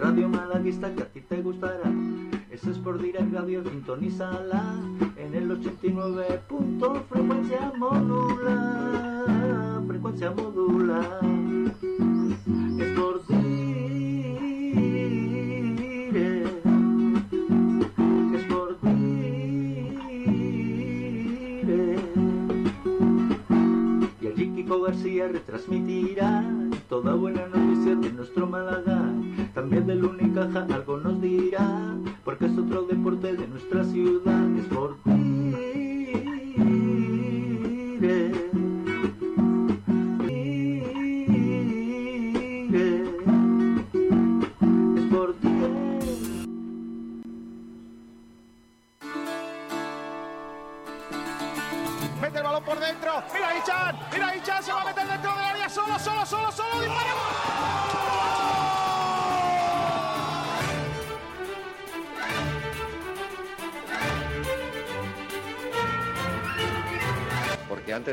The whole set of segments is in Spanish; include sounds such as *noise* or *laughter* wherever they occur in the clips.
radio malaguista que a ti te gustará. Es Sport Direct Radio, sintonízala en el 89. frecuencia modula, frecuencia modula. Sport Direct, Sport Direct. Y allí Kiko García retransmitirá toda buena noticia de nuestro Málaga. También del Unicaja algo nos dirá, porque es otro deporte de nuestra ciudad. Es por Es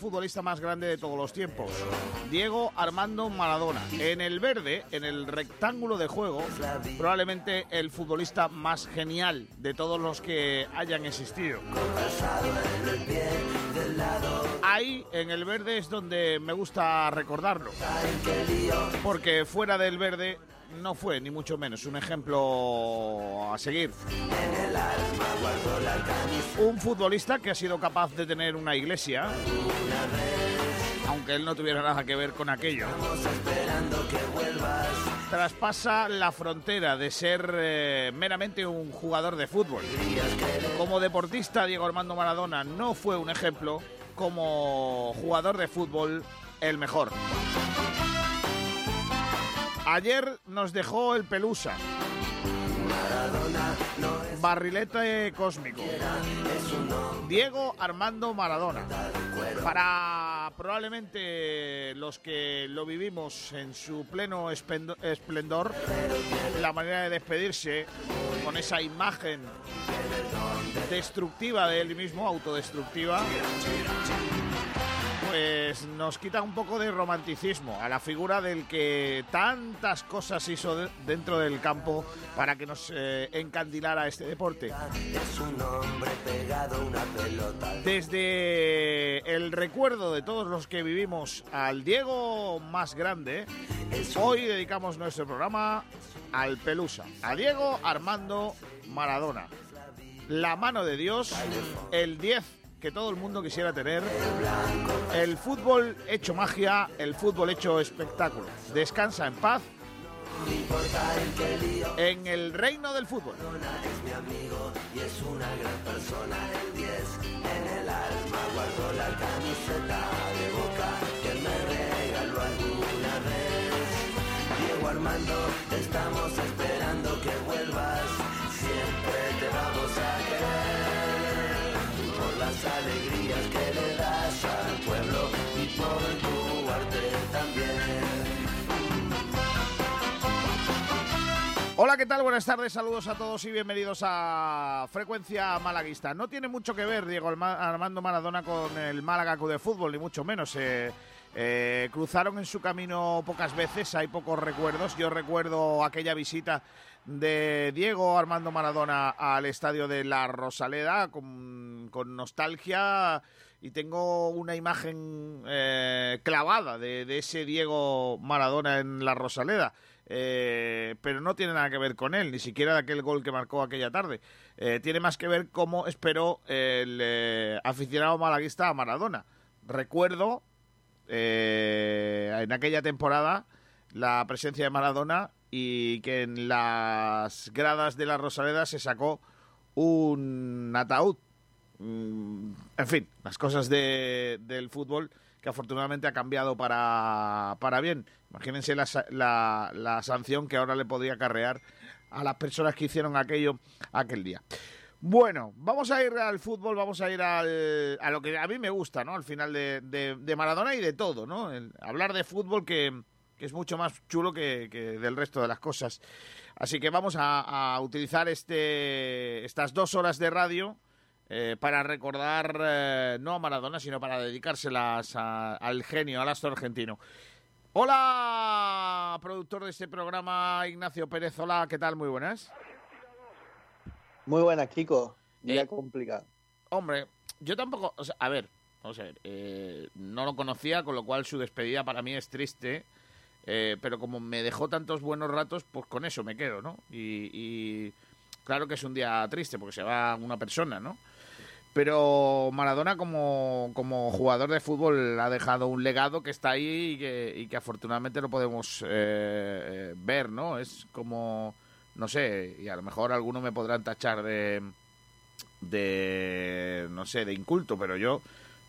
Futbolista más grande de todos los tiempos, Diego Armando Maradona. En el verde, en el rectángulo de juego, probablemente el futbolista más genial de todos los que hayan existido. Ahí, en el verde, es donde me gusta recordarlo. Porque fuera del verde no fue, ni mucho menos, un ejemplo a seguir. Un futbolista que ha sido capaz de tener una iglesia, aunque él no tuviera nada que ver con aquello. Traspasa la frontera de ser eh, meramente un jugador de fútbol. Como deportista, Diego Armando Maradona no fue un ejemplo, como jugador de fútbol, el mejor. Ayer nos dejó el Pelusa. Barrilete cósmico. Diego Armando Maradona. Para probablemente los que lo vivimos en su pleno esplendor, la manera de despedirse con esa imagen destructiva de él mismo, autodestructiva, pues nos quita un poco de romanticismo a la figura del que tantas cosas hizo de- dentro del campo para que nos eh, encandilara este deporte. Desde el recuerdo de todos los que vivimos al Diego más grande, hoy dedicamos nuestro programa al Pelusa, a Diego Armando Maradona. La mano de Dios, el 10 que todo el mundo quisiera tener, el fútbol hecho magia, el fútbol hecho espectáculo. Descansa en paz en el reino del fútbol. es mi amigo y es una gran persona el 10 en el alma guardo la camiseta de boca que me regaló alguna vez Diego Armando estamos esperando las alegrías que le das al pueblo y por tu arte también Hola, ¿qué tal? Buenas tardes, saludos a todos y bienvenidos a Frecuencia Malaguista. No tiene mucho que ver Diego Armando Maradona con el Málaga Club de Fútbol, ni mucho menos. eh, Eh, cruzaron en su camino pocas veces, hay pocos recuerdos. Yo recuerdo aquella visita de Diego Armando Maradona al estadio de la Rosaleda con, con nostalgia y tengo una imagen eh, clavada de, de, ese Diego Maradona en la Rosaleda. Eh, pero no tiene nada que ver con él, ni siquiera de aquel gol que marcó aquella tarde. Eh, tiene más que ver cómo esperó el aficionado malaguista a Maradona. Recuerdo en aquella temporada la presencia de Maradona y que en las gradas de la Rosaleda se sacó un ataúd. Mm, En fin, las cosas de- del fútbol que afortunadamente ha cambiado para, para bien. Imagínense la, la, la sanción que ahora le podría acarrear a las personas que hicieron aquello aquel día. Bueno, vamos a ir al fútbol, vamos a ir al, a lo que a mí me gusta, ¿no? Al final de, de- Maradona y de todo, ¿no? Hablar de fútbol que, que es mucho más chulo que, que del resto de las cosas. Así que vamos a, a utilizar este, estas dos horas de radio eh, para recordar eh, no a Maradona, sino para dedicárselas a- al genio, al astro argentino. Hola, productor de este programa, Ignacio Pérez. Hola, ¿qué tal? Muy buenas. Muy buenas, Kiko. Día Eh, complicado. Hombre, yo tampoco. o sea, a ver, vamos a ver. eh, no lo conocía, con lo cual su despedida para mí es triste. Eh, pero como me dejó tantos buenos ratos, pues con eso me quedo, ¿no? Y, claro que es un día triste porque se va una persona, ¿no? Pero Maradona como, como jugador de fútbol ha dejado un legado que está ahí y que, afortunadamente no podemos eh, ver, ¿no? Es como, no sé, y a lo mejor algunos me podrán tachar de, de, no sé, de inculto, pero yo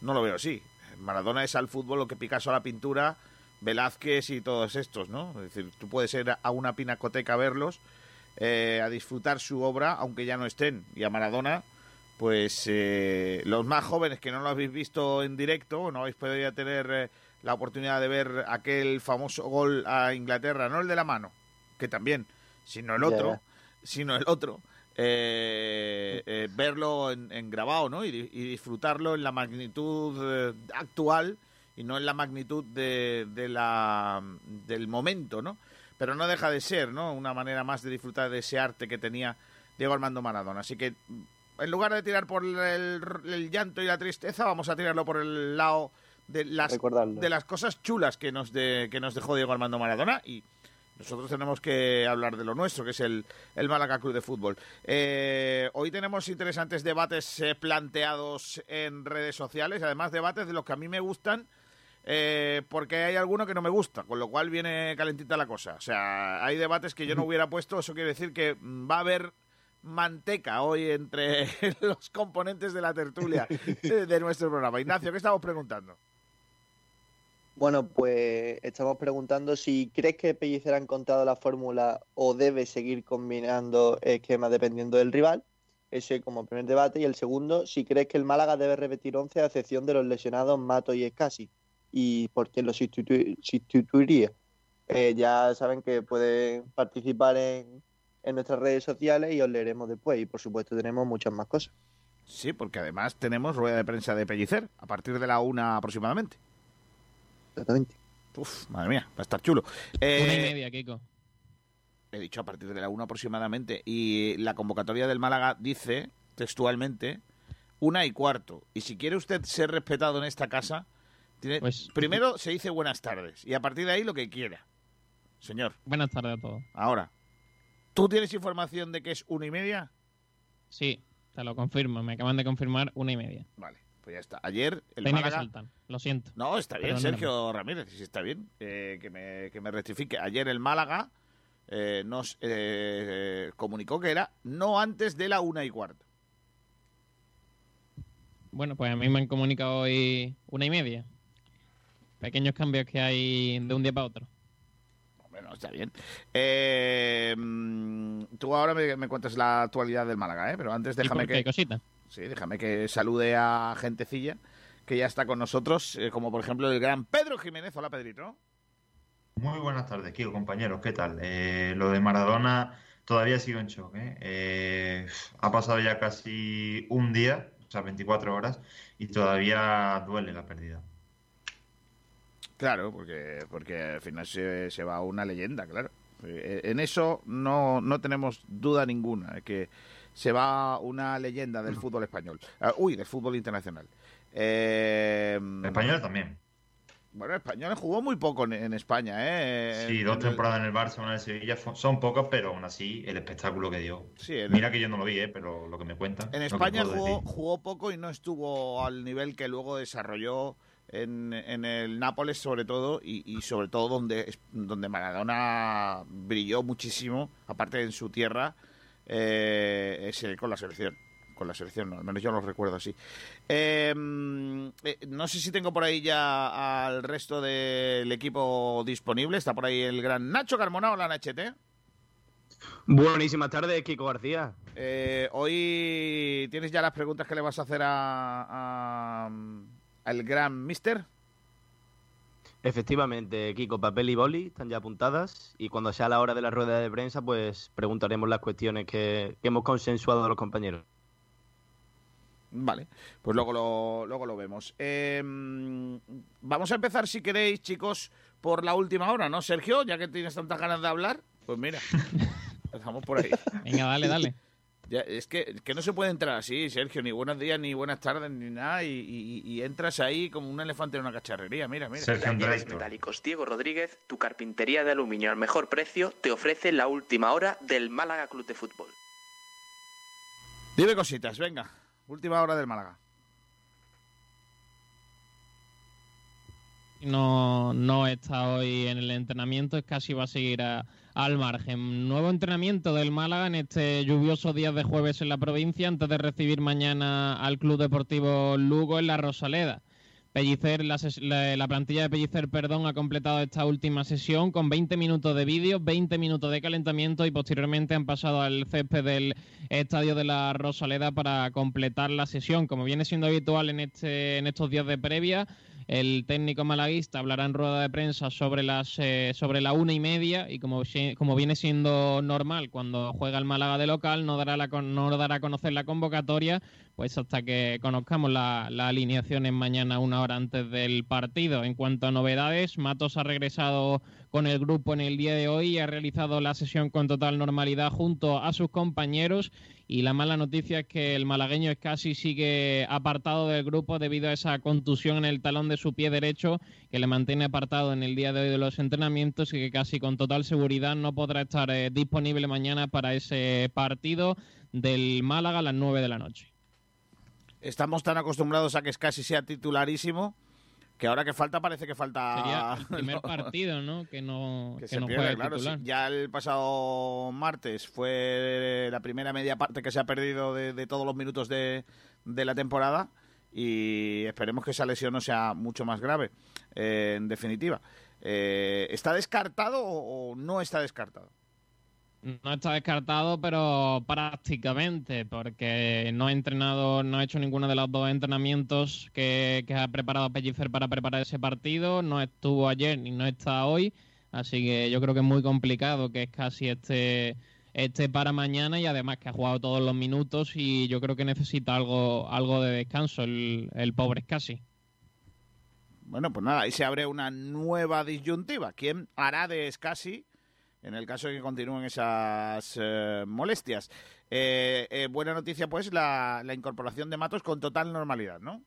no lo veo así. Maradona es al fútbol lo que Picasso a la pintura, Velázquez y todos estos, ¿no? Es decir, tú puedes ir a una pinacoteca a verlos, eh, a disfrutar su obra, aunque ya no estén. Y a Maradona, pues eh, los más jóvenes que no lo habéis visto en directo, no habéis podido tener eh, la oportunidad de ver aquel famoso gol a Inglaterra, no el de la mano, que también, sino el otro, sino el otro, eh, eh, verlo en, en grabado, ¿no? Y, di- y disfrutarlo en la magnitud eh, actual y no en la magnitud de, de la, del momento, ¿no? Pero no deja de ser, ¿no? Una manera más de disfrutar de ese arte que tenía Diego Armando Maradona. Así que en lugar de tirar por el, el llanto y la tristeza, vamos a tirarlo por el lado de las, de las cosas chulas que nos, de, que nos dejó Diego Armando Maradona y nosotros tenemos que hablar de lo nuestro, que es el, el Málaga Club de Fútbol. Eh, hoy tenemos interesantes debates eh, planteados en redes sociales, además debates de los que a mí me gustan, eh, porque hay alguno que no me gusta, con lo cual viene calentita la cosa. O sea, hay debates que yo no hubiera puesto, eso quiere decir que mm, va a haber manteca hoy entre *laughs* los componentes de la tertulia de, de nuestro programa. Ignacio, ¿qué estamos preguntando? Bueno, pues estamos preguntando si crees que Pellicer ha encontrado la fórmula o debe seguir combinando esquemas dependiendo del rival. Ese como primer debate. Y el segundo, si crees que el Málaga debe repetir 11 a excepción de los lesionados Mato y Escasi. Y por quién los sustitu- sustituiría. Eh, ya saben que pueden participar en, en nuestras redes sociales y os leeremos después. Y por supuesto tenemos muchas más cosas. Sí, porque además tenemos rueda de prensa de Pellicer a partir de la una aproximadamente. Exactamente. Uf, madre mía, va a estar chulo. Una y Eh, media, Kiko. he dicho a partir de la una aproximadamente. Y la convocatoria del Málaga dice textualmente una y cuarto. Y si quiere usted ser respetado en esta casa, tiene, Pues- primero se dice buenas tardes. Y a partir de ahí lo que quiera. Señor, Buenas tardes a todos. ahora. ¿Tú tienes información de que es una y media? Sí, te lo confirmo. Me acaban de confirmar una y media. Vale, pues ya está. Ayer el Tenía que Málaga... saltar. Lo siento. No, está bien, Perdóname. Sergio Ramírez, sí está bien. Eh, que, me, que me rectifique. Ayer el Málaga eh, nos eh, comunicó que era no antes de la una y cuarto. Bueno, pues a mí me han comunicado hoy una y media. Pequeños cambios que hay de un día para otro. Bueno, está bien. Eh, mm, tú ahora me, me cuentas la actualidad del Málaga, ¿eh? Pero antes ¿Y déjame que, cositas? sí, déjame que salude a gentecilla que ya está con nosotros, eh, como por ejemplo el gran Pedro Jiménez. Hola, Pedrito. Muy buenas tardes, Kiko, compañeros. ¿Qué tal? Eh, lo de Maradona todavía sigo en shock. ¿eh? Eh, ha pasado ya casi un día, o sea, 24 horas, y todavía duele la pérdida. Claro, porque, porque al final se, se va una leyenda, claro. Eh, En eso no, no tenemos duda ninguna, que se va una leyenda del fútbol español. Ah, uy, del fútbol internacional. Eh, Español también. Bueno, español jugó muy poco en, en España, ¿eh? Sí, dos temporadas en el Barça, una en Sevilla, son pocas, pero aún así el espectáculo que dio. Sí, Mira que yo no lo vi, ¿eh? pero lo que me cuentan. En España jugó, jugó poco y no estuvo al nivel que luego desarrolló en, en el Nápoles, sobre todo, y, y sobre todo donde, donde Maradona brilló muchísimo, aparte en su tierra, eh, es con la selección. Con la selección, no, al menos yo lo recuerdo así. Eh, mm, eh, no sé si tengo por ahí ya al resto del equipo disponible. Está por ahí el gran Nacho Carmona. Hola, Nachete. Buenísimas tardes, Kiko García. Eh, hoy tienes ya las preguntas que le vas a hacer a, a- al gran Mister. Efectivamente, Kiko, papel y boli están ya apuntadas y cuando sea la hora de la rueda de prensa, pues preguntaremos las cuestiones que, que hemos consensuado los compañeros. Vale, pues luego lo, luego lo vemos. Eh, vamos a empezar, si queréis, chicos, por la última hora, ¿no, Sergio? Ya que tienes tantas ganas de hablar, pues mira, *laughs* empezamos por ahí. Venga, dale, dale. Ya, es que, que no se puede entrar así, Sergio, ni buenos días, ni buenas tardes, ni nada, y, y- y entras ahí como un elefante en una cacharrería, mira, mira. Talleres Metálicos Diego Rodríguez, tu carpintería de aluminio al mejor precio, te ofrece la última hora del Málaga Club de Fútbol. Dime cositas, venga, última hora del Málaga. no, no está hoy en el entrenamiento, es casi va a seguir a- al margen. Nuevo entrenamiento del Málaga en este lluvioso día de jueves en la provincia, antes de recibir mañana al Club Deportivo Lugo en la Rosaleda. Pellicer, la, la plantilla de Pellicer, perdón, ha completado esta última sesión con 20 minutos de vídeo, 20 minutos de calentamiento y posteriormente han pasado al césped del estadio de la Rosaleda para completar la sesión. Como viene siendo habitual en, este, en estos días de previa, el técnico malaguista hablará en rueda de prensa sobre las eh, sobre la una y media y como, como viene siendo normal cuando juega el Málaga de local no dará la, no dará a conocer la convocatoria pues hasta que conozcamos la, la alineación mañana una hora antes del partido. En cuanto a novedades, Matos ha regresado con el grupo en el día de hoy y ha realizado la sesión con total normalidad junto a sus compañeros y la mala noticia es que el malagueño casi sigue apartado del grupo debido a esa contusión en el talón de su pie derecho que le mantiene apartado en el día de hoy de los entrenamientos y que casi con total seguridad no podrá estar eh, disponible mañana para ese partido del Málaga a las 9 de la noche. Estamos tan acostumbrados a que casi sea titularísimo que ahora que falta parece que falta... Sería *laughs* el primer no, partido, ¿no? Que no, que que se no pierde, claro. sí. Ya el pasado martes fue la primera media parte que se ha perdido de, de todos los minutos de, de la temporada y esperemos que esa lesión no sea mucho más grave, eh, en definitiva. Eh, ¿Está descartado o no está descartado? No está descartado, pero prácticamente, porque no ha entrenado, no ha hecho ninguno de los dos entrenamientos que, ha preparado Pellicer para preparar ese partido, no estuvo ayer ni no está hoy, así que yo creo que es muy complicado que es casi este, este para mañana y además que ha jugado todos los minutos y yo creo que necesita algo, algo de descanso el, el pobre casi. Bueno, pues nada, ahí se abre una nueva disyuntiva. ¿Quién hará de Scassi en el caso de que continúen esas eh, molestias? Eh, eh, buena noticia, pues, la, la incorporación de Matos con total normalidad, ¿no?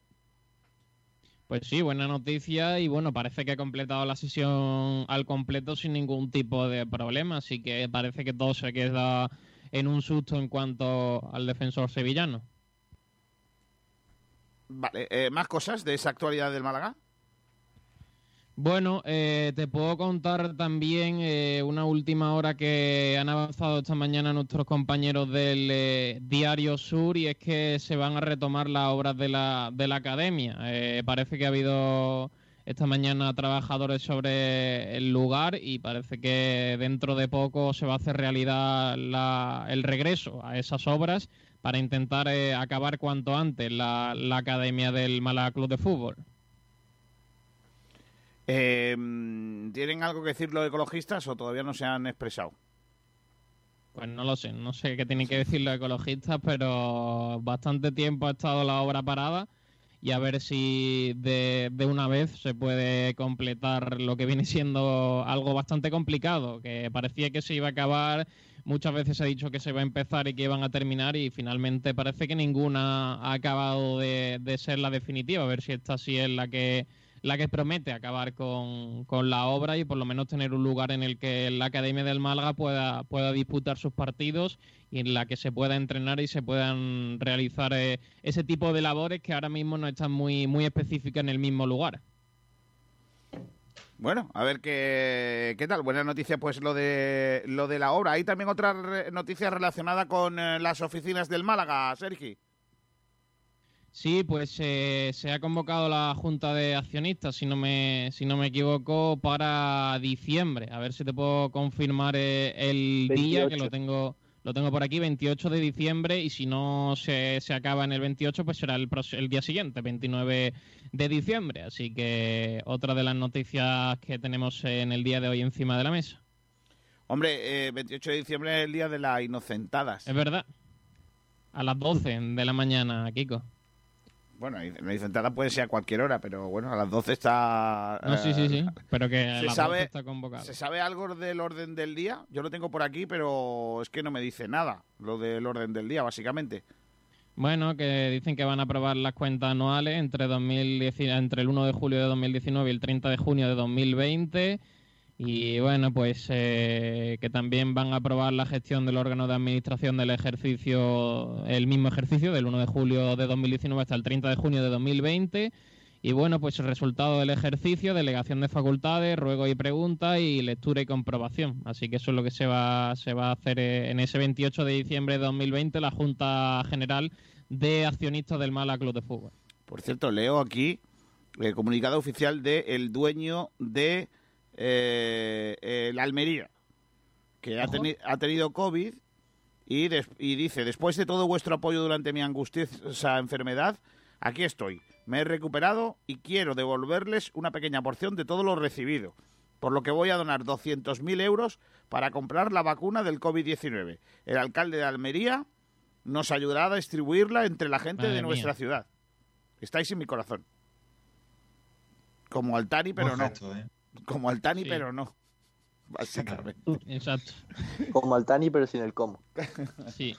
Pues sí, buena noticia y bueno, parece que ha completado la sesión al completo sin ningún tipo de problema, así que parece que todo se queda en un susto en cuanto al defensor sevillano. Vale, ¿más cosas de esa actualidad del Málaga? Bueno, eh, te puedo contar también eh, una última hora que han avanzado esta mañana nuestros compañeros del eh, Diario Sur y es que se van a retomar las obras de la, de la academia. Eh, parece que ha habido esta mañana trabajadores sobre el lugar y parece que dentro de poco se va a hacer realidad la- el regreso a esas obras para intentar eh, acabar cuanto antes la, la academia del Málaga Club de Fútbol. Eh, ¿Tienen algo que decir los ecologistas o todavía no se han expresado? Pues no lo sé, no sé qué tienen que decir los ecologistas, pero bastante tiempo ha estado la obra parada y a ver si de, de, una vez se puede completar lo que viene siendo algo bastante complicado, que parecía que se iba a acabar, muchas veces se ha dicho que se iba a empezar y que iban a terminar y finalmente parece que ninguna ha acabado de, de ser la definitiva, a ver si esta sí es la que la que promete acabar con, con, la obra y por lo menos tener un lugar en el que la Academia del Málaga pueda, pueda disputar sus partidos y en la que se pueda entrenar y se puedan realizar eh, ese tipo de labores que ahora mismo no están muy, muy específicas en el mismo lugar. Bueno, a ver qué, qué tal. Buena noticia, pues lo de lo de la obra. Hay también otra noticia relacionada con eh, las oficinas del Málaga, Sergi. Sí, pues eh, se ha convocado la Junta de Accionistas, si no me si no me equivoco, para diciembre. A ver si te puedo confirmar eh, el 28. día que lo tengo lo tengo por aquí, 28 de diciembre, y si no se, se acaba en el 28, pues será el, el día siguiente, 29 de diciembre. Así que otra de las noticias que tenemos en el día de hoy encima de la mesa. Hombre, eh, 28 de diciembre es el día de las inocentadas. Es verdad. A las 12 de la mañana, Kiko. Bueno, la inocentada puede ser a cualquier hora, pero bueno, a las 12 está... No, sí, sí, sí, pero que a las sabe, 12 está convocado. ¿Se sabe algo del orden del día? Yo lo tengo por aquí, pero es que no me dice nada lo del orden del día, básicamente. Bueno, que dicen que van a aprobar las cuentas anuales entre, 2010, entre el 1 de julio de 2019 y el 30 de junio de 2020 y bueno, pues eh, que también van a aprobar la gestión del órgano de administración del ejercicio, el mismo ejercicio, del 1 de julio de 2019 hasta el 30 de junio de 2020. Y bueno, pues el resultado del ejercicio, delegación de facultades, ruego y pregunta y lectura y comprobación. Así que eso es lo que se va, se va a hacer eh, en ese 28 de diciembre de 2020, la Junta General de Accionistas del Mala Club de Fútbol. Por cierto, leo aquí el comunicado oficial del el dueño de eh, el Almería, que ha, teni ha, tenido COVID y, y, dice, después de todo vuestro apoyo durante mi angustiosa enfermedad, aquí estoy. Me he recuperado y quiero devolverles una pequeña porción de todo lo recibido, por lo que voy a donar 200.000 euros para comprar la vacuna del COVID-19. El alcalde de Almería nos ayudará a distribuirla entre la gente Madre de nuestra mía. ciudad. Estáis en mi corazón. Como Altani, pero Buen no. gesto, ¿eh? Como Altani, Sí. pero no. Básicamente. Exacto. Como Altani, pero sin el cómo. Sí.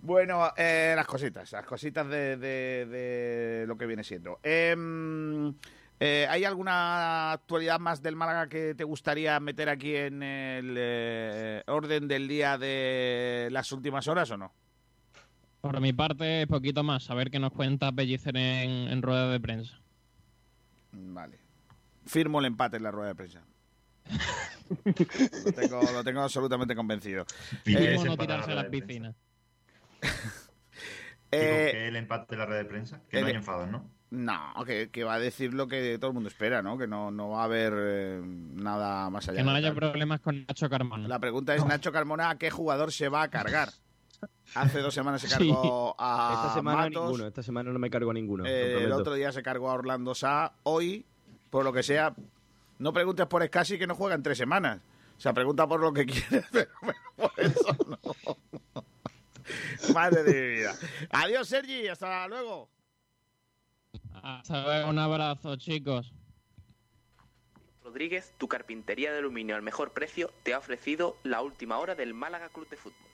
Bueno, eh, las cositas, las cositas de, de- de lo que viene siendo. Em, eh, ¿Hay alguna actualidad más del Málaga que te gustaría meter aquí en el eh, orden del día de las últimas horas o no? Por mi parte, poquito más. A ver qué nos cuenta Pellicer en, en rueda de prensa. Vale. Firmo el empate en la rueda de prensa. Lo tengo, lo tengo absolutamente convencido. ¿Cómo no tirarse a la las rueda piscinas? ¿Y con Eh, el empate de la red de prensa? Que no hay enfados, ¿no? No, que, que va a decir lo que todo el mundo espera, ¿no? Que no, no va a haber eh, nada más allá. Que no haya tal. problemas con Nacho Carmona. La pregunta es, Nacho Carmona, ¿a qué jugador se va a cargar? *laughs* Hace dos semanas se Sí. cargó a Esta semana Matos, ninguno, esta semana no me cargo a ninguno. eh, el otro día se cargó a Orlando Sá, hoy, por lo que sea, no preguntes por Escasi que no juega en tres semanas. O sea, pregunta por lo que quieres, *laughs* pero por eso no. Madre de mi vida. Adiós, Sergi, hasta luego. Hasta luego, un abrazo, chicos. Rodríguez, tu carpintería de aluminio al mejor precio, te ha ofrecido la última hora del Málaga Club de Fútbol.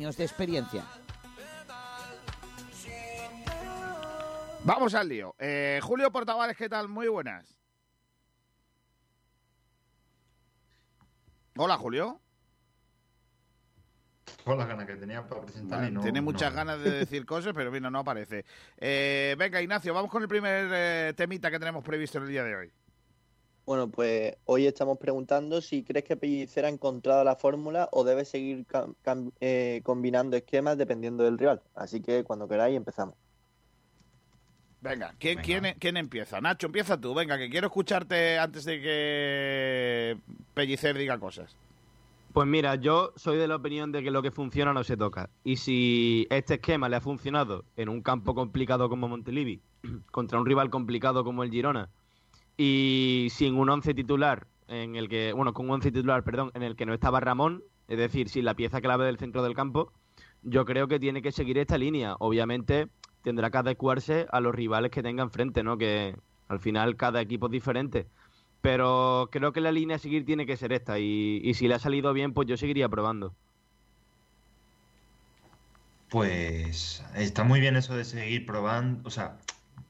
de experiencia. Vamos al lío. Eh, Julio Portavales, ¿qué tal? Muy buenas. Hola, Julio. Con las ganas que tenía para presentar y no. Tiene muchas no. ganas de decir cosas, pero mira, no aparece. *laughs* Eh, venga, Ignacio, vamos con el primer eh, temita que tenemos previsto en el día de hoy. Bueno, pues hoy estamos preguntando si crees que Pellicer ha encontrado la fórmula o debe seguir eh, combinando esquemas dependiendo del rival. Así que cuando queráis empezamos. Venga, ¿quién, ¿quién, ¿quién empieza? Nacho, empieza tú. Venga, que quiero escucharte antes de que Pellicer diga cosas. Pues mira, yo soy de la opinión de que lo que funciona no se toca. Y si este esquema le ha funcionado en un campo complicado como Montelivi, *clears throat* contra un rival complicado como el Girona, y sin un once titular en el que, bueno, con un once titular, perdón, en el que no estaba Ramón, es decir, sin la pieza clave del centro del campo, yo creo que tiene que seguir esta línea. Obviamente tendrá que adecuarse a los rivales que tenga enfrente, ¿no? Que al final cada equipo es diferente. Pero creo que la línea a seguir tiene que ser esta. Y, y si le ha salido bien, pues yo seguiría probando. Pues está muy bien eso de seguir probando, o sea,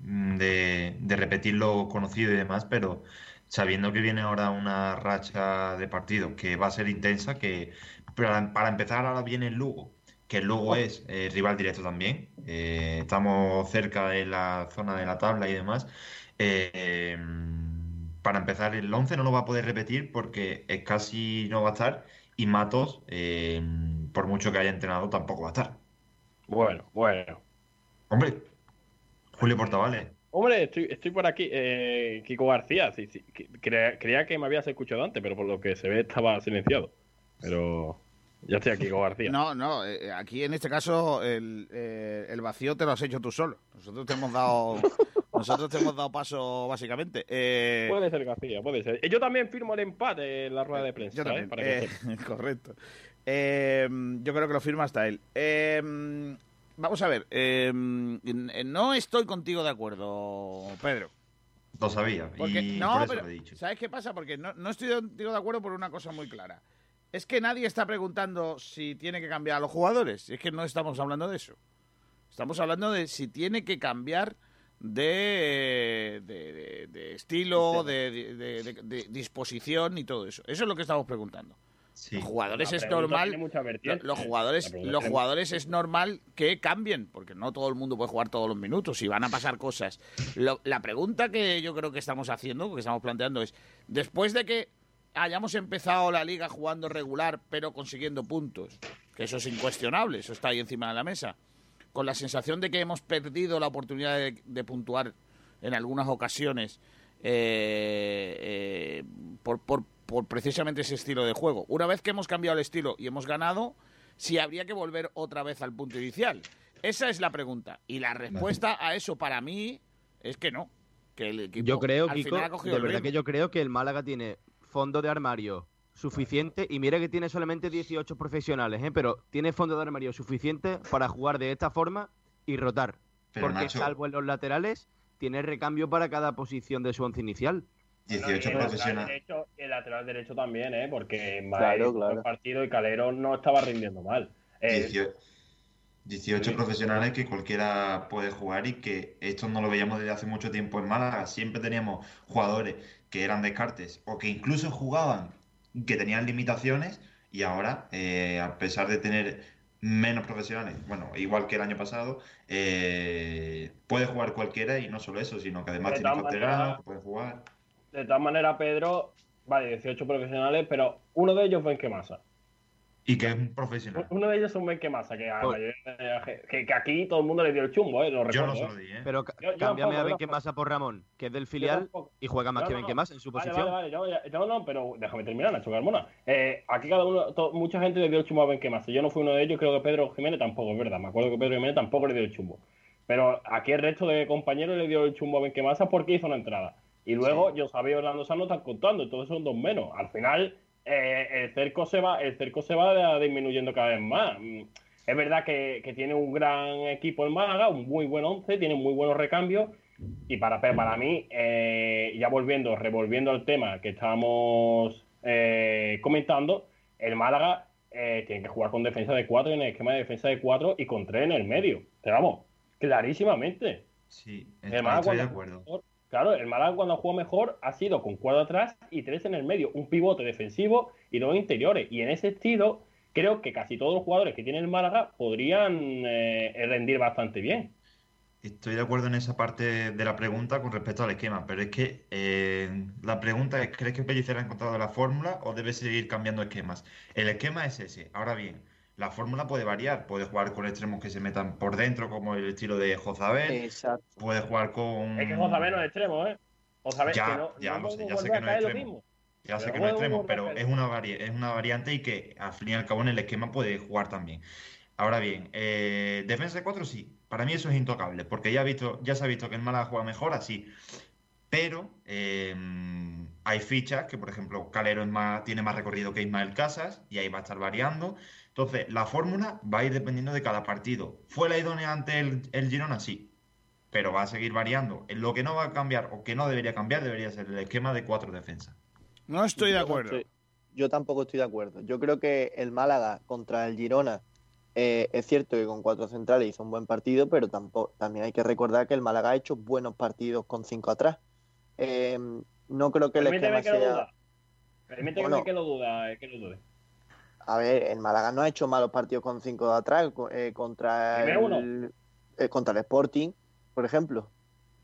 de, de repetir lo conocido y demás, pero sabiendo que viene ahora una racha de partido que va a ser intensa, que para, para empezar ahora viene el Lugo, que el Lugo es eh, rival directo también, eh, estamos cerca de la zona de la tabla y demás. Eh, para empezar, el 11 no lo va a poder repetir porque es casi no va a estar y Matos, por mucho que haya entrenado, tampoco va a estar. Bueno, bueno. Hombre, Julio Portavales. Hombre, estoy, estoy por aquí. Eh, Kiko García, sí, creía, creía que me habías escuchado antes, pero por lo que se ve estaba silenciado. Pero ya estoy aquí, Kiko García. No, no, eh, aquí en este caso el, eh, el vacío te lo has hecho tú solo. Nosotros te hemos dado, *laughs* nosotros te hemos dado paso básicamente. Eh, Puede ser García, puede ser. Yo también firmo el empate en la rueda de prensa. Yo también. ¿eh? Para que eh, *laughs* correcto. Eh, yo creo que lo firma hasta él. Vamos a ver. eh, n- no estoy contigo de acuerdo, Pedro. Lo sabía. Porque, y no, por eso pero lo he dicho. ¿sabes qué pasa? Porque no, no estoy contigo de acuerdo por una cosa muy clara. Es que nadie está preguntando si tiene que cambiar a los jugadores. Es que no estamos hablando de eso. Estamos hablando de si tiene que cambiar de, de, de- de estilo, de disposición y todo eso. Eso es lo que estamos preguntando. Los jugadores es normal. Los jugadores, los jugadores es normal que cambien, porque no todo el mundo puede jugar todos los minutos y van a pasar cosas. Lo- la pregunta que yo creo que estamos haciendo, que estamos planteando es, después de que hayamos empezado la liga jugando regular, pero consiguiendo puntos, que eso es incuestionable, eso está ahí encima de la mesa, con la sensación de que hemos perdido la oportunidad de, de puntuar en algunas ocasiones eh, eh, por, por, por precisamente ese estilo de juego. Una vez que hemos cambiado el estilo y hemos ganado, si habría que volver otra vez al punto inicial. Esa es la pregunta. Y la respuesta a eso para mí es que no. Que el equipo Yo creo, al Kiko, final ha cogido de el verdad ritmo. que yo creo que el Málaga tiene fondo de armario suficiente y mira que tiene solamente 18 profesionales, ¿eh? pero tiene fondo de armario suficiente para jugar de esta forma y rotar. Pero, porque Nacho- salvo en los laterales, tiene recambio para cada posición de su once inicial. 18 Y el lateral profesionales. el lateral derecho también, ¿eh? Porque en Claro, claro. el partido y Calero no estaba rindiendo mal. Eh, 18, 18 profesionales que cualquiera puede jugar y que esto no lo veíamos desde hace mucho tiempo en Málaga. Siempre teníamos jugadores que eran descartes o que incluso jugaban que tenían limitaciones y ahora, eh, a pesar de tener menos profesionales, bueno, igual que el año pasado, eh, puede jugar cualquiera y no solo eso, sino que además De tiene que pueden jugar. De todas maneras, Pedro, vale, 18 profesionales, pero uno de ellos fue en Quemasa. Y que es un profesional. Uno de ellos es un Benquemasa, que, a la Pues- mayoría de la gen- que, que aquí todo el mundo le dio el chumbo, ¿eh? Lo Yo recuerdo. no se ¿eh? lo di, ¿eh? Pero Yo- yo cámbiame tampoco, a yo Benquemasa por Ramón, que es del filial y juega más No, que no, no. Benquemasa en su Vale, posición. Vale, vale, yo- yo- no, no, pero déjame terminar, Nacho Carmona. Eh, aquí cada uno, to- mucha gente le dio el chumbo a Benquemasa. Yo no fui uno de ellos, creo que Pedro Jiménez tampoco, es verdad. Me acuerdo que Pedro Jiménez tampoco le dio el chumbo. Pero aquí el resto de compañeros le dio el chumbo a Benquemasa porque hizo una entrada. Y luego yo sabía Orlando Sano están contando, entonces son dos menos. Al final, eh, el cerco se va, el cerco se va disminuyendo cada vez más. Mm, Es verdad que, que tiene un gran equipo en Málaga, un muy buen once, tiene muy buenos recambios. Y para, para mí, eh, ya volviendo, revolviendo el tema que estábamos eh, comentando, el Málaga eh, tiene que jugar con defensa de 4 en el esquema de defensa de 4 y con 3 en el medio. Pero vamos, clarísimamente. Sí, estoy de acuerdo. Claro, el Málaga cuando jugó mejor ha sido con 4 atrás y 3 en el medio, un pivote defensivo y dos interiores. Y en ese estilo, creo que casi todos los jugadores que tiene el Málaga podrían eh, rendir bastante bien. Estoy de acuerdo en esa parte de la pregunta con respecto al esquema, pero es que eh, la pregunta es, ¿crees que Pellicer ha encontrado la fórmula o debe seguir cambiando esquemas? El esquema es ese. Ahora bien, la fórmula puede variar. Puede jugar con extremos que se metan por dentro, como el estilo de Jozabel. Exacto. Puede jugar con. Es que Jozabel no es extremo, ¿eh? Jozabel Ya, que no, ya no lo sé, ya sé que no es extremo. Ya sé que no es extremo, pero es una, vari- es una variante y que al fin y al cabo en el esquema puede jugar también. Ahora bien, eh, defensa de 4 sí, para mí eso es intocable, porque ya, he visto, ya se ha visto que el Málaga juega mejor así. Pero eh, hay fichas que, por ejemplo, Calero es más- tiene más recorrido que Ismael Casas y ahí va a estar variando. Entonces, la fórmula va a ir dependiendo de cada partido. ¿Fue la idónea ante el, el Girona? Sí, pero va a seguir variando. Lo que no va a cambiar o que no debería cambiar debería ser el esquema de cuatro defensas. No estoy de acuerdo. estoy- yo tampoco estoy de acuerdo. Yo creo que el Málaga contra el Girona eh, es cierto que con cuatro centrales hizo un buen partido, pero tampoco, también hay que recordar que el Málaga ha hecho buenos partidos con cinco atrás. Eh, no creo que el Permíteme esquema que lo sea. duda. Permíteme Bueno. que lo duda, eh, que lo dude. A ver, el Málaga no ha hecho malos partidos con cinco de atrás eh, contra el, eh, contra el Sporting, por ejemplo.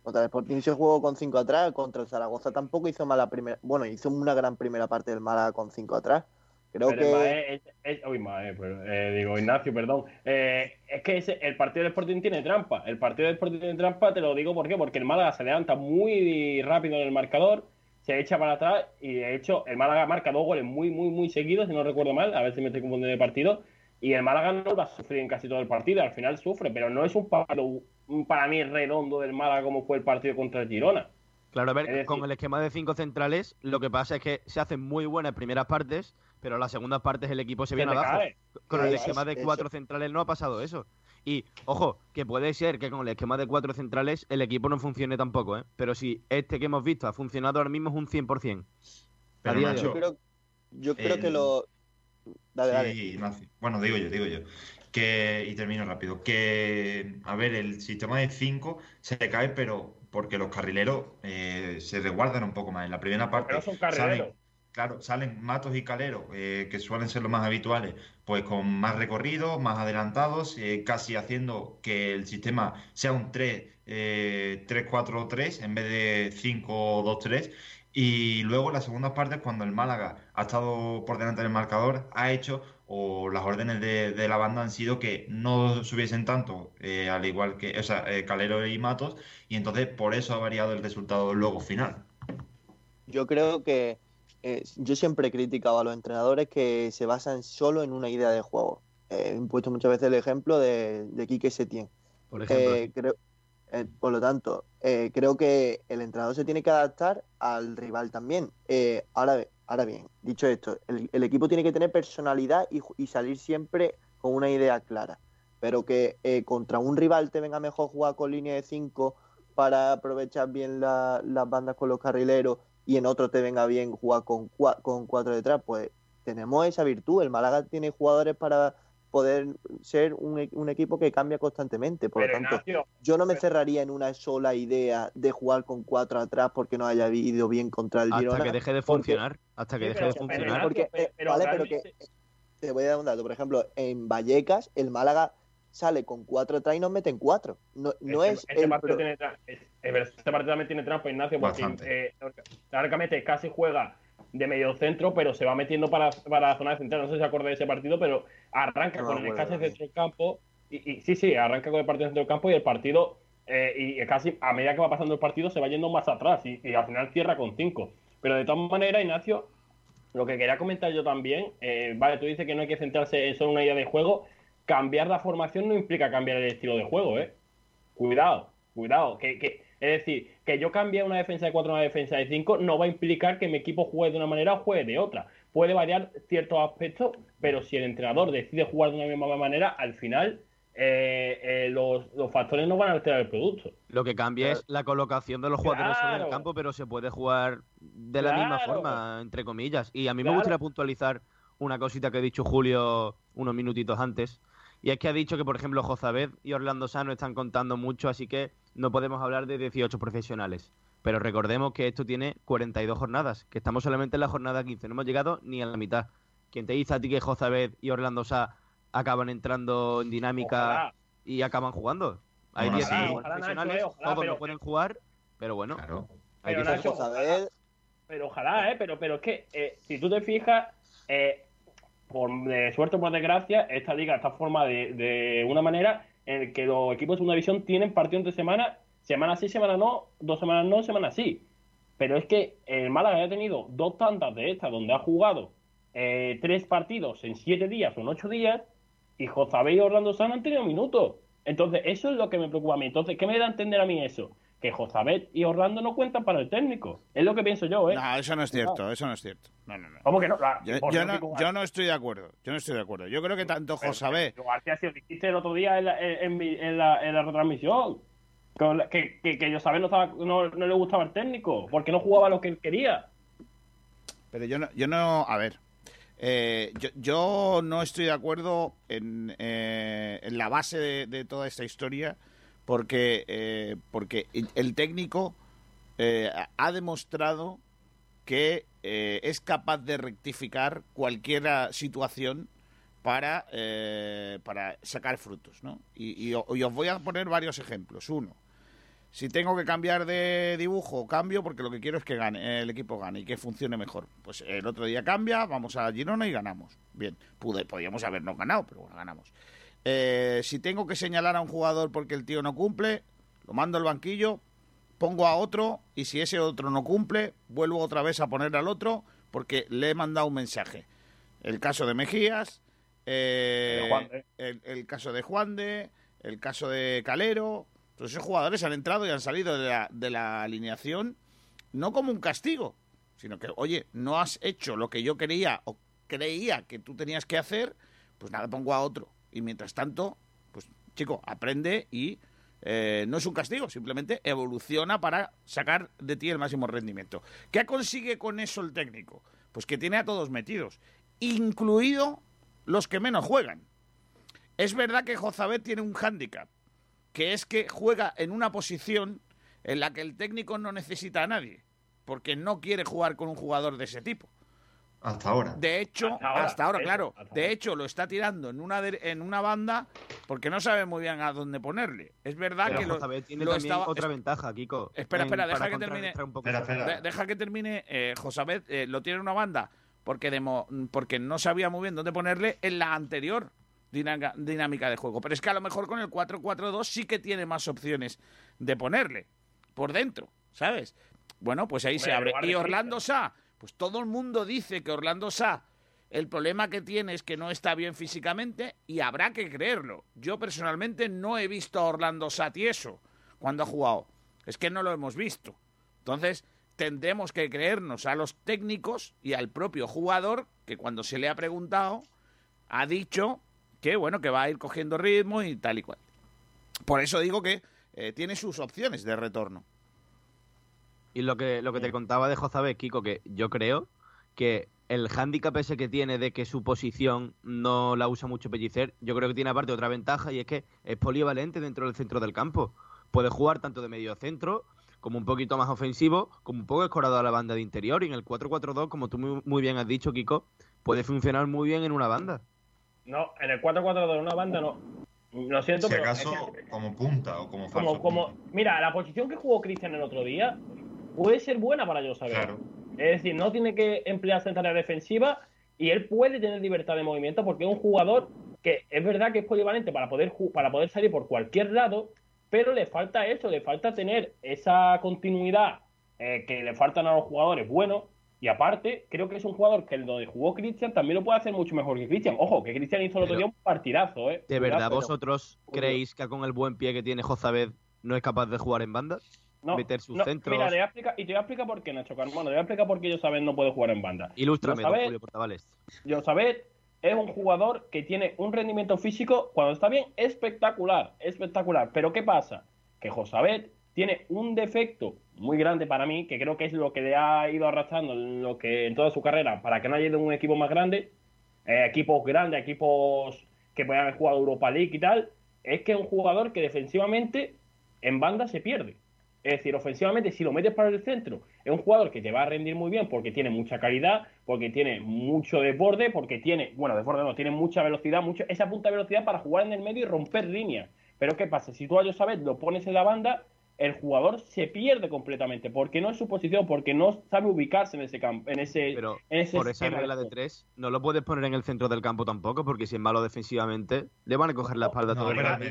Contra el Sporting se jugó con cinco atrás, contra el Zaragoza tampoco hizo mala primera, bueno, hizo una gran primera parte del Málaga con cinco atrás. Creo Pero que Mae, es- es- uy, Mae, pero, eh, digo, Ignacio, perdón. Eh, es que ese- el partido del Sporting tiene trampa. El partido del Sporting tiene trampa, te lo digo ¿por qué? porque el Málaga se levanta muy rápido en el marcador, se echa para atrás y de hecho el Málaga marca dos goles muy, muy, muy seguidos, si no recuerdo mal, a ver si me estoy confundiendo de partido. Y el Málaga no va a sufrir en casi todo el partido, al final sufre, pero no es un partido para mí redondo del Málaga como fue el partido contra el Girona. Claro, a ver, decir- con el esquema de cinco centrales, lo que pasa es que se hacen muy buenas primeras partes, pero las segundas partes el equipo se Se viene abajo. cae. Con el esquema de eso. cuatro centrales no ha pasado eso. Y, ojo, que puede ser que con el esquema de cuatro centrales el equipo no funcione tampoco, ¿eh? Pero si este que hemos visto ha funcionado ahora mismo es un 100%. A Pero yo creo, yo creo el- que lo. Dale, dale. Sí, Ignacio. Bueno, digo yo, digo yo. Que, y termino rápido. Que, a ver, el sistema de 5 se cae, pero porque los carrileros eh, se resguardan un poco más. En la primera parte no son carrileros. Claro, salen Matos y Calero, eh, que suelen ser los más habituales, pues con más recorrido, más adelantados, eh, casi haciendo que el sistema sea un 3, eh, 3-4-3 en vez de 5-2-3. Y luego en las segundas partes, cuando el Málaga ha estado por delante del marcador, ha hecho, o las órdenes de, de la banda han sido que no subiesen tanto, eh, al igual que, o sea, Calero y Matos, y entonces por eso ha variado el resultado luego final. Yo creo que eh, yo siempre he criticado a los entrenadores que se basan solo en una idea de juego. Eh, he puesto muchas veces el ejemplo de, de Quique Setién. Por ejemplo, Eh, creo, por lo tanto, creo que el entrenador se tiene que adaptar al rival también. Ahora, ahora bien, dicho esto, el, el equipo tiene que tener personalidad y, salir siempre con una idea clara. Pero que contra un rival te venga mejor jugar con línea de 5 para aprovechar bien la- las bandas con los carrileros y en otro te venga bien jugar con, cua- con cuatro detrás, pues tenemos esa virtud. El Málaga tiene jugadores para poder ser un, e- un equipo que cambia constantemente. Por lo tanto, Ignacio, yo no me pero- cerraría en una sola idea de jugar con cuatro atrás porque no haya ido bien contra el hasta Girona. que deje de porque- funcionar. Hasta que Sí, deje pero- de funcionar. Porque, pero- eh, pero vale, pero que realmente- te voy a dar un dato. Por ejemplo, en Vallecas, el Málaga sale con cuatro atrás y nos meten cuatro. No, no Este- es este el partido tiene este partido también tiene trampa, Ignacio, porque eh, casi juega de medio centro, pero se va metiendo para, para la zona central. No sé si acordáis de ese partido, pero arranca No con el no. centro del campo. Y, y sí, sí, arranca con el partido centro del campo y el partido, eh, y casi a medida que va pasando el partido, se va yendo más atrás y, y al final cierra con cinco. Pero de todas maneras, Ignacio, lo que quería comentar yo también, eh, vale, tú dices que no hay que centrarse en solo una idea de juego. Cambiar la formación no implica cambiar el estilo de juego, ¿eh? Cuidado, cuidado. Que, que, es decir, que yo cambie una defensa de 4 a una defensa de 5 no va a implicar que mi equipo juegue de una manera o juegue de otra. Puede variar ciertos aspectos, pero si el entrenador decide jugar de una misma manera, al final eh, eh, los, los factores no van a alterar el producto. Lo que cambia es la colocación de los jugadores sobre el Claro. campo, pero se puede jugar de la misma Claro. forma, entre comillas. Y a mí me Claro. gustaría puntualizar una cosita que ha dicho Julio unos minutitos antes. Y es que ha dicho que, por ejemplo, Jozabed y Orlando Sano están contando mucho, así que no podemos hablar de 18 profesionales. Pero recordemos que esto tiene 42 jornadas, que estamos solamente en la jornada 15, no hemos llegado ni a la mitad. ¿Quién te dice a ti que Jozabed y Orlando Sá acaban entrando en dinámica Ojalá. y acaban jugando? Hay Bueno, 18 sí. Ojalá, profesionales, Nacho, eh, ojalá, todos pero- no pueden jugar, pero bueno, Claro. hay Pero. Nacho, Pero ojalá, ¿eh? Pero, pero es que, eh, si tú te fijas, eh, por de suerte o por desgracia, esta liga está formada de, una manera en que los equipos de segunda división tienen partido entre semana, semana sí, semana no, dos semanas no, semana sí. Pero es que el Málaga ha tenido dos tantas de estas donde ha jugado eh, tres partidos en siete días o en ocho días y Josabé y Orlando San han tenido minutos. Entonces, eso es lo que me preocupa a mí. Entonces, ¿qué me da a entender a mí eso? Que Josabet y Orlando no cuentan para el técnico. Es lo que pienso yo, ¿eh? No, eso no es cierto, eso no es cierto. No, no, no. ¿Cómo que no? La- Yo, no, que- yo no estoy de acuerdo. Yo no estoy de acuerdo. Yo creo que tanto Pero, Josabé. pero, García, si lo dijiste el otro día en la, en, en mi- en la, en la retransmisión, que, que, que Josabet no, estaba, no, no le gustaba el técnico, porque no jugaba lo que él quería. Pero yo no, yo no, a ver, eh, yo, yo no estoy de acuerdo en, eh, en la base de, de toda esta historia porque, eh, porque el técnico eh, ha demostrado que eh, es capaz de rectificar cualquier situación para, eh, para sacar frutos, ¿no? Y os voy a poner varios ejemplos. Uno, si tengo que cambiar de dibujo, cambio porque lo que quiero es que gane, el equipo gane y que funcione mejor. Pues el otro día cambia, vamos a Girona y ganamos. Bien, pude, podíamos habernos ganado, pero bueno, ganamos. Eh, si tengo que señalar a un jugador porque el tío no cumple, lo mando al banquillo, pongo a otro y si ese otro no cumple, vuelvo otra vez a poner al otro porque le he mandado un mensaje. El caso de Mejías, eh, De el, el caso de Juan de, el caso de Calero. Todos esos jugadores han entrado y han salido de la, de la alineación no como un castigo, sino que, oye, no has hecho lo que yo quería o creía que tú tenías que hacer, pues nada, pongo a otro. Y mientras tanto, pues chico, aprende y eh, no es un castigo, simplemente evoluciona para sacar de ti el máximo rendimiento. ¿Qué consigue con eso el técnico? Pues que tiene a todos metidos, incluido los que menos juegan. Es verdad que Jozabet tiene un hándicap, que es que juega en una posición en la que el técnico no necesita a nadie, porque no quiere jugar con un jugador de ese tipo. Hasta ahora. De hecho, Hasta hasta ahora, eso, claro. hasta De ahora. hecho, lo está tirando en una de- en una banda porque no sabe muy bien a dónde ponerle. Es verdad Pero que lo, tiene lo también estaba- otra ventaja, Kiko. Espera, en- espera, deja que termine. contrarrestar un poco Espera, esa- espera. De- deja que termine. Eh, Josabet eh, lo tiene en una banda porque, demo- porque no sabía muy bien dónde ponerle en la anterior dinámica, dinámica de juego. Pero es que a lo mejor con el 4-4-2 sí que tiene más opciones de ponerle por dentro, ¿sabes? Bueno, pues ahí Hombre, se abre. de Y Orlando Cristian. Pues todo el mundo dice que Orlando Sá, el problema que tiene es que no está bien físicamente y habrá que creerlo. Yo personalmente no he visto a Orlando Sá tieso cuando ha jugado. Es que no lo hemos visto. Entonces, tendremos que creernos a los técnicos y al propio jugador que cuando se le ha preguntado ha dicho que bueno, que va a ir cogiendo ritmo y tal y cual. Por eso digo que eh, tiene sus opciones de retorno. Y lo que, lo que te contaba de Jozabet, Kiko, que yo creo que el hándicap ese que tiene de que su posición no la usa mucho Pellicer, yo creo que tiene aparte otra ventaja y es que es polivalente dentro del centro del campo. Puede jugar tanto de medio centro como un poquito más ofensivo, como un poco escorado a la banda de interior. Y en el 4-4-2, como tú muy, muy bien has dicho, Kiko, puede funcionar muy bien en una banda. No, en el 4-4 de una banda no. Lo siento, Si pero. acaso es que- como punta o como falso como, como, punta. mira, la posición que jugó Cristian el otro día puede ser buena para yo saber. Claro. Es decir, no tiene que emplearse en tarea defensiva y él puede tener libertad de movimiento porque es un jugador que es verdad que es polivalente para poder, para poder salir por cualquier lado, pero le falta eso, le falta tener esa continuidad eh, que le faltan a los jugadores buenos. Y aparte, creo que es un jugador que el donde jugó Cristian también lo puede hacer mucho mejor que Cristian. Ojo, que Cristian hizo el otro día un partidazo, ¿eh? ¿De verdad pero- vosotros creéis que con el buen pie que tiene Jozabed no es capaz de jugar en banda? No, meter sus no, centros? Mira, te voy a explicar, y te voy a explicar por qué, Nacho Carmona. Te voy a explicar por qué yo saben no puede jugar en banda. Ilústrame, don Jozabed- Julio Portavales. Josabet es un jugador que tiene un rendimiento físico, cuando está bien, espectacular, espectacular. Pero ¿qué pasa? Que Josabet tiene un defecto muy grande para mí, que creo que es lo que le ha ido arrastrando en, lo que, en toda su carrera, para que no haya ido a un equipo más grande, eh, equipos grandes, equipos que puedan haber jugado Europa League y tal, es que es un jugador que defensivamente en banda se pierde. Es decir, ofensivamente, si lo metes para el centro, es un jugador que te va a rendir muy bien porque tiene mucha calidad, porque tiene mucho desborde, porque tiene, bueno, desborde no, tiene mucha velocidad, mucho, esa punta de velocidad para jugar en el medio y romper líneas. Pero ¿qué pasa? Si tú a Josabet lo pones en la banda, el jugador se pierde completamente, porque no es su posición, porque no sabe ubicarse en ese campo, en ese, Pero en ese por esa regla de tres, no lo puedes poner en el centro del campo tampoco, porque si es malo defensivamente, le van a coger la espalda No, todo el pero- rato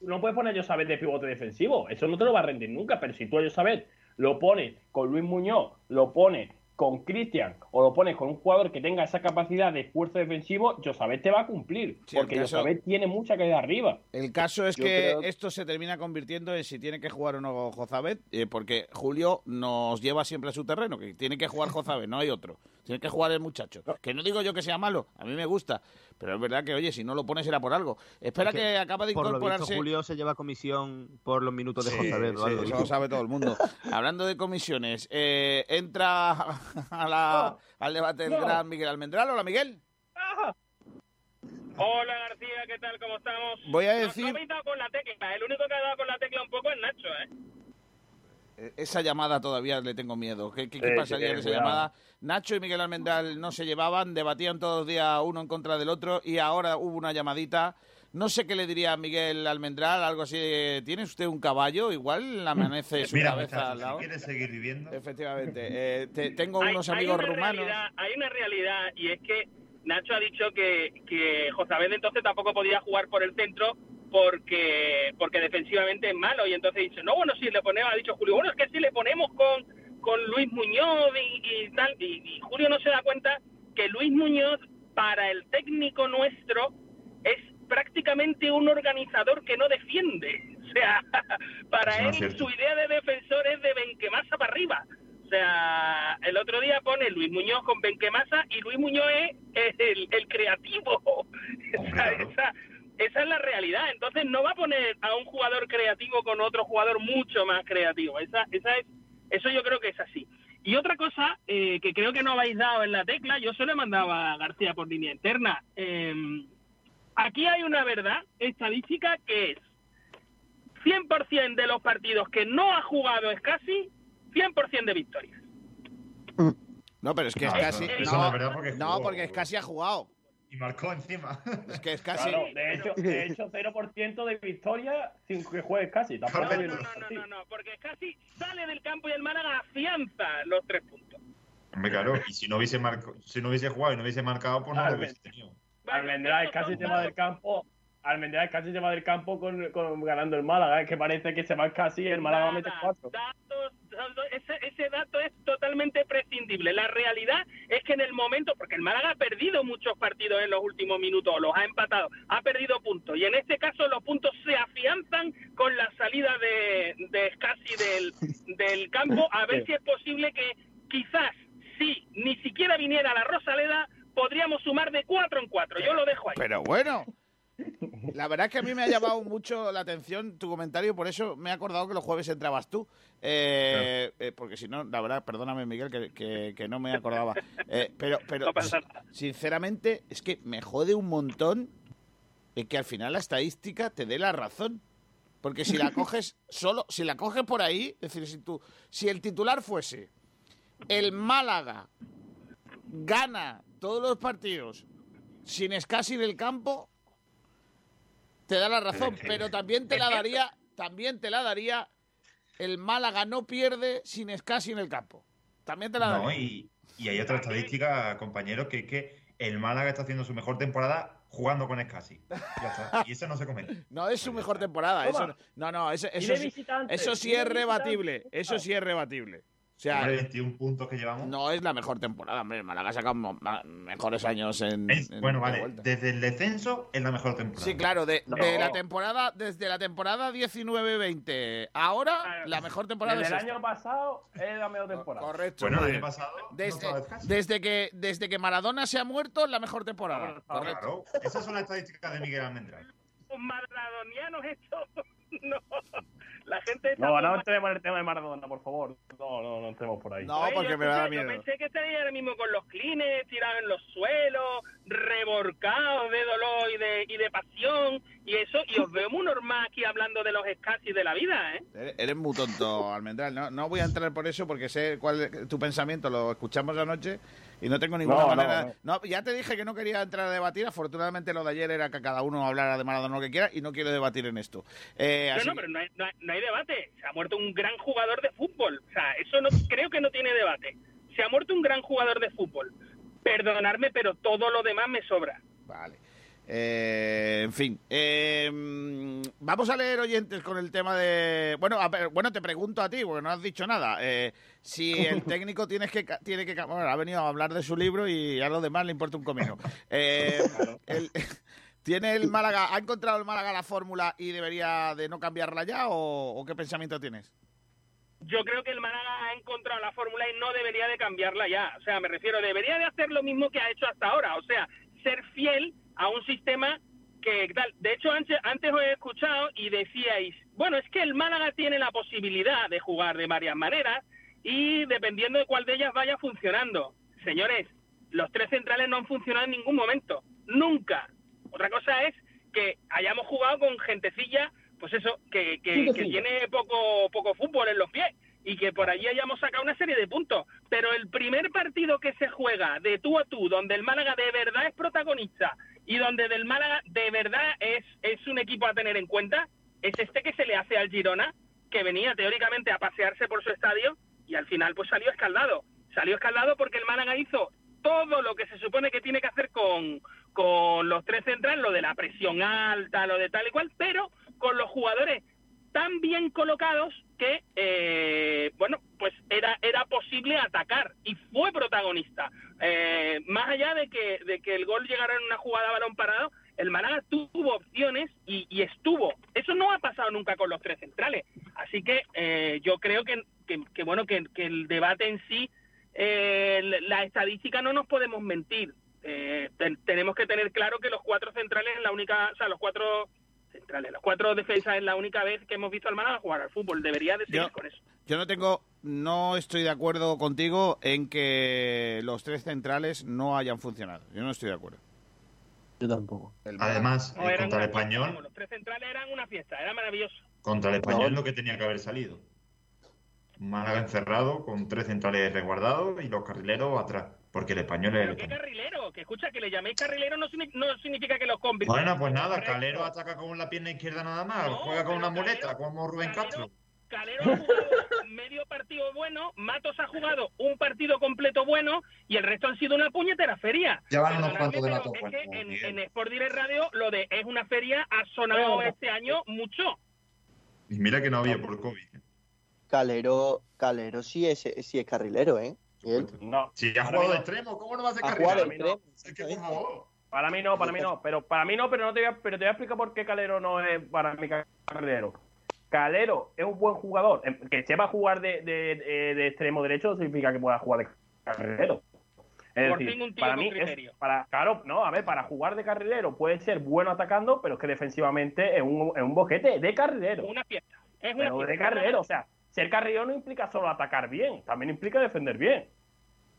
no puedes poner a Josabet de pivote defensivo, eso no te lo va a rendir nunca, pero si tú a Josabet lo pones con Luis Muñoz, lo pones con Cristian o lo pones con un jugador que tenga esa capacidad de esfuerzo defensivo, Josabet te va a cumplir, Sí, porque caso- Josabet tiene mucha caída arriba. El caso es Yo que creo- esto se termina convirtiendo en si tiene que jugar o no Jozabet, eh, porque Julio nos lleva siempre a su terreno, que tiene que jugar Jozabet, no hay otro. Tiene que jugar el muchacho. Que no digo yo que sea malo, a mí me gusta, pero es verdad que, oye, si no lo pones era por algo. Espera Es que, que, acaba de Por lo visto, incorporarse... Julio se lleva comisión por los minutos de Sí, o sí. Eso lo sabe todo el mundo. *laughs* Hablando de comisiones, eh, entra a la- al debate del No. gran Miguel Almendral. Hola, Miguel. Hola García, ¿qué tal? ¿Cómo estamos? Voy a decir- No, habéis dado con la tecla, el único que ha dado con la tecla un poco es Nacho, ¿eh? Eh, Esa llamada todavía le tengo miedo. ¿Qué, qué- qué Sí, pasaría sí, en esa cuidado. llamada? Nacho y Miguel Almendral no se llevaban, debatían todos los días uno en contra del otro y ahora hubo una llamadita. No sé qué le diría a Miguel Almendral, algo así. de, ¿Tiene usted un caballo? Igual le amanece su Mira, cabeza muchachos, al lado. si quieres seguir viviendo, Efectivamente. Eh, te- *laughs* tengo Hay- unos amigos rumanos. realidad- hay una realidad y es que Nacho ha dicho que, que Josabed entonces tampoco podía jugar por el centro porque porque defensivamente es malo y entonces dice, no, bueno, si le ponemos, ha dicho Julio, bueno, es que si le ponemos con, con Luis Muñoz y, y tal, y, y Julio no se da cuenta que Luis Muñoz para el técnico nuestro es prácticamente un organizador que no defiende. O sea, *laughs* para no él cierto. su idea de defensor es de Benquemasa para arriba. O sea, el otro día pone Luis Muñoz con Benquemasa y Luis Muñoz es el, el creativo. *laughs* Esa, claro. esa- esa es la realidad. Entonces no va a poner a un jugador creativo con otro jugador mucho más creativo. Esa, esa es, eso yo creo que es así. Y otra cosa eh, que creo que no habéis dado en la tecla, yo se lo he mandado a García por línea interna. Eh, aquí hay una verdad estadística que es 100% de los partidos que no ha jugado es casi 100% de victorias. No, pero es que No, es casi. no, porque no, porque es casi ha jugado. Y marcó encima. Es que es casi. Claro, de hecho, de hecho 0% de victoria sin que juegues casi. No, no, así. no, no, porque casi sale del campo y el Málaga afianza los tres puntos. Hombre, claro, y si no hubiese marcado, si no hubiese jugado y no hubiese marcado, pues no lo hubiese tenido. Almendral casi se va del campo. Almendral casi se va del campo con, con ganando el Málaga. Es que parece que se va casi y el Málaga va a meter Nada, cuatro. datos, datos, ese, ese dato es totalmente prescindible. La realidad es que en el momento, porque el Málaga ha perdido muchos partidos en los últimos minutos, los ha empatado, ha perdido puntos. Y en este caso los puntos se afianzan con la salida de, de Scassi del, del campo, a ver si es posible que quizás, si ni siquiera viniera la Rosaleda, podríamos sumar de cuatro en cuatro. Yo lo dejo ahí. Pero bueno. La verdad es que a mí me ha llamado mucho la atención tu comentario, por eso me he acordado que los jueves entrabas tú. Eh, eh, porque si no, la verdad, perdóname Miguel, que, que- que no me acordaba. Eh, pero, pero No sinceramente, es que me jode un montón que al final la estadística te dé la razón. Porque si la *laughs* coges solo, si la coges por ahí, es decir, si, tú, si el titular fuese el Málaga gana todos los partidos sin Escasi en el campo, te da la razón, *laughs* pero también te la daría, también te la daría el Málaga no pierde sin Escasi en el campo. También te la No, daría. y, y hay otra estadística, compañero, que es que el Málaga está haciendo su mejor temporada jugando con Escasi. Ya está. *laughs* Y eso no se comenta. No es su mejor temporada. Eso, no, no, eso, eso, eso sí es rebatible. Eso sí es rebatible. O sea, Hombre, 21 puntos que llevamos. no es la mejor temporada. Hombre, Málaga ha sacado mejores años en. Es- en- bueno, vale. vuelta. Desde el descenso es la mejor temporada. Sí, claro, de, No. de la temporada, desde la temporada 19-20. Ahora, la mejor temporada Desde es el esta. año pasado es la mejor temporada. Correcto. Bueno, el año pasado no Desde, Escasi. desde que, desde que Maradona se ha muerto, la mejor temporada. Ah, Correcto. Claro, esas son las estadísticas de Miguel Almendral. Los maradonianos estos. *laughs* No. La gente está No, no entremos en el tema de Maradona, por favor. No, no, no entremos por ahí. No, Oye, porque me da escucha, miedo. Yo pensé que estaría ahora mismo con los clines tirados en los suelos, reborcados de dolor y de, y de pasión y eso, y os veo muy normal aquí hablando de los escasis de la vida, ¿eh? Eres, eres muy tonto, Almendral. No, no voy a entrar por eso porque sé cuál es tu pensamiento, lo escuchamos anoche y no tengo ninguna No, manera. no. No, ya te dije que no quería entrar a debatir. Afortunadamente, lo de ayer era que cada uno hablara de Maradona lo que quiera y no quiero debatir en esto. Eh, No, así no, que- pero no hay, no hay- no hay debate. Se ha muerto un gran jugador de fútbol. O sea, eso no creo que no tiene debate. Se ha muerto un gran jugador de fútbol. Perdonadme, pero todo lo demás me sobra. Vale. Eh, en fin, eh, mm, vamos a leer oyentes con el tema de... Bueno, a ver, bueno, te pregunto a ti, porque no has dicho nada. Eh, si *laughs* el técnico tienes que, ca- tiene que... Bueno, ha venido a hablar de su libro y a lo demás le importa un comino. *laughs* Eh, el- *laughs* ¿Tiene el Málaga, ha encontrado el Málaga la fórmula y debería de no cambiarla ya o, o qué pensamiento tienes? Yo creo que el Málaga ha encontrado la fórmula y no debería de cambiarla ya. O sea, me refiero, debería de hacer lo mismo que ha hecho hasta ahora. O sea, ser fiel a un sistema que tal. De hecho, antes, antes os he escuchado y decíais, bueno, es que el Málaga tiene la posibilidad de jugar de varias maneras y dependiendo de cuál de ellas vaya funcionando. Señores, los tres centrales no han funcionado en ningún momento. Nunca. Otra cosa es que hayamos jugado con gentecilla, pues eso, que, que, que tiene poco, poco fútbol en los pies y que por allí hayamos sacado una serie de puntos. Pero el primer partido que se juega de tú a tú, donde el Málaga de verdad es protagonista y donde del Málaga de verdad es, es un equipo a tener en cuenta, es este que se le hace al Girona, que venía teóricamente a pasearse por su estadio y al final pues salió escaldado. Salió escaldado porque el Málaga hizo todo lo que se supone que tiene que hacer con, con los tres centrales, lo de la presión alta, lo de tal y cual, pero con los jugadores tan bien colocados que, eh, bueno, pues era, era posible atacar y fue protagonista. Eh, más allá de que, de que el gol llegara en una jugada balón parado, el Málaga tuvo opciones y, y estuvo. Eso no ha pasado nunca con los tres centrales. Así que eh, yo creo que, que, que, bueno, que, que el debate en sí, eh, la estadística no nos podemos mentir. Eh, ten- tenemos que tener claro que los cuatro centrales es la única, o sea, los cuatro centrales, los cuatro defensas es la única vez que hemos visto al Málaga jugar al fútbol. Debería de seguir Yo- con eso. Yo no tengo, no estoy de acuerdo contigo en que los tres centrales no hayan funcionado. Yo no estoy de acuerdo. Yo tampoco. Además, No, eran contra el fiesta, español, vamos, los tres centrales eran una fiesta, era maravilloso. contra el español es lo que tenía que haber salido. Málaga encerrado, con tres centrales resguardados y los carrileros atrás. Porque el español es el Pero qué carrilero, que escucha que le llaméis carrilero no, no significa que los convirtáis. Bueno, pues nada. Calero ataca con la pierna izquierda nada más, No, juega con una muleta, Calero- como Rubén Castro. Calero ha jugado medio partido bueno, Matos ha jugado un partido completo bueno y el resto han sido una puñetera feria. Ya van unos cuantos de pero Matos es que en, en Sport Direct Radio lo de es una feria ha sonado Bueno. este año mucho. Y mira que no había por COVID. Calero, Calero sí es, sí es carrilero, ¿eh? Miguel. No. Si ha jugado de no. extremo, ¿cómo no va a ser carrilero? no. Es que, por favor. Para mí no, para mí no, pero para mí no, pero no te voy a, pero te voy a explicar por qué Calero no es para mí Calero. Calero es un buen jugador, Em, que sepa jugar de, de, de- de extremo derecho no significa que pueda jugar de carrilero. Es Por decir, fin un tío para con mí es- para, claro, no, a ver, para jugar de carrilero puede ser bueno atacando, pero es que defensivamente es un, es un boquete de carrilero. Una fiesta. Es una Pero de fiesta. carrilero, o sea, ser carrilero no implica solo atacar bien, también implica defender bien.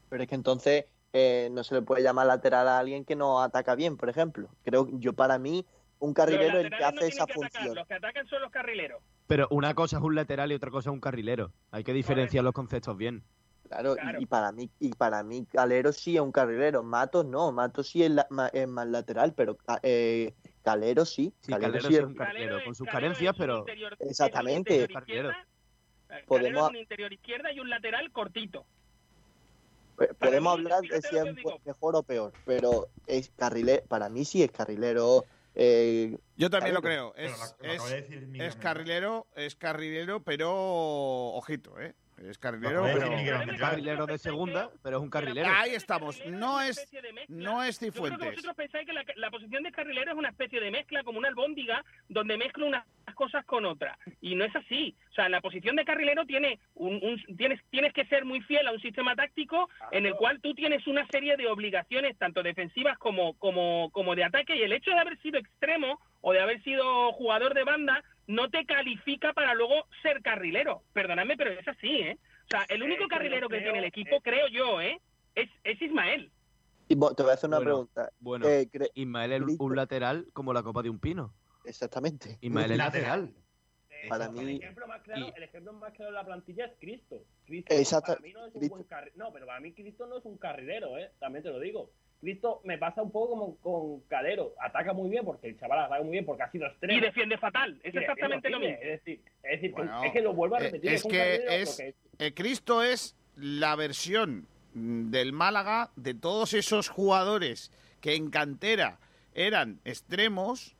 Pero es que entonces eh, no se le puede llamar lateral a alguien que no ataca bien, por ejemplo. Creo yo para mí un carrilero es el que laterales no hace esa atacar, función. Los que atacan son los carrileros. Pero una cosa es un lateral y otra cosa es un carrilero. Hay que diferenciar los conceptos bien. Claro, y- Claro. Y, para mí y para mí Calero sí es un carrilero, Matos no, Matos sí es, la- ma- es más lateral, pero ca- eh, Calero sí, Sí, Calero Calero sí es- un carrilero, con sus Calero carencias, pero interior- Exactamente. Carrilero. Podemos- es un interior izquierda y un lateral cortito. Podemos hablar de si es mejor o peor, pero es carrilero, para mí sí es carrilero. Eh, Yo también lo creo. Es, lo- lo es- de carrilero, es carrilero, pero ojito, ¿eh? Es carrilero, pero... Pero- carrilero de segunda, pero es un carrilero. Ahí estamos. No es, no es Yo creo que Cifuentes. vosotros pensáis que la, la posición de carrilero es una especie de mezcla, como una albóndiga, donde mezclo unas cosas con otras. Y no es así. O sea, la posición de carrilero tiene un, un- tienes, tienes que ser muy fiel a un sistema táctico en el cual tú tienes una serie de obligaciones, tanto defensivas como, como, como de ataque, y el hecho de haber sido extremo o de haber sido jugador de banda no te califica para luego ser carrilero. Perdonadme, pero es así, ¿eh? O sea, el único carrilero que tiene el equipo, creo yo, ¿eh? Es, es Ismael. Y te voy a hacer una Bueno, pregunta. Bueno, Eh, Ismael es un lateral como la copa de un pino. Exactamente. Ismael es lateral. Para El mí, ejemplo más claro, Y- el ejemplo más claro de la plantilla es Cristo. Cristo Exacto, para mí no es un buen carri- No, pero para mí Cristo no es un carrilero, ¿eh? También te lo digo. Cristo me pasa un poco como con Calero. Ataca muy bien porque el chaval ataca muy bien porque ha sido extremo. Y defiende fatal. Es exactamente lo mismo. Es decir, es, decir que- Bueno, es que lo vuelvo a eh, repetir. es un que es- porque Eh, Cristo es la versión del Málaga de todos esos jugadores que en cantera eran extremos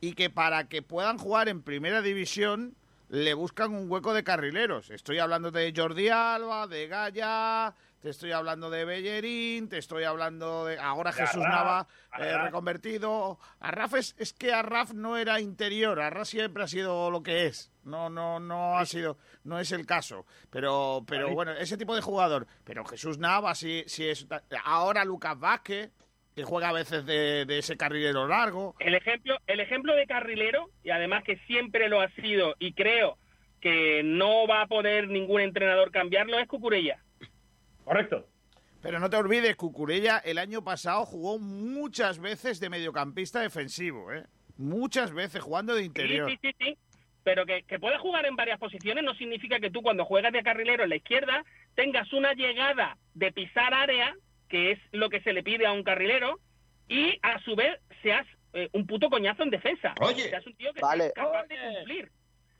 y que para que puedan jugar en primera división le buscan un hueco de carrileros. Estoy hablando de Jordi Alba, de Gaya, te estoy hablando de Bellerín, te estoy hablando de ahora De Jesús Arraf, Nava eh, reconvertido. Arraf es, es que Arraf no era interior, Arraf siempre ha sido lo que es. No, no, no ha sido, no es el caso. Pero, pero bueno, ese tipo de jugador. Pero Jesús Nava sí, sí es. Ahora Lucas Vázquez, que juega a veces de, de ese carrilero largo. El ejemplo, el ejemplo de carrilero, y además que siempre lo ha sido, y creo que no va a poder ningún entrenador cambiarlo, es Cucurella. Correcto. Pero no te olvides, Cucurella el año pasado jugó muchas veces de mediocampista defensivo, ¿eh? Muchas veces jugando de Sí, interior. sí, sí, sí. Pero que, que puedas jugar en varias posiciones no significa que tú cuando juegas de carrilero en la izquierda tengas una llegada de pisar área, que es lo que se le pide a un carrilero, y a su vez seas eh, un puto coñazo en defensa. Oye. Seas un tío que Vale. sea capaz de cumplir.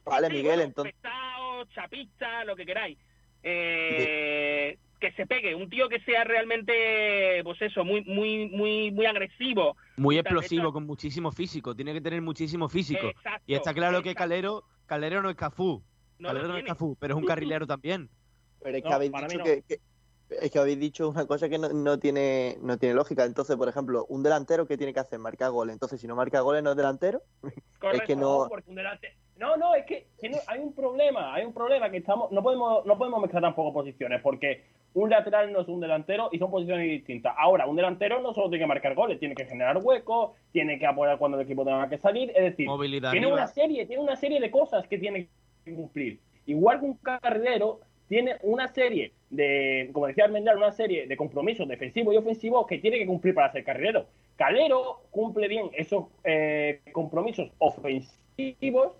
Vale, Sí, Miguel, bueno, entonces. pesado, chapista, lo que queráis. Eh, que se pegue, un tío que sea realmente, pues eso, muy, muy, muy, muy agresivo. Muy explosivo, con muchísimo físico. Tiene que tener muchísimo físico. Exacto, y está claro que. Calero, Calero no es Cafú. No Calero no es. Cafú, pero es un *laughs* carrilero también. Pero es que No, habéis dicho no. que, que- es que habéis dicho una cosa que no, no tiene no tiene lógica. Entonces, por ejemplo, un delantero que tiene que hacer marcar goles. Entonces, si no marca goles no es delantero. *laughs* Correcto. que no- porque un delante- No, no, es que tiene- hay un problema, hay un problema que estamos, no podemos, no podemos mezclar tampoco posiciones, porque un lateral no es un delantero y son posiciones distintas. Ahora, un delantero no solo tiene que marcar goles, tiene que generar huecos, tiene que apoyar cuando el equipo tenga que salir, es decir, Movilidad tiene arriba. una serie, tiene una serie de cosas que tiene que cumplir. Igual que un carrilero tiene una serie de, como decía Almendral, una serie de compromisos defensivos y ofensivos que tiene que cumplir para ser carrilero. Calero cumple bien esos eh, compromisos ofensivos,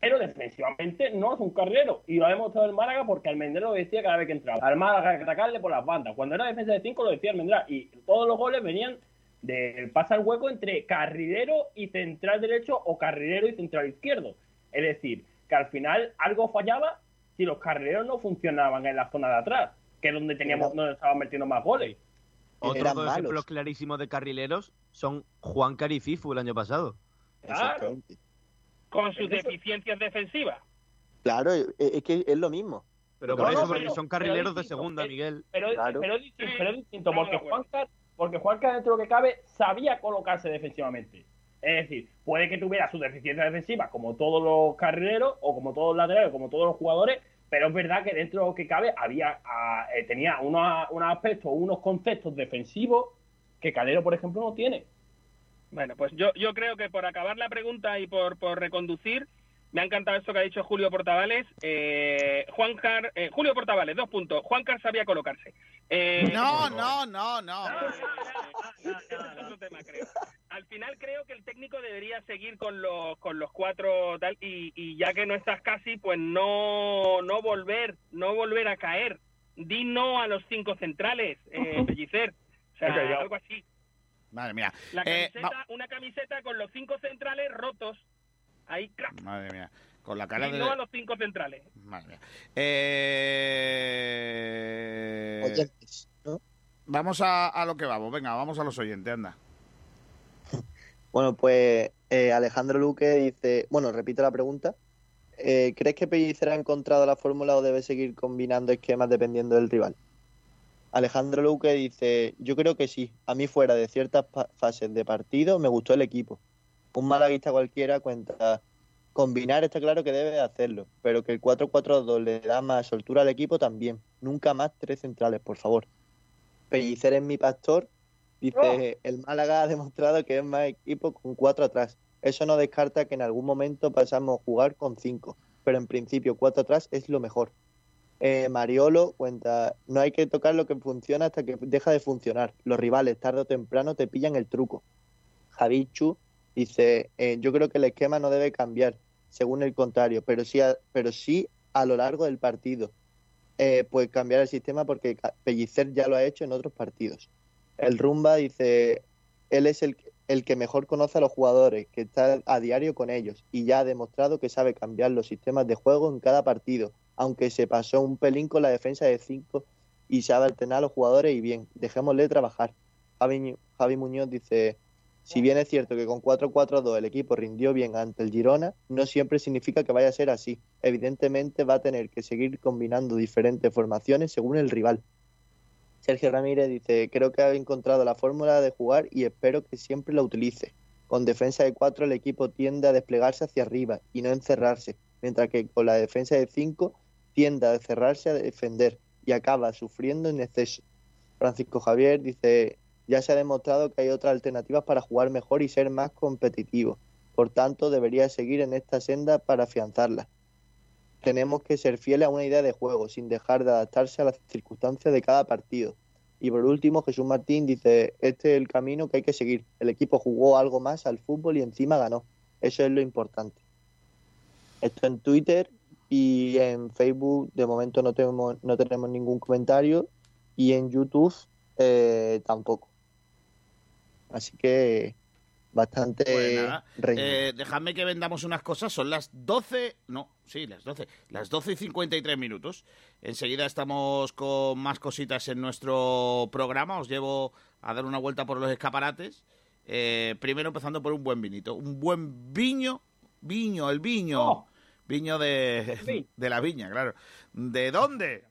pero defensivamente no es un carrilero. Y lo ha demostrado el Málaga porque Almendral lo decía cada vez que entraba. Al Málaga hay que atacarle por las bandas. Cuando era defensa de 5 lo decía Almendral. Y todos los goles venían del pasa el hueco entre carrilero y central derecho o carrilero y central izquierdo. Es decir, que al final algo fallaba si los carrileros no funcionaban en la zona de atrás, que es donde teníamos, donde estaban metiendo más goles. Otros dos ejemplos clarísimos de carrileros son Juan Carififu el año pasado. Claro. Exactamente. Con sus Eso- deficiencias defensivas. Claro, es, es que es lo mismo. Pero por no, eso, porque pero- son carrileros de segunda, Miguel. Pero, Claro. pero es distinto, pero distinto porque. Juancar, porque Juancar dentro de lo que cabe sabía colocarse defensivamente. Es decir, puede que tuviera sus deficiencias defensivas como todos los carrileros o como todos los laterales, como todos los jugadores, pero es verdad que dentro de lo que cabe había ah, eh, tenía unos, unos aspectos, unos conceptos defensivos que Calero, por ejemplo, no tiene. Bueno, pues yo, yo creo que por acabar la pregunta y por, por reconducir, me ha encantado esto que ha dicho Julio Portavales. Eh, Juan Car, eh, Julio Portavales, dos puntos. Juan Car sabía colocarse. Eh, No, no, no, no. Al final creo que el técnico debería seguir con los con los cuatro tal y, y ya que no estás casi, pues no no volver no volver a caer. Di no a los cinco centrales, eh, *laughs* Pellicer. O sea, algo así. Madre mía. La Eh, camiseta, una camiseta con los cinco centrales rotos. Ahí, crack. Madre mía. Con la cara de. no a los cinco centrales. Madre mía. Eh... Oyentes, ¿no? Vamos a, a lo que vamos. Venga, vamos a los oyentes, anda. *laughs* Bueno, pues eh, Alejandro Luque dice, bueno, repito la pregunta. Eh, ¿Crees que Pellicer ha encontrado la fórmula o debe seguir combinando esquemas dependiendo del rival? Alejandro Luque dice, yo creo que sí. A mí fuera de ciertas fases de partido me gustó el equipo. Un malaguista cualquiera cuenta, combinar está claro que debe hacerlo, pero que el 4-4-2 le da más soltura al equipo también. Nunca más tres centrales, por favor. Pellicer es mi pastor. Dice, el Málaga ha demostrado que es más equipo con cuatro atrás. Eso no descarta que en algún momento pasamos a jugar con cinco, pero en principio cuatro atrás es lo mejor. Eh, Mariolo cuenta, no hay que tocar lo que funciona hasta que deja de funcionar. Los rivales tarde o temprano te pillan el truco. Javichu dice, eh, yo creo que el esquema no debe cambiar, según el contrario, pero sí a, pero sí a lo largo del partido. Eh, pues cambiar el sistema porque Pellicer ya lo ha hecho en otros partidos. El Rumba dice, él es el, el que mejor conoce a los jugadores, que está a diario con ellos y ya ha demostrado que sabe cambiar los sistemas de juego en cada partido, aunque se pasó un pelín con la defensa de 5 y sabe alternar a los jugadores y bien, dejémosle trabajar. Javi, Muñoz dice, si bien es cierto que con 4-4-2 el equipo rindió bien ante el Girona, no siempre significa que vaya a ser así. Evidentemente va a tener que seguir combinando diferentes formaciones según el rival. Sergio Ramírez dice, creo que ha encontrado la fórmula de jugar y espero que siempre la utilice. Con defensa de 4 el equipo tiende a desplegarse hacia arriba y no encerrarse, mientras que con la defensa de 5 tiende a cerrarse a defender y acaba sufriendo en exceso. Francisco Javier dice, ya se ha demostrado que hay otras alternativas para jugar mejor y ser más competitivo. Por tanto, debería seguir en esta senda para afianzarla. Tenemos que ser fieles a una idea de juego, sin dejar de adaptarse a las circunstancias de cada partido. Y por último, Jesús Martín dice, este es el camino que hay que seguir. El equipo jugó algo más al fútbol y encima ganó. Eso es lo importante. Esto en Twitter y en Facebook de momento no tenemos, no tenemos ningún comentario y en YouTube eh, tampoco. Así que bastante Pues eh, dejadme que vendamos unas cosas. Son las 12. No, sí, las 12. Las 12 y 53 minutos. Enseguida estamos con más cositas en nuestro programa. Os llevo a dar una vuelta por los escaparates. Eh, primero empezando por un buen vinito. Un buen viño. Viño, el viño. Viño de, de la viña, claro. ¿De dónde?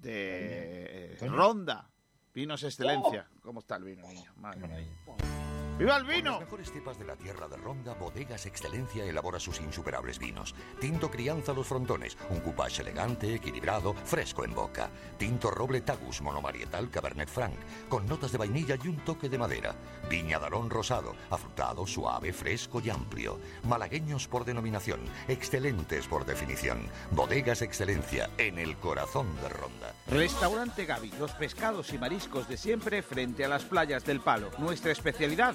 De Ronda. Vinos Excelencia. ¿Cómo está el vino, niño? Madre mía. ¡Viva el Con vino! las mejores cepas de la tierra de Ronda, Bodegas Excelencia elabora sus insuperables vinos. Tinto Crianza Los Frontones, un coupage elegante, equilibrado, fresco en boca. Tinto Roble Tagus monomarietal Cabernet Franc, con notas de vainilla y un toque de madera. Viña Darón Rosado, afrutado, suave, fresco y amplio. Malagueños por denominación, excelentes por definición. Bodegas Excelencia, en el corazón de Ronda. Restaurante Gaby, los pescados y mariscos de siempre frente a las playas del Palo. Nuestra especialidad,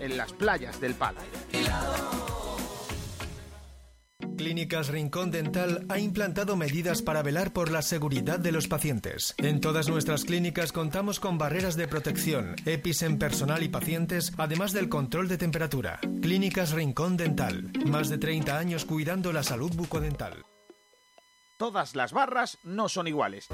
en las playas del Palo. Clínicas Rincón Dental ha implantado medidas para velar por la seguridad de los pacientes. En todas nuestras clínicas contamos con barreras de protección, EPIs en personal y pacientes, además del control de temperatura. Clínicas Rincón Dental. Más de 30 años cuidando la salud bucodental. Todas las barras no son iguales.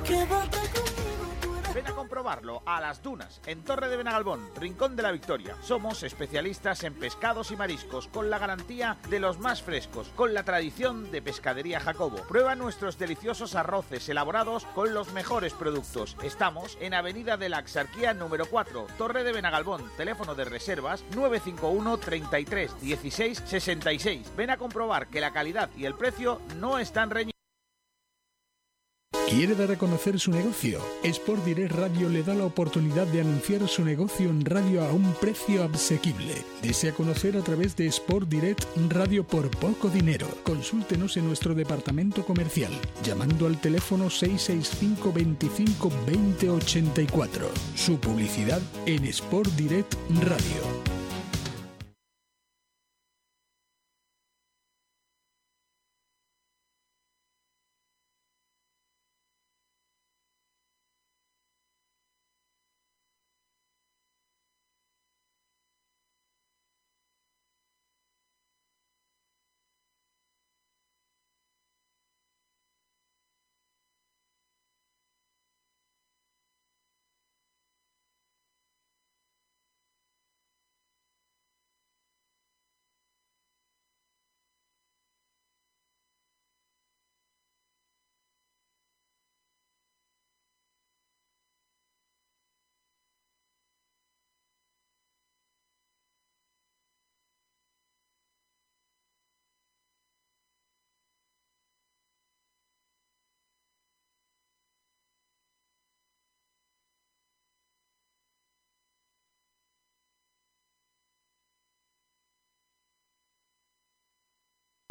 Ven a comprobarlo a Las Dunas, en Torre de Benagalbón, Rincón de la Victoria. Somos especialistas en pescados y mariscos, con la garantía de los más frescos, con la tradición de Pescadería Jacobo. Prueba nuestros deliciosos arroces elaborados con los mejores productos. Estamos en Avenida de la Axarquía número 4, Torre de Benagalbón. Teléfono de reservas 951 33 16 66. Ven a comprobar que la calidad y el precio no están reñidos. ¿Quiere dar a conocer su negocio? Sport Direct Radio le da la oportunidad de anunciar su negocio en radio a un precio asequible. Desea conocer a través de Sport Direct Radio por poco dinero. Consúltenos en nuestro departamento comercial llamando al teléfono 665 25 20 84. Su publicidad en Sport Direct Radio.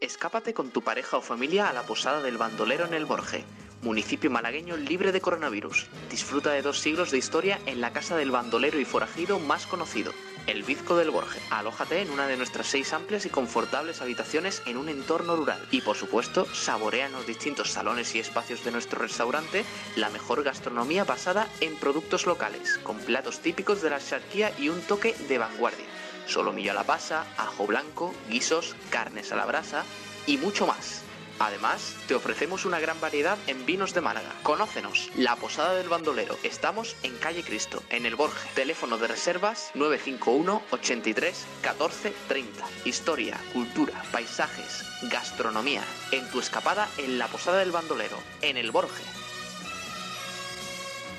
Escápate con tu pareja o familia a la posada del bandolero en el Borje, municipio malagueño libre de coronavirus. Disfruta de dos siglos de historia en la casa del bandolero y forajido más conocido, el Bizco del Borje. Alójate en una de nuestras seis amplias y confortables habitaciones en un entorno rural. Y por supuesto, saborea en los distintos salones y espacios de nuestro restaurante la mejor gastronomía basada en productos locales, con platos típicos de la charquía y un toque de vanguardia. Solomillo a la pasa, ajo blanco, guisos, carnes a la brasa y mucho más. Además, te ofrecemos una gran variedad en vinos de Málaga. Conócenos, La Posada del Bandolero. Estamos en Calle Cristo, en el Borje. Teléfono de reservas 951 83 14 30. Historia, cultura, paisajes, gastronomía. En tu escapada en La Posada del Bandolero, en el Borje.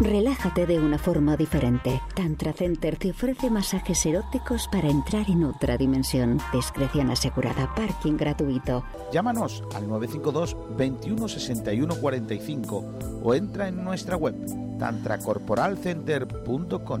Relájate de una forma diferente. Tantra Center te ofrece masajes eróticos para entrar en otra dimensión. Discreción asegurada, parking gratuito. Llámanos al 952 21 61 45 o entra en nuestra web tantracorporalcenter.com.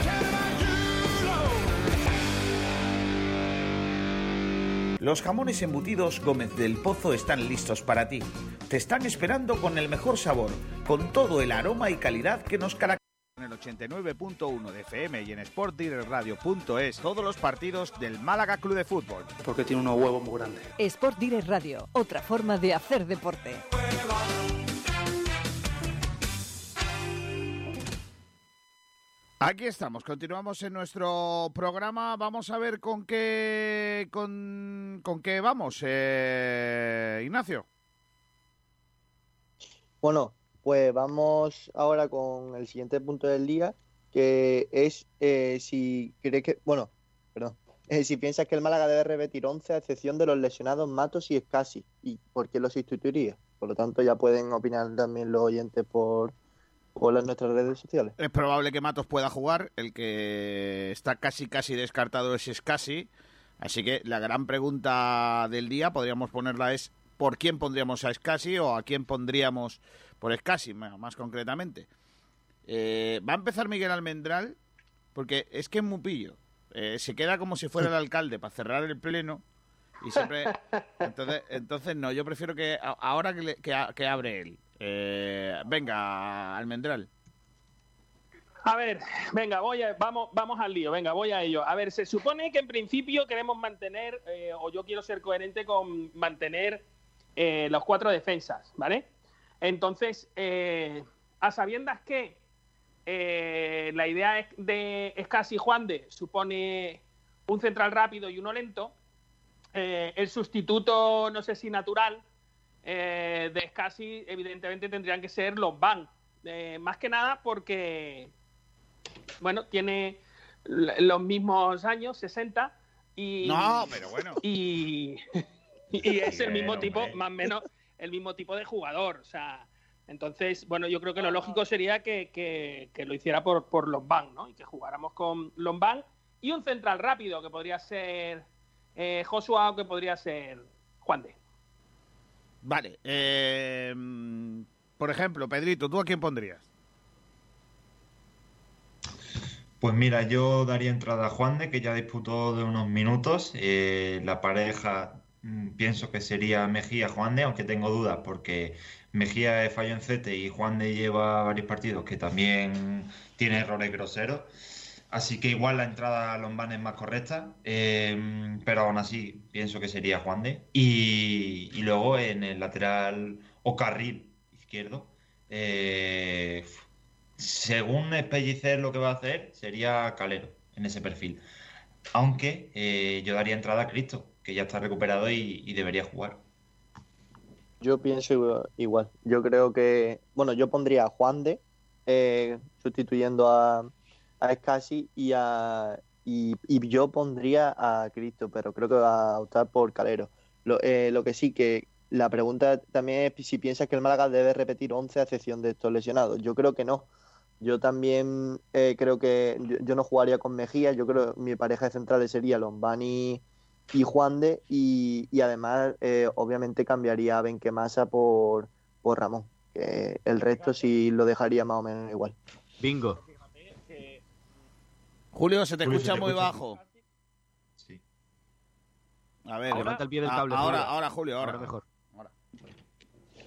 Los jamones embutidos Gómez del Pozo están listos para ti. Te están esperando con el mejor sabor, con todo el aroma y calidad que nos caracteriza. En el 89.1 de FM y en sportdirectradio.es todos los partidos del Málaga Club de Fútbol. Porque tiene unos huevos muy grandes. Sport Direct Radio, otra forma de hacer deporte. Aquí estamos, continuamos en nuestro programa. Vamos a ver con qué con, qué vamos, eh, Ignacio. Bueno, pues vamos ahora con el siguiente punto del día, que es eh, si cree que, bueno, perdón, eh, si piensas que el Málaga debe repetir 11 a excepción de los lesionados Matos y Escasi, y por qué los sustituiría. Por lo tanto, ya pueden opinar también los oyentes por, o nuestras redes sociales. Es probable que Matos pueda jugar, el que está casi casi descartado es Scassi, así que la gran pregunta del día podríamos ponerla es ¿por quién pondríamos a Scassi o a quién pondríamos por Scassi, más concretamente? Eh, va a empezar Miguel Almendral, porque es que es muy pillo. Eh, se queda como si fuera el *laughs* alcalde para cerrar el pleno y siempre... *laughs* Entonces, entonces no, yo prefiero que ahora que, le- que, que abre él. Eh, venga, Almendral. A ver, venga, voy a, vamos, vamos al lío, venga, voy a ello. A ver, se supone que en principio queremos mantener, eh, o yo quiero ser coherente con mantener eh, los cuatro defensas, ¿vale? Entonces, eh, a sabiendas que la idea es de Escasi Juan de supone un central rápido y uno lento, el sustituto, no sé si natural, eh, de Scassi, evidentemente tendrían que ser los Van. Eh, más que nada porque, bueno, tiene los mismos años, 60, y. No, pero bueno. Y, *laughs* y es el mismo Bien, tipo, hombre. más o menos, el mismo tipo de jugador. O sea, entonces, bueno, yo creo que lo lógico sería que, que- que lo hiciera por, por Lombán, ¿no? Y que jugáramos con Lombán y un central rápido, que podría ser eh, Joshua o que podría ser Juan de. Vale. eh, por ejemplo, Pedrito, ¿tú a quién pondrías? Pues mira, yo daría entrada a Juan de, que ya disputó de unos minutos. Eh, la pareja mm, pienso que sería Mejía-Juan de, aunque tengo dudas porque Mejía es fallo en CT y Juan de lleva varios partidos que también tiene errores groseros. Así que igual la entrada a Lombán es más correcta, eh, pero aún así pienso que sería Juan de. Y, luego en el lateral o carril izquierdo, eh, según Pellicer lo que va a hacer, sería Calero en ese perfil. Aunque eh, yo daría entrada a Cristo, que ya está recuperado y, y debería jugar. Yo pienso igual- igual. Yo creo que, bueno, yo pondría a Juan de eh, sustituyendo a, a Scassi y a y, yo pondría a Cristo, pero creo que va a optar por Calero. Lo, eh, lo que sí que la pregunta también es si piensas que el Málaga debe repetir 11 a excepción de estos lesionados. Yo creo que no. Yo también eh, creo que yo, no jugaría con Mejía. Yo creo que mi pareja de centrales sería Lombani y Juan de y, y además eh, obviamente cambiaría a Benquemasa por, por Ramón. El resto sí lo dejaría más o menos igual. Bingo. Julio, se te Julio, escucha se te muy escucha. bajo. A ver, Levanta el pie del cable, Ahora, Julio. ahora, Julio, ahora. Ahora mejor.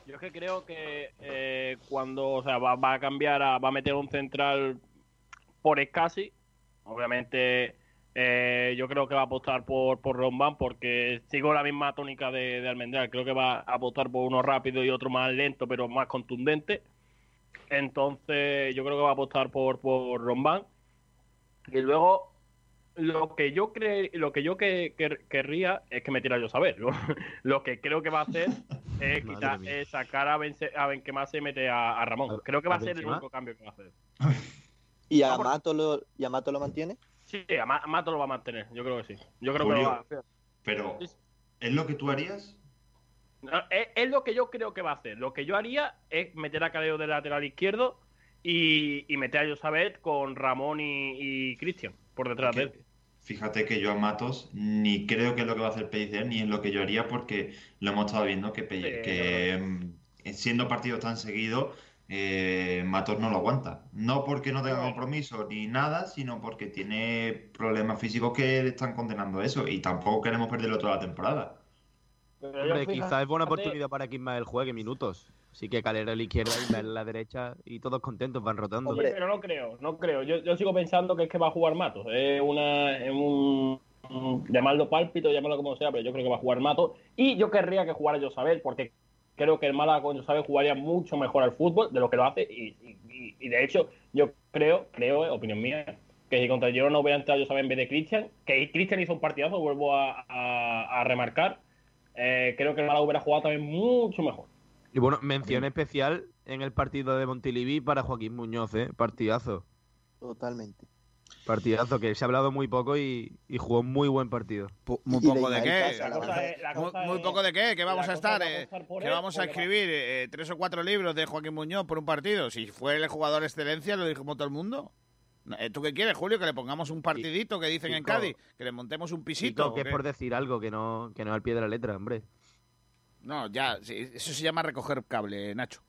Yo es que creo que eh, cuando, o sea, va, va a cambiar, a- va a meter un central por Escasi, obviamente eh, yo creo que va a apostar por, por Rombán porque sigo la misma tónica de, de Almendral, creo que va a apostar por uno rápido y otro más lento pero más contundente. Entonces yo creo que va a apostar por, por Rombán. Y luego lo que yo cre lo que yo que, que- querría es que metiera yo saber. Lo, *laughs* lo que creo que va a hacer es, *laughs* quitar- sacar a, Bence, a y mete a, a Ramón. Creo que va ¿a a ser el único cambio que va a hacer. *laughs* ¿Y a Mato lo, y a Mato lo mantiene? Sí, a Ma- a Mato lo va a mantener. Yo creo que sí. Yo creo que lo va a hacer. Pero, ¿es lo que tú harías? No, Es, es lo que yo creo que va a hacer. Lo que yo haría es meter a Caleo de lateral izquierdo y, y meter a Josabet con Ramón y, y Cristian por detrás de él. Fíjate que yo a Matos ni creo que es lo que va a hacer Pellicer ni es lo que yo haría porque lo hemos estado viendo que, Pelli- Sí, que mm, siendo partidos tan seguidos eh, Matos no lo aguanta. No porque no tenga compromiso ni nada, sino porque tiene problemas físicos que le están condenando eso y tampoco queremos perderlo toda la temporada. Hombre, quizás es buena oportunidad para que Ismael juegue minutos. Así que Calera a la izquierda, Ismael a la derecha y todos contentos, van rotando. Sí, pero no creo, no creo. Yo, yo sigo pensando que es que va a jugar Mato. Es una, es un, un- llamarlo pálpito, llamarlo como sea, pero yo creo que va a jugar Mato. Y yo querría que jugara Josabel, porque creo que el Málaga con Josabel jugaría mucho mejor al fútbol de lo que lo hace. Y, y- y- y de hecho, yo creo, creo, opinión mía, que si contra el Girona hubiera entrado Josabel en vez de Cristian, que Cristian hizo un partidazo, vuelvo a, a- a remarcar, eh, creo que el Málaga hubiera jugado también mucho mejor. Y bueno, mención especial en el partido de Montilivi para Joaquín Muñoz, ¿eh? Partidazo. Totalmente. Partidazo que se ha hablado muy poco y, y jugó un muy buen partido. Muy poco de qué. Casa, la cosa verdad. es- la Muy, cosa muy es- poco de qué, que vamos a estar, va a eh, que él, vamos a escribir eh, tres o cuatro libros de Joaquín Muñoz por un partido. Si fue el jugador excelencia, lo dijimos todo el mundo. Eh, ¿Tú qué quieres, Julio? Que le pongamos un partidito que dicen en. Cádiz, que le montemos un pisito. Chico, que ¿o es por decir algo que no, que no al pie de la letra, hombre. No, ya, sí, eso se llama recoger cable, Nacho.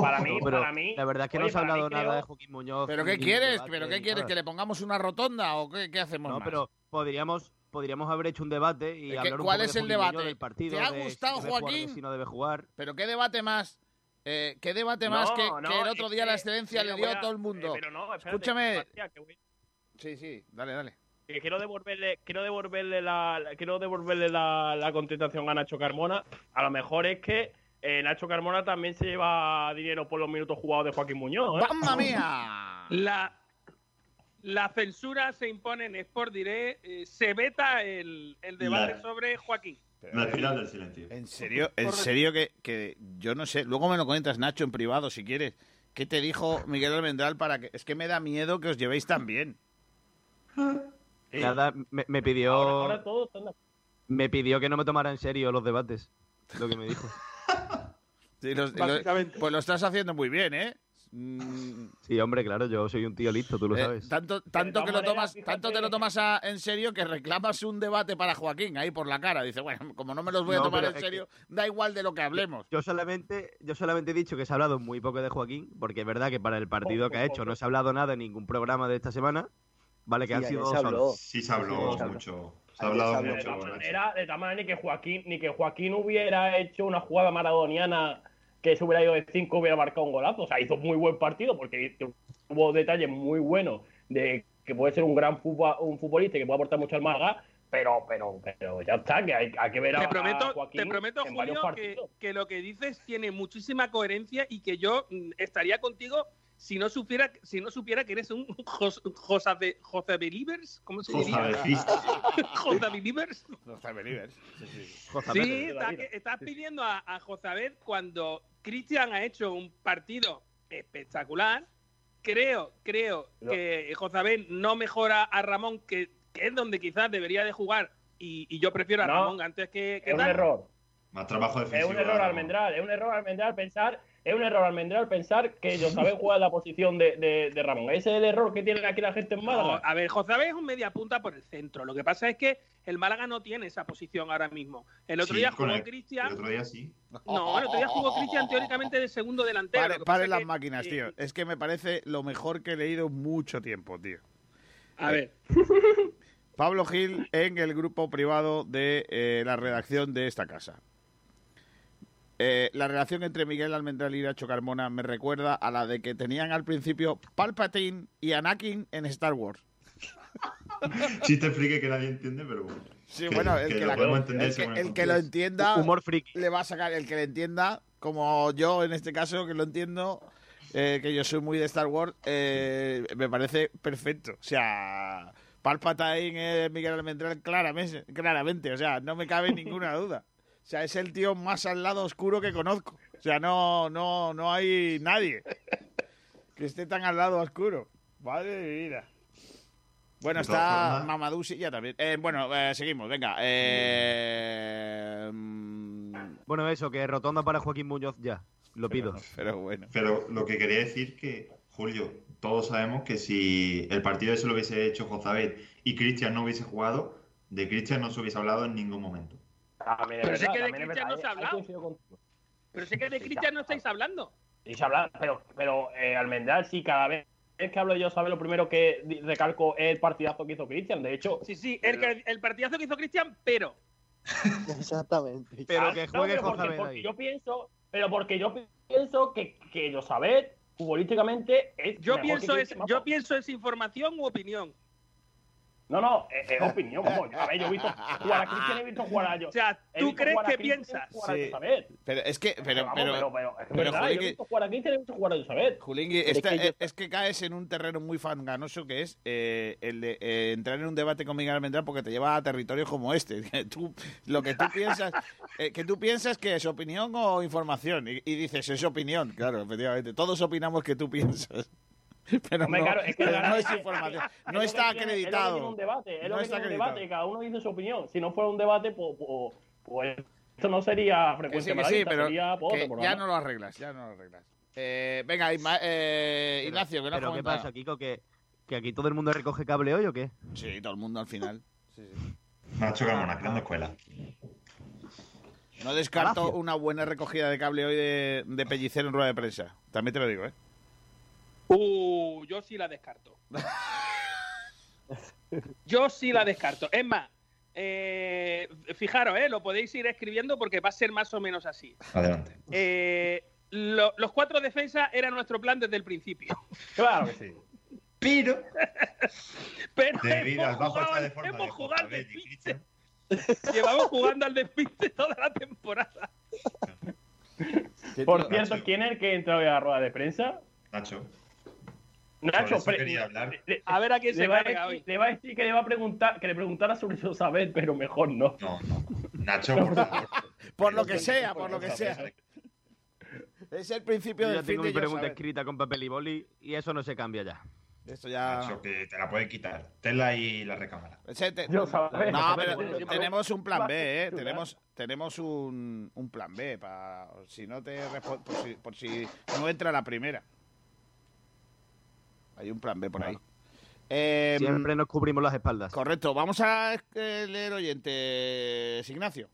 Para mí, pero para mí. la verdad es que oye, no se ha hablado nada creo- de Joaquín Muñoz. ¿Pero qué quieres? debate ¿Pero qué quieres? ¿Que le pongamos una rotonda o qué, qué hacemos No, más? pero podríamos, podríamos haber hecho un debate y ¿Qué- hablar un cuál poco es de el Muñoz, debate? del partido, ¿Te ha de gustado, si jugar, Joaquín? si no debe jugar. ¿Pero qué debate más? Eh, ¿Qué debate más No, que, no, que el otro día la excelencia le dio a a- todo el mundo? eh, pero no, espérate, Escúchame. García, que voy- Sí, sí, dale, dale. Que quiero devolverle, quiero devolverle la, la- quiero devolverle la, la contestación a Nacho Carmona. A lo mejor es que eh, Nacho Carmona también se lleva dinero por los minutos jugados de Joaquín Muñoz. ¿eh? ¡Mamma mía! La, la censura se impone en Sport Direct, eh, se veta el, el debate La- sobre Joaquín. La final del silencio. En serio, en serio que, que yo no sé. Luego me lo comentas, Nacho, en privado, si quieres. ¿Qué te dijo Miguel Almendral para que.? Es que me da miedo que os llevéis tan bien. *laughs* Nada, me, me pidió Ahora, ahora todos están de acuerdo. me pidió que no me tomara en serio los debates. Lo que me dijo. *laughs* Sí, los- lo- Básicamente. pues lo estás haciendo muy bien, ¿eh? Mm, Sí, hombre, claro, yo soy un tío listo, tú lo eh, sabes. tanto tanto que lo tomas, fíjate- tanto te lo tomas a- en serio que reclamas un debate para Joaquín ahí por la cara. Dice, bueno, como no me los voy a No, tomar en serio, da igual de lo que hablemos. Yo solamente, yo solamente he dicho que se ha hablado muy poco de Joaquín, porque es verdad que para el partido que ha hecho no se ha hablado nada en ningún programa de esta semana. Vale, que Sí, han sido se habló. Sí se habló Sí, se habló. mucho. Se ha hablado se habló. De mucho. de todas maneras, ni que Joaquín, ni que Joaquín hubiera hecho una jugada maradoniana que se hubiera ido de 5 hubiera marcado un golazo. O sea, hizo muy buen partido porque hubo detalles muy buenos de que puede ser un gran fútbol, un futbolista y que puede aportar mucho al Málaga, pero, pero, pero ya está, que hay, hay que ver a, Te a prometo, Joaquín te prometo Julio, que lo que dices tiene muchísima coherencia y que yo mm, estaría contigo si no supiera, si no supiera que eres un José Believers, ¿cómo se diría? José Believers. Los *laughs* Believers. Sí, sí. José Sí, Pérez. está- que- estás pidiendo a, a Josabed cuando Cristian ha hecho un partido espectacular. Creo, creo No. que Josabed no mejora a Ramón, que, que es donde quizás debería de jugar, y, y yo prefiero a No, Ramón antes que, que Es un tal. error. Más trabajo Es defensivo. un error almendral, es un error almendral pensar, es un error almendral pensar que *laughs* jugar en la posición de, de, de Ramón. Ese es el error que tiene aquí la gente en No, Málaga. a ver, Josabed es un media punta por el centro. Lo que pasa es que el Málaga no tiene esa posición ahora mismo. El otro Sí, día jugó Cristian. El otro día sí. No, el otro día jugó Cristian teóricamente de segundo delantero. Pare, pare las que, máquinas, eh, tío. Es que me parece lo mejor que he leído mucho tiempo, tío. A ver, *laughs* Pablo Gil en el grupo privado de eh, la redacción de esta casa. Eh, la relación entre Miguel Almendral y Nacho Carmona me recuerda a la de que tenían al principio Palpatine y Anakin en Star Wars. *laughs* Sí te que nadie entiende, pero bueno. Sí, Que- bueno, el que que, lo la- podemos entender el que- según el el que lo contexto. entienda Humor friki. le va a sacar, el que le entienda, como yo en este caso, que lo entiendo, eh, que yo soy muy de Star Wars, eh, me parece perfecto. O sea, Palpatine es Miguel Almendral claramente, claramente, o sea, no me cabe ninguna duda. O sea, es el tío más al lado oscuro que conozco. O sea, no, no, no hay nadie que esté tan al lado oscuro. Madre de vida. Bueno, está Mamadou ya también. Eh, bueno, eh, seguimos, venga. Eh, mm, Bueno, eso, que rotonda para Joaquín Muñoz ya. Lo pido. pero bueno. Pero lo que quería decir que, Julio, todos sabemos que si el partido se lo hubiese hecho Jozabet y Cristian no hubiese jugado, de Cristian no se hubiese hablado en ningún momento. También es Pero sé que de Cristian no se ha hablado. pero sé que de Cristian no estáis hablando. Y se habla, pero, pero eh, Almendral sí, cada vez que hablo yo, sabe lo primero que recalco es el partidazo que hizo Cristian. De hecho, Sí, sí, el, que- el partidazo que hizo Cristian, pero. *laughs* Exactamente. Pero que no, juegue pero porque, yo pienso, pero porque yo pienso que, que Josabet futbolísticamente es Yo mejor pienso, que es, yo pienso es información u opinión. No, no, es, es opinión. como, a ver, yo he visto jugar a Cristian, he visto jugar a yo. O sea, ¿tú crees que piensas? Sí. Pero es que, pero, Vamos, pero, pero, pero, es pero, verdad, yo Julingui- he visto jugar a Cristian, he visto jugar a Josabet. Julingui, Pero es que yo- es, es que caes en un terreno muy fanganoso que es eh, el de eh, entrar en un debate con Miguel Almendral porque te lleva a territorios como este. *laughs* Tú, lo que tú piensas, *laughs* eh, que tú piensas que es opinión o información. Y, y dices, es opinión, claro, efectivamente. Todos opinamos que tú piensas. *laughs* Pero Hombre, no, claro, es que pero no es es información. es No lo que está tiene- Es lo que acreditado. tiene un debate, es lo No que está tiene un acreditado. debate, cada uno dice su opinión. Si no fuera un debate, pues, pues, pues esto no sería Que frecuente sí, que sí, pero sería pues, que otro ya no lo arreglas, ya no lo arreglas. Eh, venga, Isma- eh, Ignacio, que no ¿Pero qué pasa, Kiko? ¿Que, ¿Que aquí todo el mundo recoge cable hoy o qué? Sí, todo el mundo al final. Nacho Carmona, creando escuela. No descarto Palacio. una buena recogida de cable hoy de, de Pellicero en rueda de prensa. También te lo digo, ¿eh? Uh, yo sí la descarto. Yo sí la descarto. Es más, eh, fijaros, eh, lo podéis ir escribiendo porque va a ser más o menos así. Adelante. Eh, lo- los cuatro defensas era nuestro plan desde el principio. Claro que sí. Pero, Pero debido hemos jugado, de forma hemos de jugado al J. Belli, despiste. Llevamos jugando al despiste toda la temporada. Por cierto, ¿quién es el que entra hoy a la rueda de prensa? Nacho. Nacho, eso hablar. le- A ver a quién se va a decir- hoy. Le va a decir que le va a preguntar, que le preguntara sobre Josabet, pero mejor no. No, no. Nacho, por favor. *laughs* Por lo que sea, por lo que sea. Es el principio Yo del ya fin tengo de mi yo pregunta saber. escrita con papel y boli y eso no se cambia ya. Esto ya... Nacho, que te la pueden quitar. Tela y la recámara. Ese te- Yo saber. No, pero tenemos un plan B, ¿eh? Tenemos, tenemos un, un plan B para si no te respo- por si, por si no entra la primera. Hay un plan B por ahí. Eh, Siempre nos cubrimos las espaldas. Correcto. Vamos a eh, leer oyentes, Ignacio.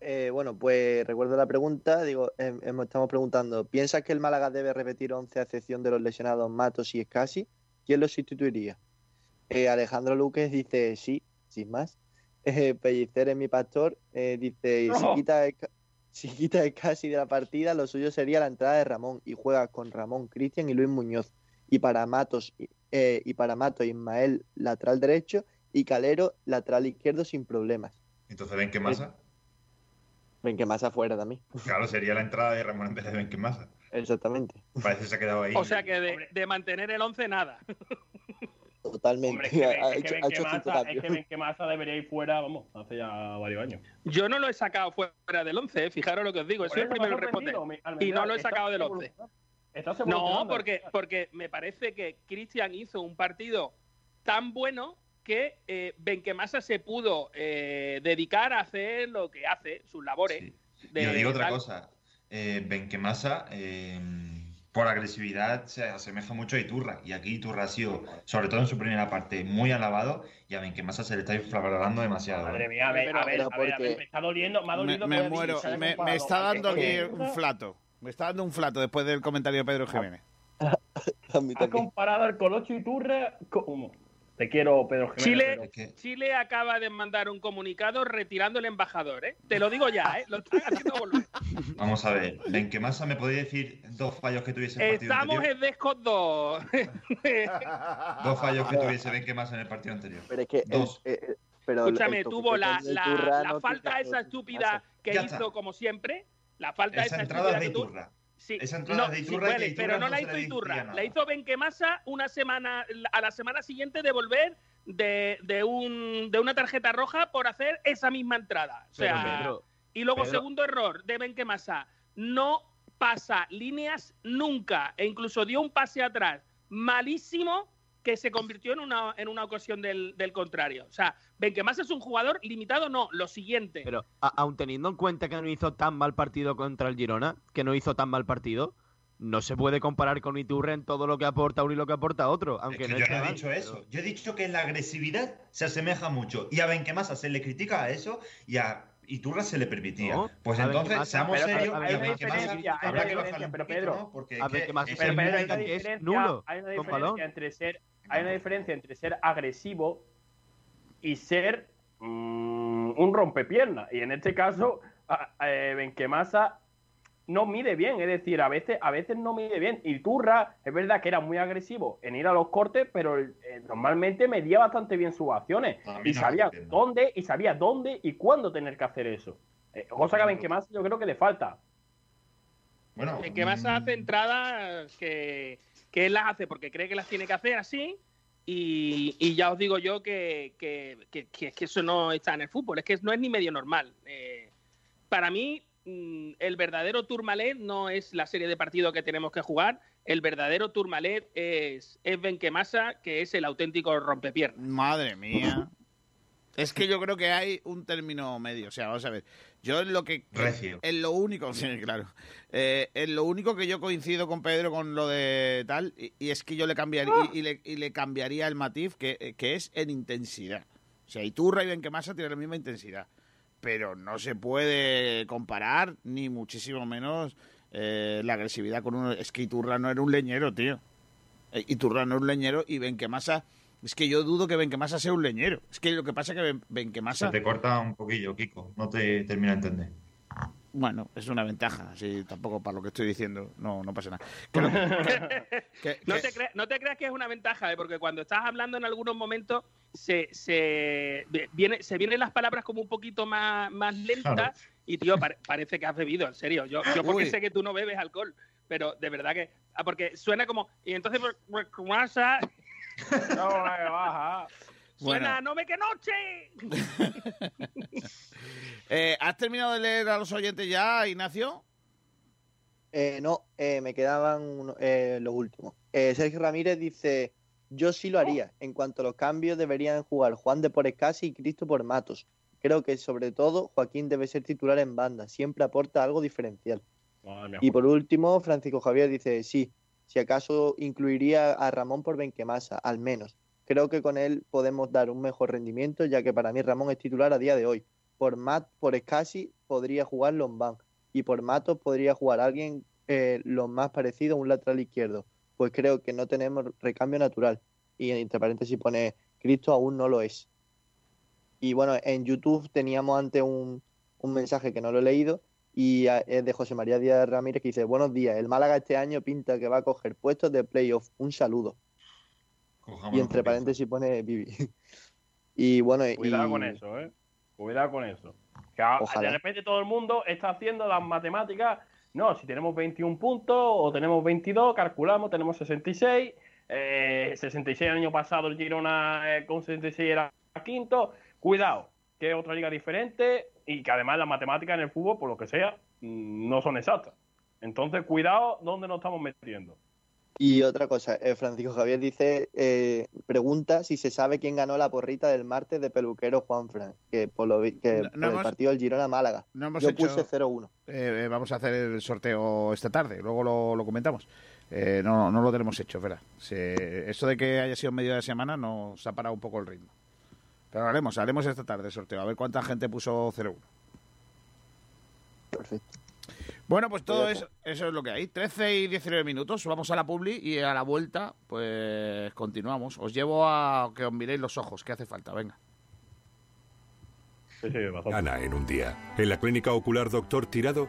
Eh, bueno, pues recuerdo la pregunta, digo, em- em- estamos preguntando, ¿piensas que el Málaga debe repetir 11 a excepción de los lesionados Matos y Escasi? ¿Quién los sustituiría? Eh, Alejandro Luques dice sí, sin más. *laughs* Eh, Pellicer es mi pastor, eh, dice, y si No. quita si quita Escasi de la partida, lo suyo sería la entrada de Ramón y juega con Ramón, Cristian y Luis Muñoz. Y para Matos, eh, y para Matos, Ismael, lateral derecho, y Calero, lateral izquierdo sin problemas. Entonces, ¿ven qué masa? Ven que más afuera también. Claro, sería la entrada de Ramón en vez de Ben que masa. Exactamente. Parece que se ha quedado ahí. O sea que de, de mantener el 11 nada. *laughs* Totalmente. Hombre, es que, *laughs* es hecho, que debería ir fuera, vamos, hace ya varios años. Yo no lo he sacado fuera del 11, eh, fijaros lo que os digo. Soy el primero en responder. Y no lo he sacado del 11. evolucionando. Estás No, porque, porque me parece que Cristian hizo un partido tan bueno que eh, Benquemasa se pudo eh, dedicar a hacer lo que hace, sus labores. de Y os digo otra tal. cosa. Eh, Benquemasa, eh, por agresividad, se asemeja mucho a Iturra. Y aquí Iturra ha sido, sobre todo en su primera parte, muy alabado. Y a Benquemasa se le está infravalorando demasiado. Madre ¿eh? mía, a ver, Pero- a ver, a ver, a ver, porque- me está doliendo, me ha Me, dolido me muero. Me, está dando aquí un flato. Me está dando un flato después del comentario de Pedro Jiménez. *laughs* A mí Ha comparado al Colocho y Turra como... Te quiero, Pedro Jiménez. Chile, pero- Chile acaba de mandar un comunicado retirando el embajador, ¿eh? Te lo digo ya, ¿eh? Lo están haciendo volver. *laughs* Vamos a ver. Benquemasa, ¿me podéis decir dos fallos que tuviese el partido Estamos anterior? en Descos 2. Dos fallos que *laughs* tuviese Benquemasa en el partido anterior. Pero es que. Dos. eh, eh, pero Escúchame, tuvo la, la- falta esa estúpida que hizo como siempre. La falta Esa esa entrada estúpida de que tú- Iturra. Sí, Esa entrada no, de Iturra que vale, Iturra pero no no la hizo Iturra, la hizo Benquemasa una semana, a la semana siguiente de volver de, de, un, de una tarjeta roja por hacer esa misma entrada. O sea, Pero, Pedro, y luego, Pedro- segundo error de Benquemasa, no pasa líneas nunca e incluso dio un pase atrás malísimo que se convirtió en una, en una ocasión del, del contrario. O sea, Benquemasa es un jugador limitado, no, lo siguiente. Pero a- aun teniendo en cuenta que no hizo tan mal partido contra el Girona, que no hizo tan mal partido, no se puede comparar con Iturra en todo lo que aporta uno y lo que aporta otro. Es Aunque que no yo no he mal, dicho pero- eso. Yo he dicho que la agresividad se asemeja mucho. Y a Benquemasa se le critica a eso y a Iturra se le permitía. No, pues entonces, Benquemasa- seamos pero- serios hay una diferencia, pero Pedro, ¿no? Porque a es que es hay una es nulo hay una diferencia entre ser, hay una diferencia entre ser agresivo y ser mm, un rompepiernas. Y en este caso, eh, Benquemasa no mide bien, es decir, a veces, a veces no mide bien. Y Turra, es verdad que era muy agresivo en ir a los cortes, pero eh, normalmente medía bastante bien sus acciones. Y no sabía dónde, y sabía dónde y cuándo tener que hacer eso. Eh, cosa que a Benquemasa yo creo que le falta. Bueno, Benquemasa mm, hace entradas que, que él las hace porque cree que las tiene que hacer así. Y, y ya os digo yo que, que, que- que es que eso no está en el fútbol, es que no es ni medio normal. Eh, para mí, mm, el verdadero Tourmalet no es la serie de partidos que tenemos que jugar. El verdadero Tourmalet es, es Benquemasa, que es el auténtico rompepiernas. Madre mía. Es que yo creo que hay un término medio. O sea, vamos a ver. Yo en lo que. Recio. En lo único, sí, claro. Eh, en lo único que yo coincido con Pedro con lo de tal, y, y es que yo le cambiaría, y, y le, y le cambiaría el matiz, que, que es en intensidad. O sea, Iturra y Benquemasa tienen la misma intensidad. Pero no se puede comparar, ni muchísimo menos eh, la agresividad con uno. Es que Iturra no era un leñero, tío. Eh, Iturra no era un leñero y Benquemasa. Es que yo dudo que Benquemasa sea un leñero. Es que lo que pasa es que Ben- Benquemasa. Se te corta un poquillo, Kiko. No te termino de entender. Bueno, es una ventaja. Sí, tampoco para lo que estoy diciendo. No, no pasa nada. Que lo- *laughs* que- No te, cre- no te creas que es una ventaja, ¿eh? porque cuando estás hablando en algunos momentos se, se, viene, se vienen las palabras como un poquito más, más lentas Claro. y, tío, pare- parece que has bebido, en serio. Yo, yo porque Uy. sé que tú no bebes alcohol, pero de verdad que... ah, porque suena como... Y entonces... *laughs* No, eh, baja. Suena, Bueno. no me que noche. *laughs* Eh, ¿Has terminado de leer a los oyentes ya, Ignacio? Eh, no, eh, me quedaban uno- eh, los últimos. Eh, Sergio Ramírez dice, yo sí lo haría. En cuanto a los cambios, deberían jugar Juan de por Escasi y Cristo por Matos. Creo que sobre todo Joaquín debe ser titular en banda, siempre aporta algo diferencial. Madre Y por último, Francisco Javier dice, sí, si acaso incluiría a Ramón por Benquemasa, al menos. Creo que con él podemos dar un mejor rendimiento, ya que para mí Ramón es titular a día de hoy. Por Mat, por Escasi podría jugar Lombán y por Matos podría jugar alguien eh, lo más parecido a un lateral izquierdo, pues creo que no tenemos recambio natural. Y entre paréntesis pone, Cristo aún no lo es. Y bueno, en YouTube teníamos antes un, un mensaje que no lo he leído y es de José María Díaz Ramírez que dice, buenos días, el Málaga este año pinta que va a coger puestos de playoff, un saludo. y entre paréntesis pone Vivi. *laughs* y bueno, Cuidado y- con eso, ¿eh? Cuidado con eso. Que a- de repente todo el mundo está haciendo las matemáticas. No, si tenemos 21 puntos o tenemos 22, calculamos, tenemos 66. Eh, 66 el año pasado el Girona eh, con 66 era quinto. Cuidado, que es otra liga diferente y que además las matemáticas en el fútbol, por lo que sea, mm, no son exactas. Entonces, cuidado dónde nos estamos metiendo. Y otra cosa, eh, Francisco Javier dice, eh, pregunta si se sabe quién ganó la porrita del martes de peluquero Juan Fran, que por, lo que No- no por el partido del Girona Málaga. No hemos Yo hecho- puse 0-1. Eh, eh, vamos a hacer el sorteo esta tarde, luego lo, lo comentamos. Eh, no, no lo tenemos hecho. Se- eso de que haya sido medio de semana nos ha parado un poco el ritmo. Pero lo haremos, haremos esta tarde el sorteo, a ver cuánta gente puso 0-1. Perfecto. Bueno, pues todo Cuídate. eso, eso es lo que hay. 13 y 19 minutos, vamos a la publi y a la vuelta, pues continuamos. Os llevo a que os miréis los ojos, que hace falta, venga. Gana en un día. En la Clínica Ocular Doctor Tirado,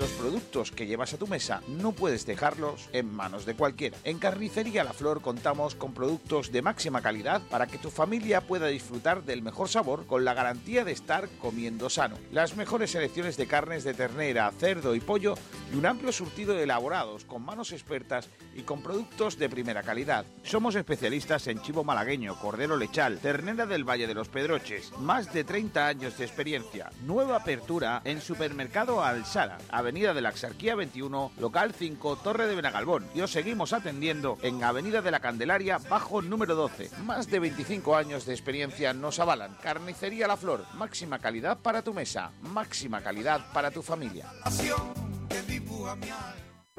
Los productos que llevas a tu mesa no puedes dejarlos en manos de cualquiera. En Carnicería La Flor contamos con productos de máxima calidad para que tu familia pueda disfrutar del mejor sabor con la garantía de estar comiendo sano. Las mejores selecciones de carnes de ternera, cerdo y pollo y un amplio surtido de elaborados con manos expertas y con productos de primera calidad. Somos especialistas en chivo malagueño, cordero lechal, ternera del Valle de los Pedroches. Más de 30 años de experiencia. Nueva apertura en Supermercado Alsara, Avenida de la Axarquía 21, local 5, Torre de Benagalbón. Y os seguimos atendiendo en Avenida de la Candelaria, bajo número 12. Más de 25 años de experiencia nos avalan. Carnicería La Flor, máxima calidad para tu mesa, máxima calidad para tu familia.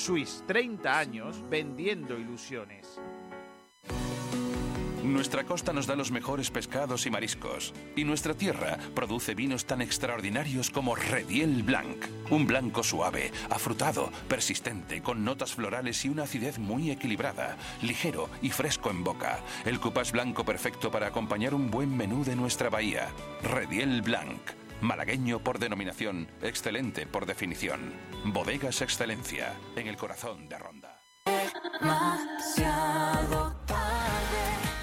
ImoSwiss, 30 años vendiendo ilusiones. Nuestra costa nos da los mejores pescados y mariscos. Y nuestra tierra produce vinos tan extraordinarios como Rediel Blanc. Un blanco suave, afrutado, persistente, con notas florales y una acidez muy equilibrada. Ligero y fresco en boca. El cupás blanco perfecto para acompañar un buen menú de nuestra bahía. Rediel Blanc. Malagueño por denominación, excelente por definición. Bodegas Excelencia, en el corazón de Ronda.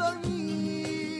dormir.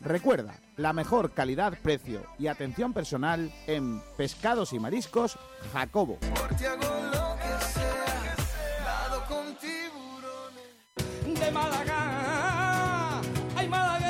Recuerda, la mejor calidad, precio y atención personal en Pescados y Mariscos Jacobo. Te hago lo que sea, nado con tiburones. De Málaga, ay Málaga.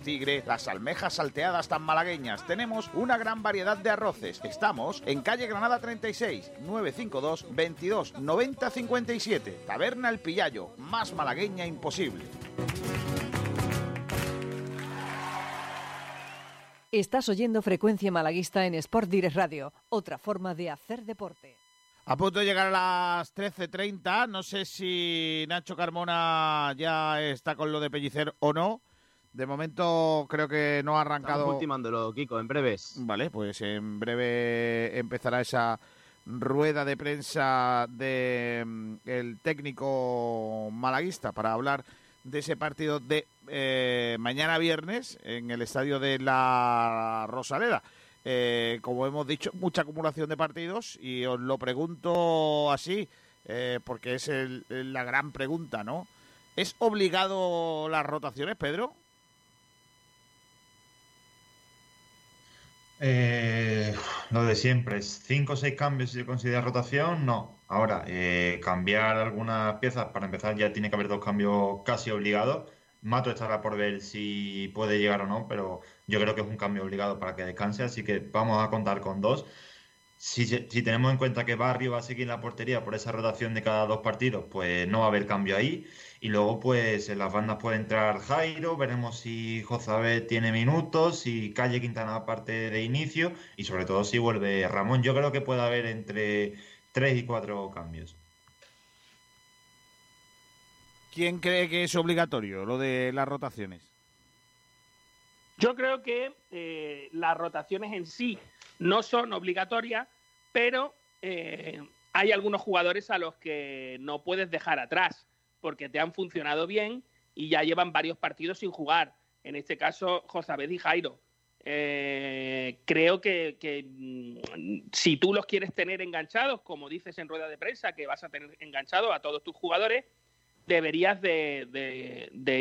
tigre, las almejas salteadas tan malagueñas. Tenemos una gran variedad de arroces. Estamos en calle Granada 36, 952 22 90 57. Taberna El Pillayo, más malagueña imposible. Estás oyendo Frecuencia Malaguista en Sport Direct Radio, otra forma de hacer deporte. A punto de llegar a las 13.30. No sé si Nacho Carmona ya está con lo de Pellicer o no. De momento creo que no ha arrancado. Estamos ultimándolo, Kiko, en breves. Vale, pues en breve empezará esa rueda de prensa de mm, el técnico malaguista para hablar de ese partido de eh, mañana viernes en el estadio de la Rosaleda. Eh, como hemos dicho, mucha acumulación de partidos y os lo pregunto así, eh, porque es el- la gran pregunta, ¿no? ¿Es obligado las rotaciones, Pedro? Eh, lo de siempre, cinco o seis cambios si se considera rotación, no. Ahora, eh, cambiar algunas piezas, para empezar ya tiene que haber dos cambios casi obligados. Mato estará por ver si puede llegar o no, pero yo creo que es un cambio obligado para que descanse, así que vamos a contar con dos. Si, si tenemos en cuenta que Barrio va a seguir la portería por esa rotación de cada dos partidos, pues no va a haber cambio ahí. Y luego, pues en las bandas puede entrar Jairo, veremos si Jozabet tiene minutos, si Calle Quintana aparte de inicio y sobre todo si vuelve Ramón. Yo creo que puede haber entre tres y cuatro cambios. ¿Quién cree que es obligatorio lo de las rotaciones? Yo creo que eh, las rotaciones en sí no son obligatorias, pero eh, hay algunos jugadores a los que no puedes dejar atrás porque te han funcionado bien y ya llevan varios partidos sin jugar. En este caso, Josabed y Jairo. Eh, creo que, mm, si tú los quieres tener enganchados, como dices en rueda de prensa, que vas a tener enganchados a todos tus jugadores, deberías de,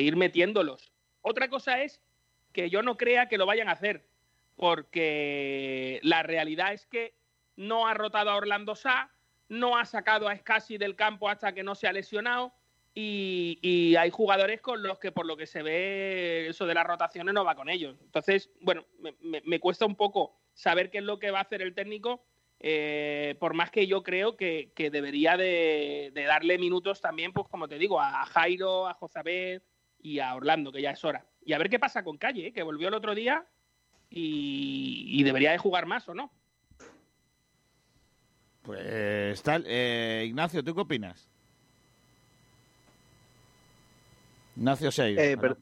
ir metiéndolos. Otra cosa es que yo no crea que lo vayan a hacer, porque la realidad es que no ha rotado a Orlando Sá, no ha sacado a Scassi del campo hasta que no se ha lesionado y, hay jugadores con los que por lo que se ve eso de las rotaciones no va con ellos. Entonces, bueno, me, cuesta un poco saber qué es lo que va a hacer el técnico, eh, por más que yo creo que, debería de, darle minutos también, pues como te digo, a Jairo, a Jozabed y a Orlando, que ya es hora. Y a ver qué pasa con Calle, ¿eh? que volvió el otro día y, y debería de jugar más o no. Pues tal. Eh, Ignacio, ¿tú qué opinas? Ignacio 6. Eh, per-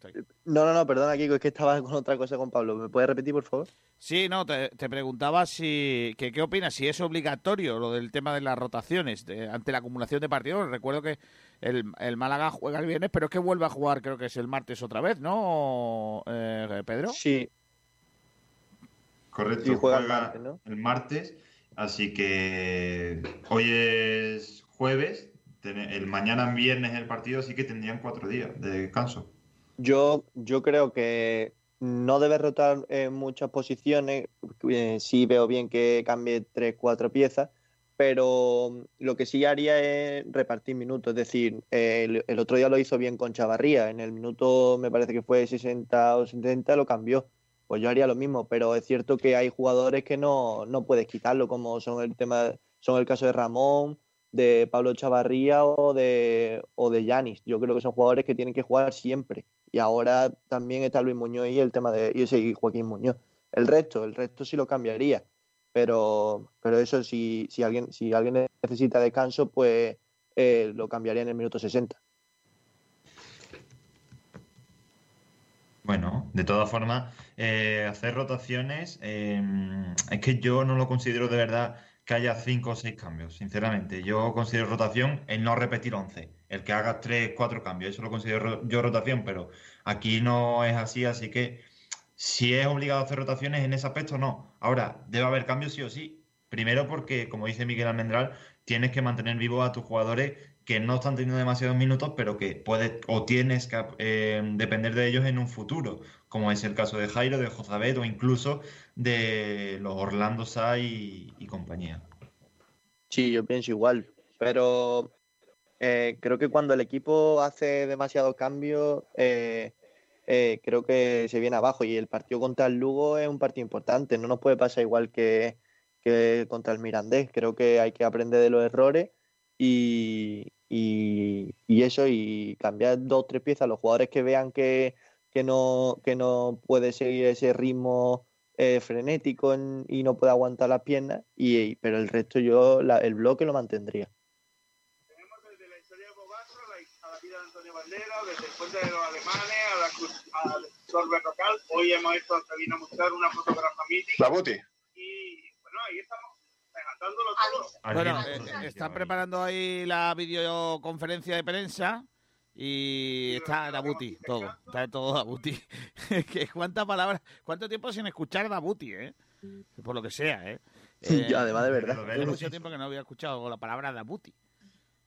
no, no, no, perdona, Kiko, es que estaba con otra cosa con Pablo. ¿Me puedes repetir, por favor? Sí, no, te, te preguntaba si que, qué opinas, si es obligatorio lo del tema de las rotaciones de- ante la acumulación de partidos. Recuerdo que el, el Málaga juega el viernes, pero es que vuelve a jugar, creo que es el martes otra vez, ¿no, eh, Pedro? Sí. Correcto, Sí, juega el martes, ¿no? el martes, así que hoy es jueves, el mañana viernes el partido, así que tendrían cuatro días de descanso. Yo, yo creo que no debe rotar en muchas posiciones. Eh, sí veo bien que cambie tres, cuatro piezas, pero lo que sí haría es repartir minutos. Es decir, eh, el, el otro día lo hizo bien con Chavarría. En el minuto, me parece que fue 60 o 70, lo cambió. Pues yo haría lo mismo, pero es cierto que hay jugadores que no, no puedes quitarlo, como son el tema, son el caso de Ramón, de Pablo Chavarría o de o de Yanis. Yo creo que son jugadores que tienen que jugar siempre. Y ahora también está Luis Muñoz y el tema de y ese Joaquín Muñoz. El resto, el resto sí lo cambiaría. Pero, pero eso si, si alguien, si alguien necesita descanso, pues eh, lo cambiaría en el minuto 60. Bueno, de todas formas, eh, hacer rotaciones, eh, es que yo no lo considero de verdad que haya cinco o seis cambios, sinceramente. Yo considero rotación el no repetir 11, el que hagas tres, cuatro cambios, eso lo considero ro- yo rotación, pero aquí no es así, así que si es obligado a hacer rotaciones en ese aspecto, no. Ahora, debe haber cambios sí o sí. Primero porque, como dice Miguel Almendral, tienes que mantener vivos a tus jugadores que no están teniendo demasiados minutos, pero que puedes o tienes que eh, depender de ellos en un futuro, como es el caso de Jairo, de Jozabet o incluso de los Orlando y, y compañía. Sí, yo pienso igual, pero eh, creo que cuando el equipo hace demasiados cambios, eh, eh, creo que se viene abajo y el partido contra el Lugo es un partido importante, no nos puede pasar igual que, que contra el Mirandés, creo que hay que aprender de los errores y, y, y eso y cambiar dos o tres piezas, los jugadores que vean que, que, no, que no puede seguir ese ritmo eh, frenético en- y no puede aguantar las piernas, y, pero el resto yo la- el bloque lo mantendría. desde el puente de los alemanes a la cruz, al Sorbe Rocal. Hoy hemos hecho a Sabina mostrar una fotografía mítica. La Buti. Y bueno, ahí estamos todo. Bueno, eh, están preparando ahí la videoconferencia de prensa y está Dabuti, todo, está todo Dabuti. *laughs* cuántas palabras, cuánto tiempo sin escuchar Dabuti, ¿eh? Por lo que sea, ¿eh? Sí, además de verdad. Hace mucho tiempo que no había escuchado la palabra Dabuti.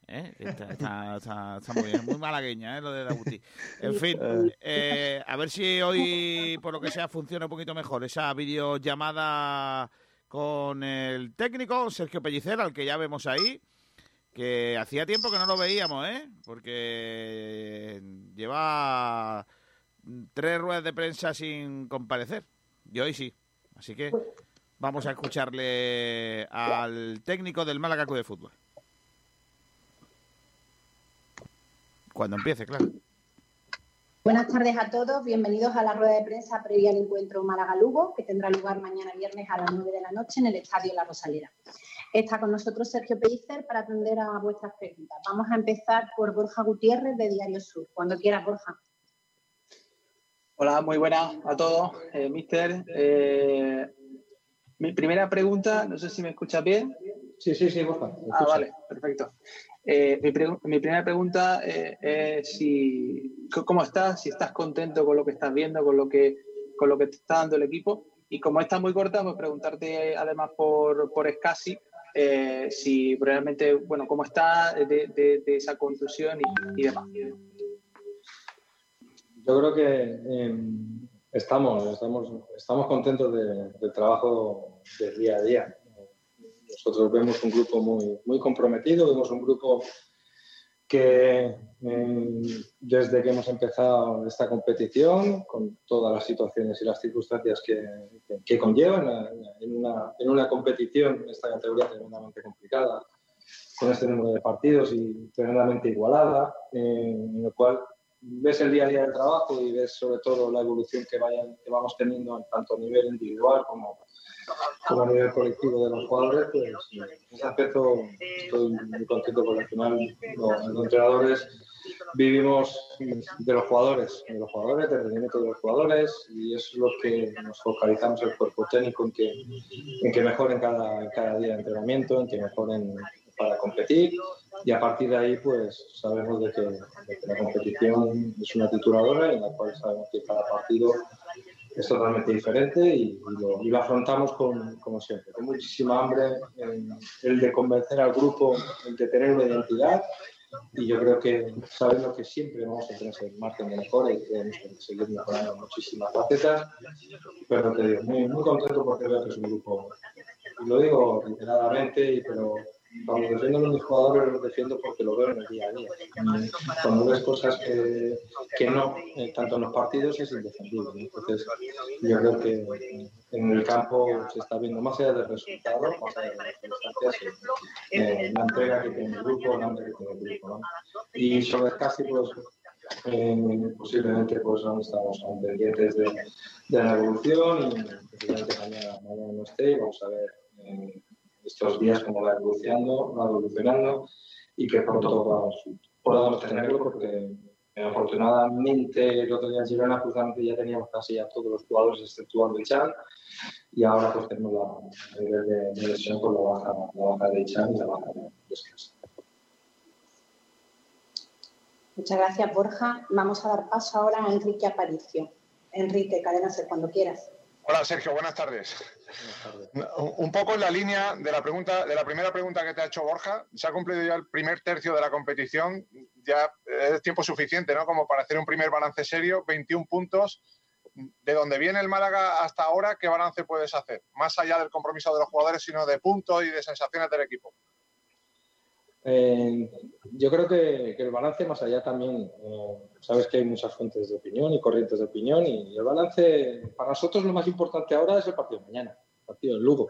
¿eh? Está, está- está- está muy bien, muy malagueña, ¿eh? Lo de Dabuti. En fin, eh, a ver si hoy, por lo que sea, funciona un poquito mejor esa videollamada con el técnico Sergio Pellicer, al que ya vemos ahí, que hacía tiempo que no lo veíamos, ¿eh? Porque lleva tres ruedas de prensa sin comparecer. Y hoy sí. Así que vamos a escucharle al técnico del Málaga Club de Fútbol. Cuando empiece, claro. Buenas tardes a todos, bienvenidos a la rueda de prensa previa al encuentro Málaga-Lugo, que tendrá lugar mañana viernes a las 9 de la noche en el Estadio La Rosalera. Está con nosotros Sergio Pellicer para atender a vuestras preguntas. Vamos a empezar por Borja Gutiérrez de Diario Sur. Cuando quieras, Borja. Hola, muy buenas a todos, eh, mister. Eh, mi primera pregunta, no sé si me escuchas bien. Sí, sí, sí, Borja. Ah, vale, perfecto. Eh, mi, primera pregunta eh, es si, ¿cómo estás? Si estás contento con lo que estás viendo, con lo que, con lo que te está dando el equipo. Y como está muy corta, pues preguntarte además por, por Escasi, eh, si realmente, bueno, cómo está de, esa contusión y, demás. Yo creo que eh, estamos, estamos, estamos contentos de- del trabajo del día a día. Nosotros vemos un grupo muy, muy comprometido, vemos un grupo que eh, desde que hemos empezado esta competición, con todas las situaciones y las circunstancias que, que- que conllevan eh, en una, en una competición esta categoría tremendamente complicada, con este número de partidos y tremendamente igualada, eh, en lo cual ves el día a día del trabajo y ves sobre todo la evolución que, vayan, que vamos teniendo tanto a nivel individual como, como a nivel colectivo de los jugadores, pues en ese aspecto estoy muy contento porque al final los, entrenadores vivimos de los jugadores, de los jugadores, del rendimiento de los jugadores y es lo que nos focalizamos el cuerpo técnico en que, en que mejoren cada, cada día de entrenamiento, en que mejoren para competir y a partir de ahí pues sabemos de que, de que la competición es una tituladora en la cual sabemos que cada partido es totalmente diferente y, y lo, y lo afrontamos con, como siempre, con muchísima hambre, en el de convencer al grupo, de tener una identidad y yo creo que sabiendo que siempre vamos a tener ese margen de mejora y que seguir mejorando muchísimas facetas, pero te digo, muy, muy contento porque veo que es un grupo, y lo digo reiteradamente, pero cuando defiendo a mis jugadores los defiendo porque lo veo en el día a día. Cuando ves cosas que, que no, eh, tanto en los partidos es indefendible. ¿no? Entonces, yo creo que en el campo se está viendo más allá del resultado, más allá de las circunstancias, eh, la entrega que tiene el grupo, la entrega que tiene el grupo. ¿no? Y sobre casi, pues, eh, posiblemente pues aún estamos aún pendientes de, de la evolución y posiblemente mañana, mañana no esté y vamos a ver eh, estos días cómo va evolucionando, va evolucionando y que pronto podamos, podamos tenerlo porque afortunadamente el otro día en Girona justamente ya teníamos casi ya todos los jugadores exceptuando Ichan y ahora pues tenemos la a nivel de, lesión con la baja, la baja de Ichan y la baja de descanso. Muchas gracias, Borja. Vamos a dar paso ahora a Enrique Aparicio. Enrique, cadena cuando quieras. Hola Sergio, buenas tardes. Un poco en la línea de la pregunta, de la primera pregunta que te ha hecho Borja, se ha cumplido ya el primer tercio de la competición, ya es tiempo suficiente, ¿no? Como para hacer un primer balance serio, 21 puntos. De donde viene el Málaga hasta ahora, ¿qué balance puedes hacer? Más allá del compromiso de los jugadores, sino de puntos y de sensaciones del equipo. Eh, yo creo que, el balance más allá también, eh, sabes que hay muchas fuentes de opinión y corrientes de opinión y el balance, para nosotros lo más importante ahora es el partido de mañana, el partido del Lugo.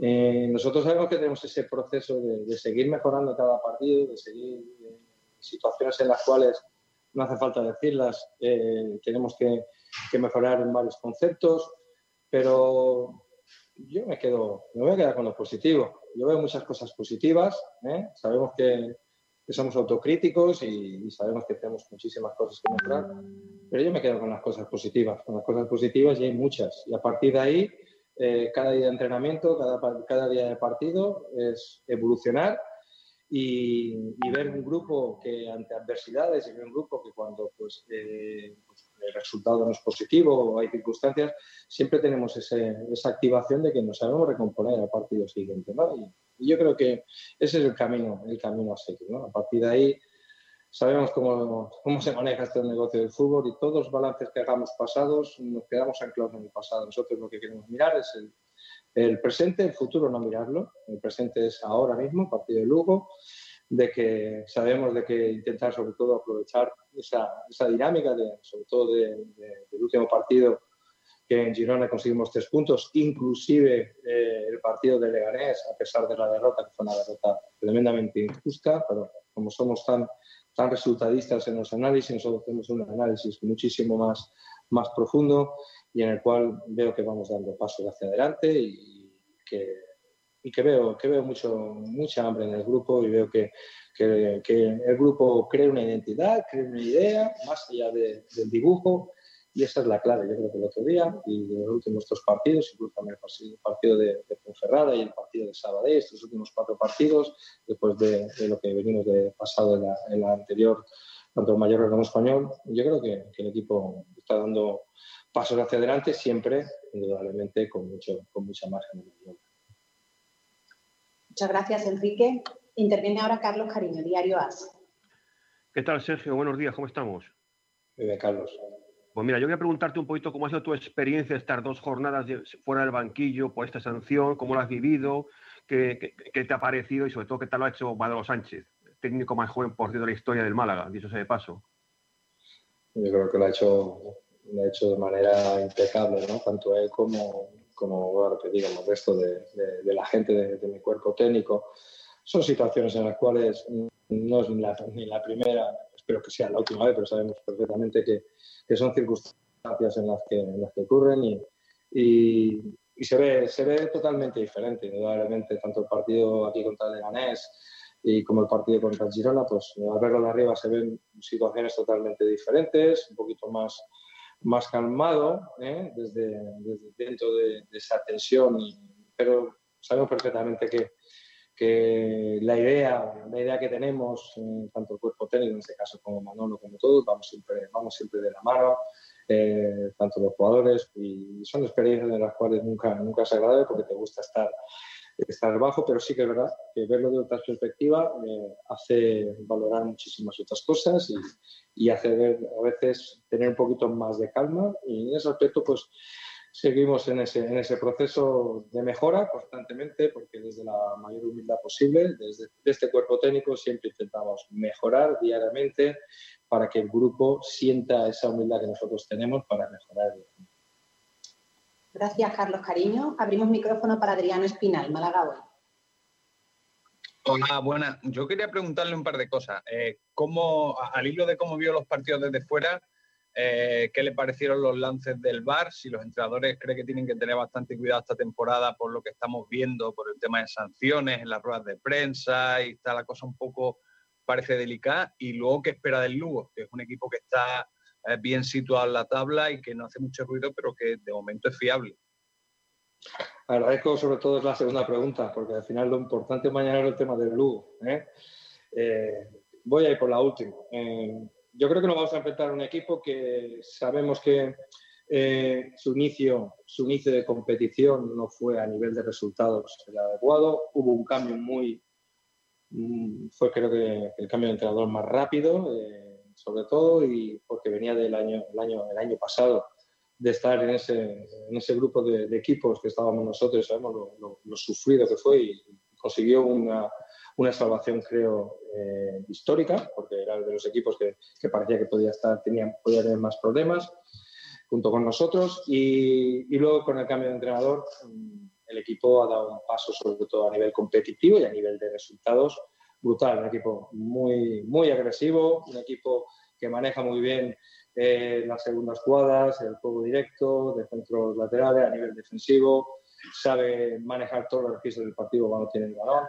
Eh, nosotros sabemos que tenemos ese proceso de, seguir mejorando cada partido, de seguir situaciones en las cuales no hace falta decirlas, tenemos que, que mejorar en varios conceptos, pero yo me quedo, me voy a quedar con lo positivo. Yo veo muchas cosas positivas, ¿eh? sabemos que, que somos autocríticos y, y sabemos que tenemos muchísimas cosas que mejorar, pero yo me quedo con las cosas positivas, con las cosas positivas y hay muchas. Y a partir de ahí, eh, cada día de entrenamiento, cada, cada día de partido es evolucionar y, y ver un grupo que ante adversidades y ver un grupo que cuando pues, eh, pues, el resultado no es positivo o hay circunstancias, siempre tenemos ese- esa activación de que nos sabemos recomponer al partido siguiente. ¿no? Y, y yo creo que ese es el camino, el camino a seguir. ¿no? A partir de ahí sabemos cómo, cómo se maneja este negocio del fútbol y todos los balances que hagamos pasados nos quedamos anclados en el pasado. Nosotros lo que queremos mirar es el, el presente, el futuro no mirarlo. El presente es ahora mismo, partido de Lugo, de que sabemos de que intentar sobre todo aprovechar esa, esa dinámica, de, sobre todo de- de- del último partido que en Girona conseguimos tres puntos, inclusive eh, el partido de Leganés, a pesar de la derrota, que fue una derrota tremendamente injusta, pero como somos tan, tan resultadistas en los análisis, nosotros tenemos un análisis muchísimo más, más profundo y en el cual veo que vamos dando pasos hacia adelante y que, y que veo, que veo mucho, mucha hambre en el grupo y veo que, que, que el grupo crea una identidad, crea una idea, más allá de- del dibujo, y esa es la clave. Yo creo que el otro día y los últimos dos partidos, incluso también el parti- el partido de, de Ponferrada y el partido de Sabadell, estos últimos cuatro partidos, después de, de lo que venimos de pasado en la, en la anterior, tanto Mallorca como Español, yo creo que, que el equipo está dando pasos hacia adelante, siempre, indudablemente, con, mucho, con mucha margen de maniobra. Muchas gracias, Enrique. Interviene ahora Carlos Cariño, Diario AS. ¿Qué tal, Sergio? Buenos días, ¿cómo estamos? Vive Carlos. Pues mira, yo quería preguntarte un poquito cómo ha sido tu experiencia estas dos jornadas de- fuera del banquillo por esta sanción, cómo lo has vivido, qué, qué- qué te ha parecido y sobre todo qué tal lo ha hecho Manolo Sánchez, técnico más joven por cierto de la historia del Málaga, dicho sea de paso. Yo creo que lo ha hecho, lo ha hecho de manera impecable, ¿no? Tanto él como, como a repetir, como el resto de, de- de la gente de, de mi cuerpo técnico. Son situaciones en las cuales no es ni la, ni la primera, espero que sea la última vez, pero sabemos perfectamente que, que son circunstancias en las que, en las que ocurren y, y, y se, ve, se ve totalmente diferente, indudablemente, tanto el partido aquí contra el Leganés y como el partido contra el Girona, pues al verlo de arriba se ven situaciones totalmente diferentes, un poquito más, más calmado ¿eh? desde, dentro de, de esa tensión, y- pero sabemos perfectamente que, la idea, la idea que tenemos, eh, tanto el cuerpo técnico en este caso como Manolo, como todos, vamos siempre, vamos siempre de la mano, eh, tanto los jugadores, y son experiencias en las cuales nunca, nunca es agradable porque te gusta estar, estar bajo, pero sí que es verdad que verlo de otra perspectiva eh, hace valorar muchísimas otras cosas y, y hace ver a veces tener un poquito más de calma y en ese aspecto pues seguimos en ese, en ese proceso de mejora constantemente, porque desde la mayor humildad posible, desde, desde este cuerpo técnico, siempre intentamos mejorar diariamente para que el grupo sienta esa humildad que nosotros tenemos para mejorar. Gracias, Carlos Cariño. Abrimos micrófono para Adriano Espinal, Málaga hoy. Hola, buenas. Yo quería preguntarle un par de cosas. Eh, ¿cómo, al hilo de cómo vio los partidos desde fuera, eh, qué le parecieron los lances del VAR? Si los entrenadores creen que tienen que tener bastante cuidado esta temporada por lo que estamos viendo, por el tema de sanciones en las ruedas de prensa y está la cosa un poco, parece delicada. Y luego, ¿qué espera del Lugo? Que es un equipo que está bien situado en la tabla y que no hace mucho ruido, pero que de momento es fiable. Agradezco sobre todo la segunda pregunta, porque al final lo importante mañana es el tema del Lugo. ¿eh? Eh, voy a ir por la última. Eh, yo creo que nos vamos a enfrentar a un equipo que sabemos que eh, su, inicio, su inicio de competición no fue a nivel de resultados el adecuado. Hubo un cambio muy, mm, fue creo que el cambio de entrenador más rápido, eh, sobre todo, y porque venía del año, el año, el año pasado de estar en ese, en ese grupo de, equipos que estábamos nosotros, sabemos lo, lo- lo sufrido que fue y consiguió una, una salvación, creo, eh, histórica, porque era de los equipos que, que parecía que podía, estar, tenía, podía tener más problemas, junto con nosotros. Y, y luego, con el cambio de entrenador, mm, el equipo ha dado un paso, sobre todo a nivel competitivo y a nivel de resultados, brutal. Un equipo muy, muy agresivo, un equipo que maneja muy bien eh, las segundas jugadas, el juego directo, de centros laterales a nivel defensivo, sabe manejar todos los registros del partido cuando tiene el balón.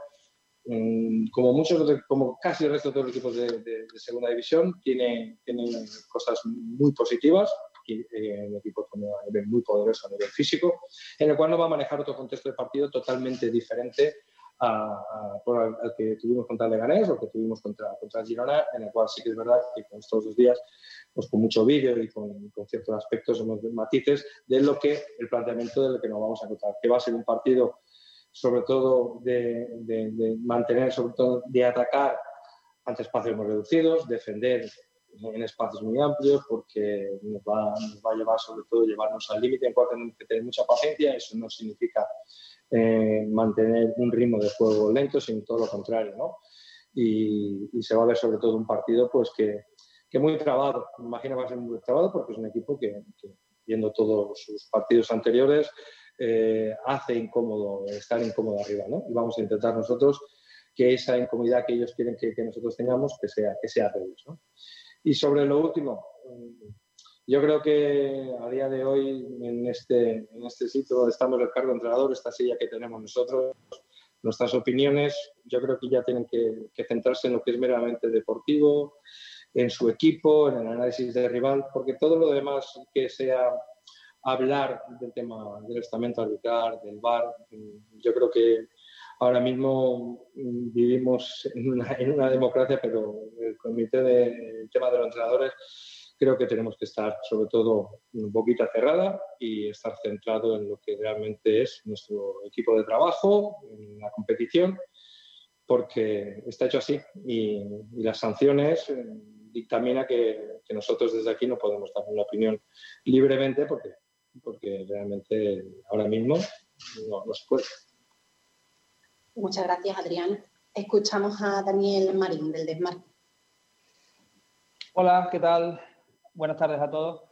Mm, como muchos, como casi el resto de los equipos de, de- segunda división, tiene, tiene cosas muy positivas. eh, un equipo nivel muy poderoso, a nivel físico, en el cual nos va a manejar otro contexto de partido totalmente diferente a- a- al que tuvimos contra el Leganés o que tuvimos contra, contra Girona, en el cual sí que es verdad que con estos dos días, pues con mucho vídeo y con, con ciertos aspectos, hemos matices de lo que el planteamiento de lo que nos vamos a encontrar, que va a ser un partido sobre todo de, de- de mantener, sobre todo de atacar ante espacios muy reducidos, defender en espacios muy amplios, porque nos va, nos va a llevar sobre todo llevarnos al límite, en cual tenemos que tener mucha paciencia, eso no significa eh, mantener un ritmo de juego lento, sino todo lo contrario, ¿no? Y, y se va a ver sobre todo un partido pues que, que muy trabado, me imagino va a ser muy trabado porque es un equipo que, que, viendo todos sus partidos anteriores, eh, hace incómodo estar incómodo arriba, ¿no? Y vamos a intentar nosotros que esa incomodidad que ellos quieren que, que nosotros tengamos, que sea, que sea de ellos, ¿no? Y sobre lo último, yo creo que a día de hoy, en este, en este sitio donde estamos el cargo de entrenador, esta silla que tenemos nosotros, nuestras opiniones, yo creo que ya tienen que, centrarse en lo que es meramente deportivo, en su equipo, en el análisis del rival, porque todo lo demás que sea hablar del tema del estamento arbitral, del VAR, yo creo que ahora mismo mm, vivimos en una, en una democracia, pero el comité de el tema de los entrenadores creo que tenemos que estar sobre todo un poquito cerrada y estar centrado en lo que realmente es nuestro equipo de trabajo, en la competición, porque está hecho así y, y las sanciones eh, dictamina que, que nosotros desde aquí no podemos dar una opinión libremente porque, porque realmente ahora mismo no, no se puede. Muchas gracias, Adrián. Escuchamos a Daniel Marín, del Desmar. Hola, ¿qué tal? Buenas tardes a todos.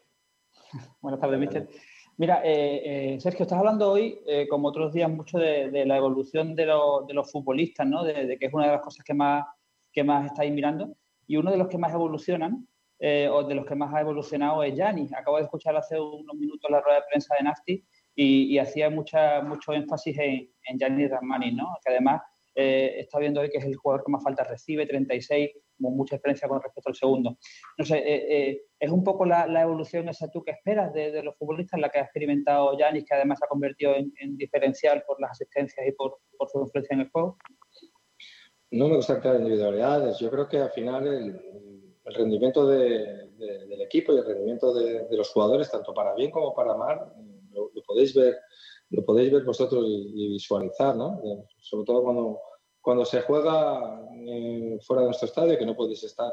*laughs* Buenas tardes, Mister. Mira, eh, eh, Sergio, estás hablando hoy, eh, como otros días, mucho de, de la evolución de, lo- de los futbolistas, ¿no? De, de que es una de las cosas que más, que más estáis mirando. Y uno de los que más evolucionan, eh, o de los que más ha evolucionado, es Gianni. Acabo de escuchar hace unos minutos la rueda de prensa de Nafti y, y hacía mucha, mucho énfasis en, en Gianni Ramani, ¿no? Que además eh, está viendo hoy que es el jugador que más faltas recibe, 36, con mucha experiencia con respecto al segundo. No sé, eh, eh, ¿es un poco la, evolución esa tú que esperas de, los futbolistas, la que ha experimentado Yanis, que además se ha convertido en, en diferencial por las asistencias y por, su influencia en el juego? No me gusta crear individualidades. Yo creo que al final el, rendimiento de- de- del equipo y el rendimiento de, los jugadores, tanto para bien como para mal, lo, podéis ver, lo podéis ver vosotros y, visualizar, ¿no? Sobre todo cuando, cuando se juega eh, fuera de nuestro estadio, que no podéis estar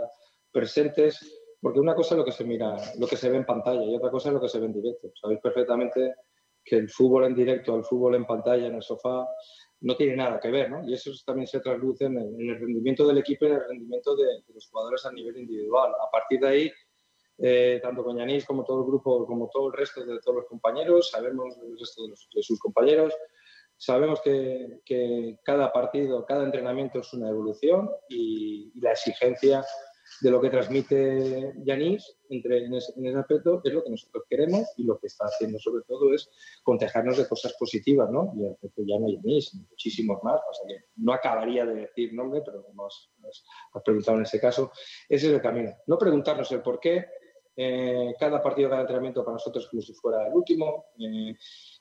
presentes, porque una cosa es lo que se mira, lo que se ve en pantalla y otra cosa es lo que se ve en directo. Sabéis perfectamente que el fútbol en directo, el fútbol en pantalla, en el sofá, no tiene nada que ver, ¿no? Y eso también se traduce en el, en el rendimiento del equipo y en el rendimiento de, de los jugadores a nivel individual. A partir de ahí, eh, tanto con Yanis como todo el grupo, como todo el resto de todos los compañeros, sabemos el resto de, los- de sus compañeros, sabemos que, que cada partido, cada entrenamiento es una evolución y, y la exigencia de lo que transmite Yanis entre, en, ese, en ese aspecto es lo que nosotros queremos y lo que está haciendo sobre todo es contagiarnos de cosas positivas, ¿no? Y el aspecto ya no Yanis, muchísimos más, o sea que no acabaría de decir nombre, pero como has, preguntado en ese caso, ese es el camino. No preguntarnos el por qué, eh, cada partido, cada entrenamiento para nosotros como si fuera el último, eh,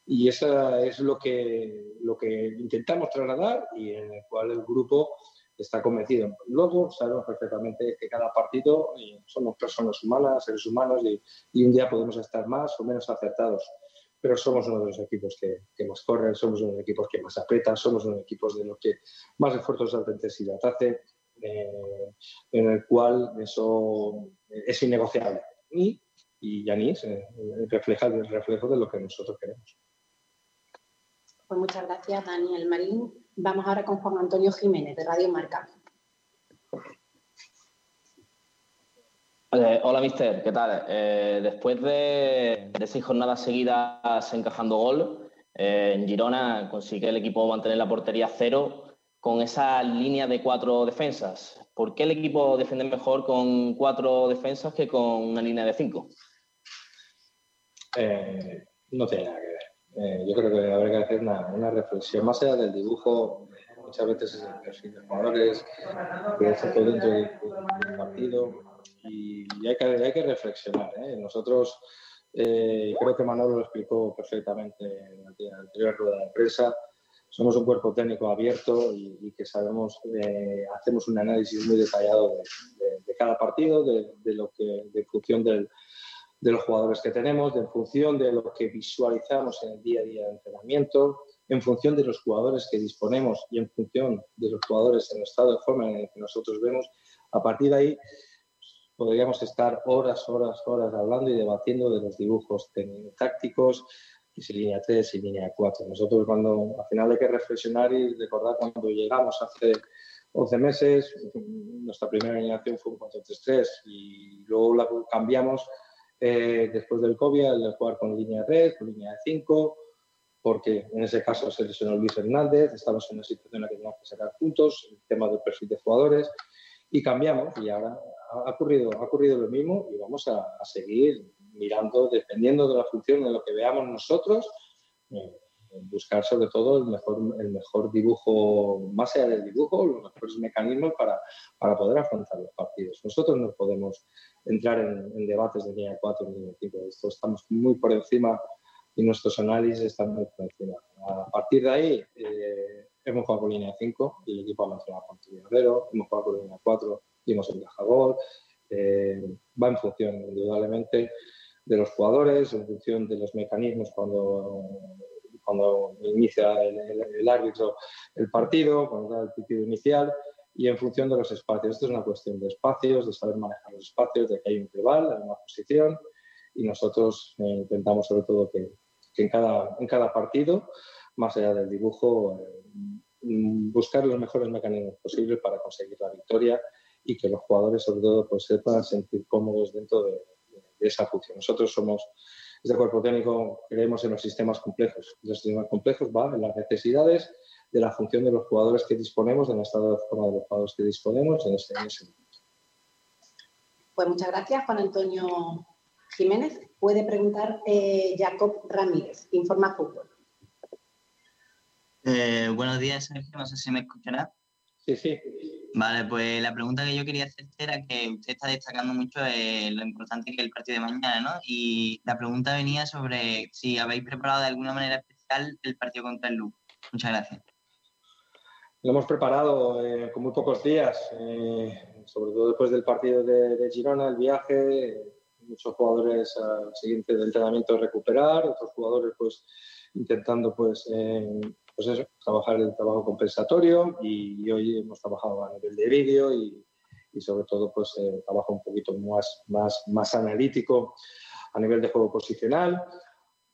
y eso es lo que, lo que intentamos trasladar y en el cual el grupo está convencido. Luego sabemos perfectamente que cada partido eh, somos personas humanas, seres humanos, y, y un día podemos estar más o menos acertados. Pero somos uno de los equipos que, que más corren, somos uno de los equipos que más aprietan, somos uno de los equipos de los que más esfuerzos de intensidad hace, eh, en el cual eso es innegociable. Y, y Yanis eh, refleja el reflejo de lo que nosotros queremos. Pues muchas gracias, Daniel Marín. Vamos ahora con Juan Antonio Jiménez, de Radio Marca. Eh, hola, mister, ¿qué tal? Eh, después de, de seis jornadas seguidas encajando gol, eh, en Girona consigue el equipo mantener la portería cero con esa línea de cuatro defensas. ¿por qué el equipo defiende mejor con cuatro defensas que con una línea de cinco? Eh, no tiene nada que ver. Eh, yo creo que habría que hacer una, reflexión más allá del dibujo. Muchas veces es el perfil de jugadores, que todo dentro del, partido y, hay, que, hay que reflexionar. ¿eh? Nosotros, eh, creo que Manolo lo explicó perfectamente en la anterior rueda de prensa, somos un cuerpo técnico abierto y, que sabemos, eh, hacemos un análisis muy detallado de, de- de cada partido, de, de lo que, de función del, de los jugadores que tenemos, de en función de lo que visualizamos en el día a día de entrenamiento, en función de los jugadores que disponemos y en función de los jugadores en el estado de forma en el que nosotros vemos, a partir de ahí podríamos estar horas, horas, horas hablando y debatiendo de los dibujos tácticos, y si línea 3 y línea 4. Nosotros cuando al final hay que reflexionar y recordar cuando llegamos hace 11 meses, nuestra primera alineación fue un 4-3-3 y luego la cambiamos eh, después del COVID al jugar con línea 3, con línea 5, porque en ese caso se lesionó Luis Hernández, estamos en una situación en la que tenemos que sacar puntos, el tema del perfil de jugadores, y cambiamos y ahora ha ocurrido, ha ocurrido lo mismo y vamos a, a seguir mirando, dependiendo de la función de lo que veamos nosotros, eh, buscar sobre todo el mejor, el mejor dibujo, más allá del dibujo, los mejores mecanismos para, para poder afrontar los partidos. Nosotros no podemos entrar en, en debates de línea 4 ni línea 5, esto estamos muy por encima y nuestros análisis están muy por encima. A partir de ahí, eh, hemos jugado con línea 5 y el equipo ha mencionado con Guerrero, hemos jugado con línea 4 y hemos encajado gol. Eh, va en función, indudablemente, de los jugadores, en función de los mecanismos cuando, cuando inicia el, el- el árbitro el partido, cuando da el pitido inicial y en función de los espacios. Esto es una cuestión de espacios, de saber manejar los espacios, de que hay un rival en una posición y nosotros eh, intentamos sobre todo que, que en, cada, en cada partido, más allá del dibujo, eh, buscar los mejores mecanismos posibles para conseguir la victoria y que los jugadores sobre todo pues, se puedan sentir cómodos dentro de, de esa función. Nosotros somos, desde cuerpo técnico, creemos en los sistemas complejos. Los sistemas complejos van en las necesidades de la función de los jugadores que disponemos, del estado de forma de los jugadores que disponemos en en ese Pues muchas gracias, Juan Antonio Jiménez. Puede preguntar eh, Jacob Ramírez, Informa Fútbol. Eh, buenos días, Sergio. No sé si me escuchará. Sí, sí. Vale, pues la pregunta que yo quería hacerte era que usted está destacando mucho eh, lo importante que es el partido de mañana, ¿no? Y la pregunta venía sobre si habéis preparado de alguna manera especial el partido contra el Lugo. Muchas gracias. Lo hemos preparado eh, con muy pocos días, eh, sobre todo después del partido de, Girona, el viaje, muchos jugadores al siguiente del entrenamiento recuperar, otros jugadores pues intentando pues, eh, pues eso, trabajar el trabajo compensatorio y, y hoy hemos trabajado a nivel de vídeo y, y sobre todo pues eh, trabajo un poquito más, más, más analítico a nivel de juego posicional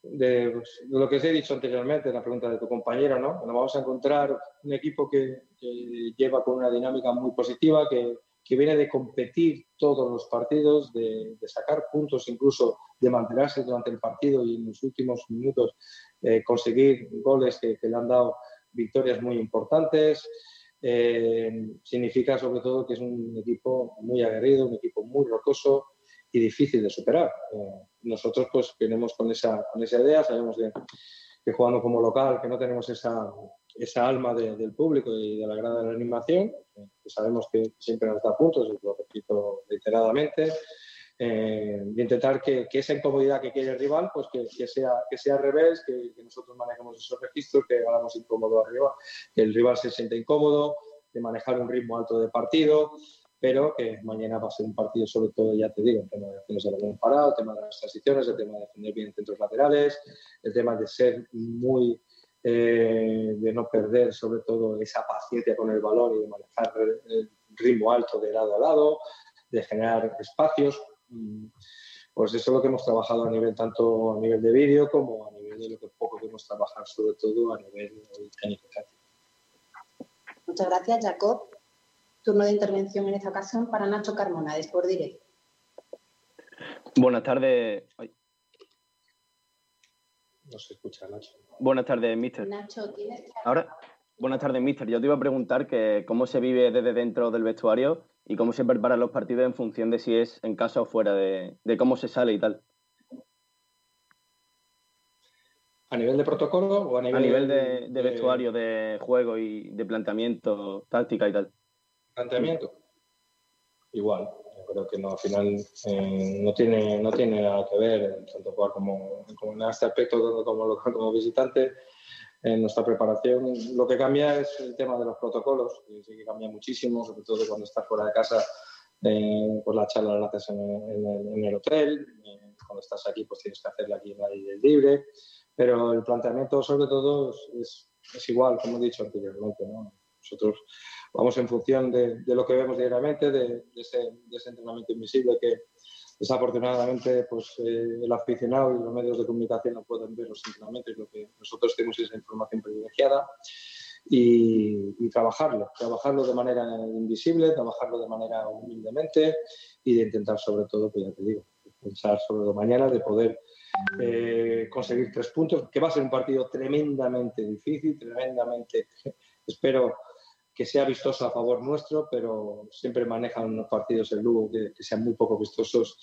de, pues, de lo que os he dicho anteriormente en la pregunta de tu compañero, ¿no? Nos vamos a encontrar un equipo que, que lleva con una dinámica muy positiva, que, que viene de competir todos los partidos, de, de, sacar puntos, incluso de mantenerse durante el partido y en los últimos minutos eh, conseguir goles que, que, le han dado victorias muy importantes. Eh, significa sobre todo que es un equipo muy aguerrido, un equipo muy rocoso y difícil de superar. Eh, nosotros pues venimos con esa, con esa idea, sabemos que, que, jugando como local, que no tenemos esa, esa alma de, del público y de la grada de la animación, que sabemos que siempre nos da puntos, lo repito reiteradamente, eh, y intentar que, que, esa incomodidad que quiere el rival, pues que, que sea, que sea al revés, que, que, nosotros manejemos esos registros, que hagamos incómodo arriba, que el rival se sienta incómodo, de manejar un ritmo alto de partido, pero que mañana va a ser un partido sobre todo, ya te digo, el tema de acciones de balón parado, el tema de las transiciones, el tema de defender bien centros laterales, el tema de ser muy, eh, de no perder sobre todo esa paciencia con el balón y de manejar el ritmo alto de lado a lado, de generar espacios. Pues eso es lo que hemos trabajado a nivel tanto a nivel de vídeo como a nivel de lo que poco queremos trabajar sobre todo a nivel técnico Muchas gracias, Jacob. Turno de intervención en esta ocasión para Nacho Carmona, de Sport Direct. Buenas tardes. Ay. No se escucha, Nacho. Buenas tardes, mister. Nacho, tienes que... ¿Ahora? Buenas tardes, mister. Yo te iba a preguntar que cómo se vive desde dentro del vestuario y cómo se preparan los partidos en función de si es en casa o fuera, de, de cómo se sale y tal. ¿A nivel de protocolo o a nivel, A nivel de, de vestuario, de juego y de planteamiento, táctica y tal. Planteamiento? Igual, yo creo que no, al final eh, no, tiene, no tiene nada que ver, tanto jugar como, como en este aspecto tanto como local como visitante. En nuestra preparación lo que cambia es el tema de los protocolos, que sí que cambia muchísimo, sobre todo cuando estás fuera de casa, eh, pues la charla la haces en, en en el hotel, eh, cuando estás aquí pues tienes que hacerla aquí en aire libre, pero el planteamiento sobre todo es, es, es igual, como he dicho anteriormente. ¿no? Nosotros vamos en función de, de lo que vemos diariamente, de, de, ese, de, ese, entrenamiento invisible que desafortunadamente pues, eh, el aficionado y los medios de comunicación no pueden ver los entrenamientos, lo que nosotros tenemos esa información privilegiada y, y, trabajarlo, trabajarlo de manera invisible, trabajarlo de manera humildemente y de intentar sobre todo, pues ya te digo, pensar sobre lo mañana, de poder eh, conseguir tres puntos, que va a ser un partido tremendamente difícil, tremendamente, *laughs* espero que sea vistoso a favor nuestro, pero siempre manejan unos partidos el Lugo que, sean muy poco vistosos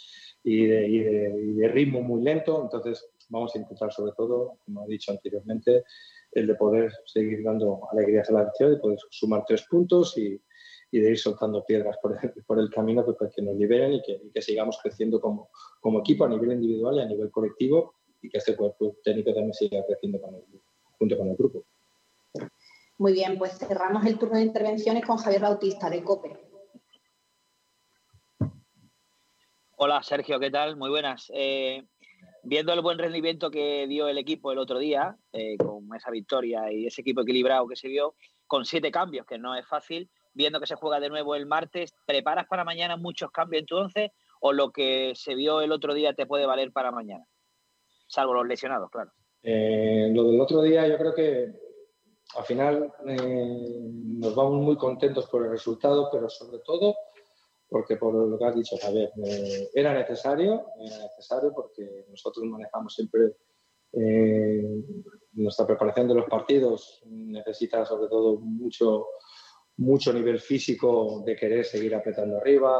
y de, ritmo muy lento. Entonces, vamos a intentar, sobre todo, como he dicho anteriormente, el de poder seguir dando alegrías a la acción, de poder sumar tres puntos y, de ir soltando piedras por el, por el camino que, que nos liberen y que, sigamos creciendo como, equipo a nivel individual y a nivel colectivo y que este cuerpo técnico también siga creciendo junto con el grupo. Muy bien, pues cerramos el turno de intervenciones con Javier Bautista, de COPE. Hola, Sergio, ¿qué tal? Muy buenas. Eh, viendo el buen rendimiento que dio el equipo el otro día, eh, con esa victoria y ese equipo equilibrado que se vio, con siete cambios, que no es fácil, viendo que se juega de nuevo el martes, ¿preparas para mañana muchos cambios en tu once o lo que se vio el otro día te puede valer para mañana? Salvo los lesionados, claro. Eh, lo del otro día yo creo que al final eh, nos vamos muy contentos por el resultado, pero sobre todo porque por lo que has dicho, Javier, eh, era necesario, era necesario porque nosotros manejamos siempre eh, nuestra preparación de los partidos, necesita sobre todo mucho, mucho nivel físico de querer seguir apretando arriba,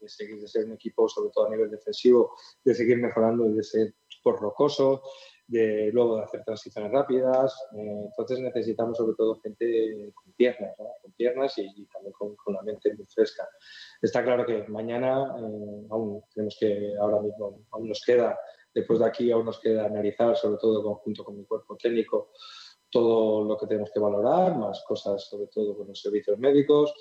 de, seguir de ser un equipo, sobre todo a nivel defensivo, de seguir mejorando y de ser por rocoso de luego de hacer transiciones rápidas. Eh, entonces necesitamos sobre todo gente con piernas, con piernas y, y también con, con, la mente muy fresca. Está claro que mañana eh, aún tenemos que, ahora mismo, aún nos queda, después de aquí aún nos queda analizar, sobre todo junto con mi cuerpo técnico, todo lo que tenemos que valorar, más cosas sobre todo con los servicios médicos.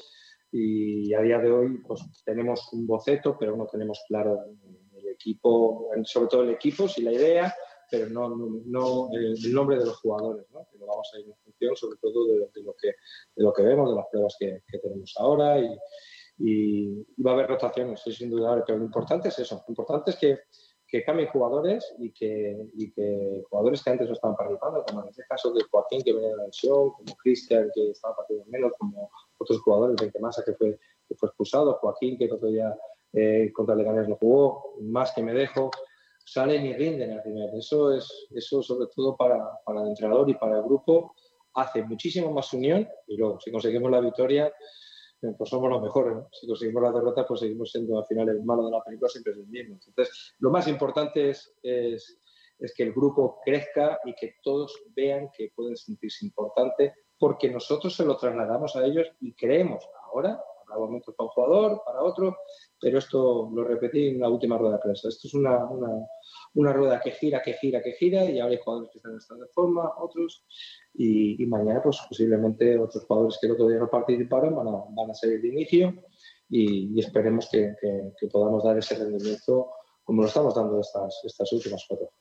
Y a día de hoy pues, tenemos un boceto, pero no tenemos claro el equipo, sobre todo el equipo, si la idea, pero no, no, no el, el, nombre de los jugadores, ¿no? que lo vamos a ir en función sobre todo de, de, lo, que, de lo que vemos, de las pruebas que, que tenemos ahora y, y, va a haber rotaciones, es indudable, pero lo importante es eso, lo importante es que, que cambien jugadores y que, y que jugadores que antes no estaban participando, como en este caso de Joaquín que venía de la lesión, como Cristian que estaba partiendo menos, como otros jugadores, de Massa que fue, que fue expulsado, Joaquín que el otro día eh, contra Leganés no jugó, más que me dejo, salen y rinden al final. Eso, es, eso sobre todo para, para, el entrenador y para el grupo hace muchísimo más unión y luego si conseguimos la victoria pues somos los mejores. Si conseguimos la derrota pues seguimos siendo al final el malo de la película siempre es el mismo. Entonces lo más importante es, es, es que el grupo crezca y que todos vean que pueden sentirse importante porque nosotros se lo trasladamos a ellos y creemos ahora momentos para un jugador, para otro, pero esto lo repetí en la última rueda de prensa. Esto es una, una, una rueda que gira, que gira, que gira, y ahora hay jugadores que están en estado de forma, otros, y, y, mañana pues posiblemente otros jugadores que el otro día no participaron van a, van a salir de inicio y, y esperemos que, que, que, podamos dar ese rendimiento como lo estamos dando estas, estas últimas cuatro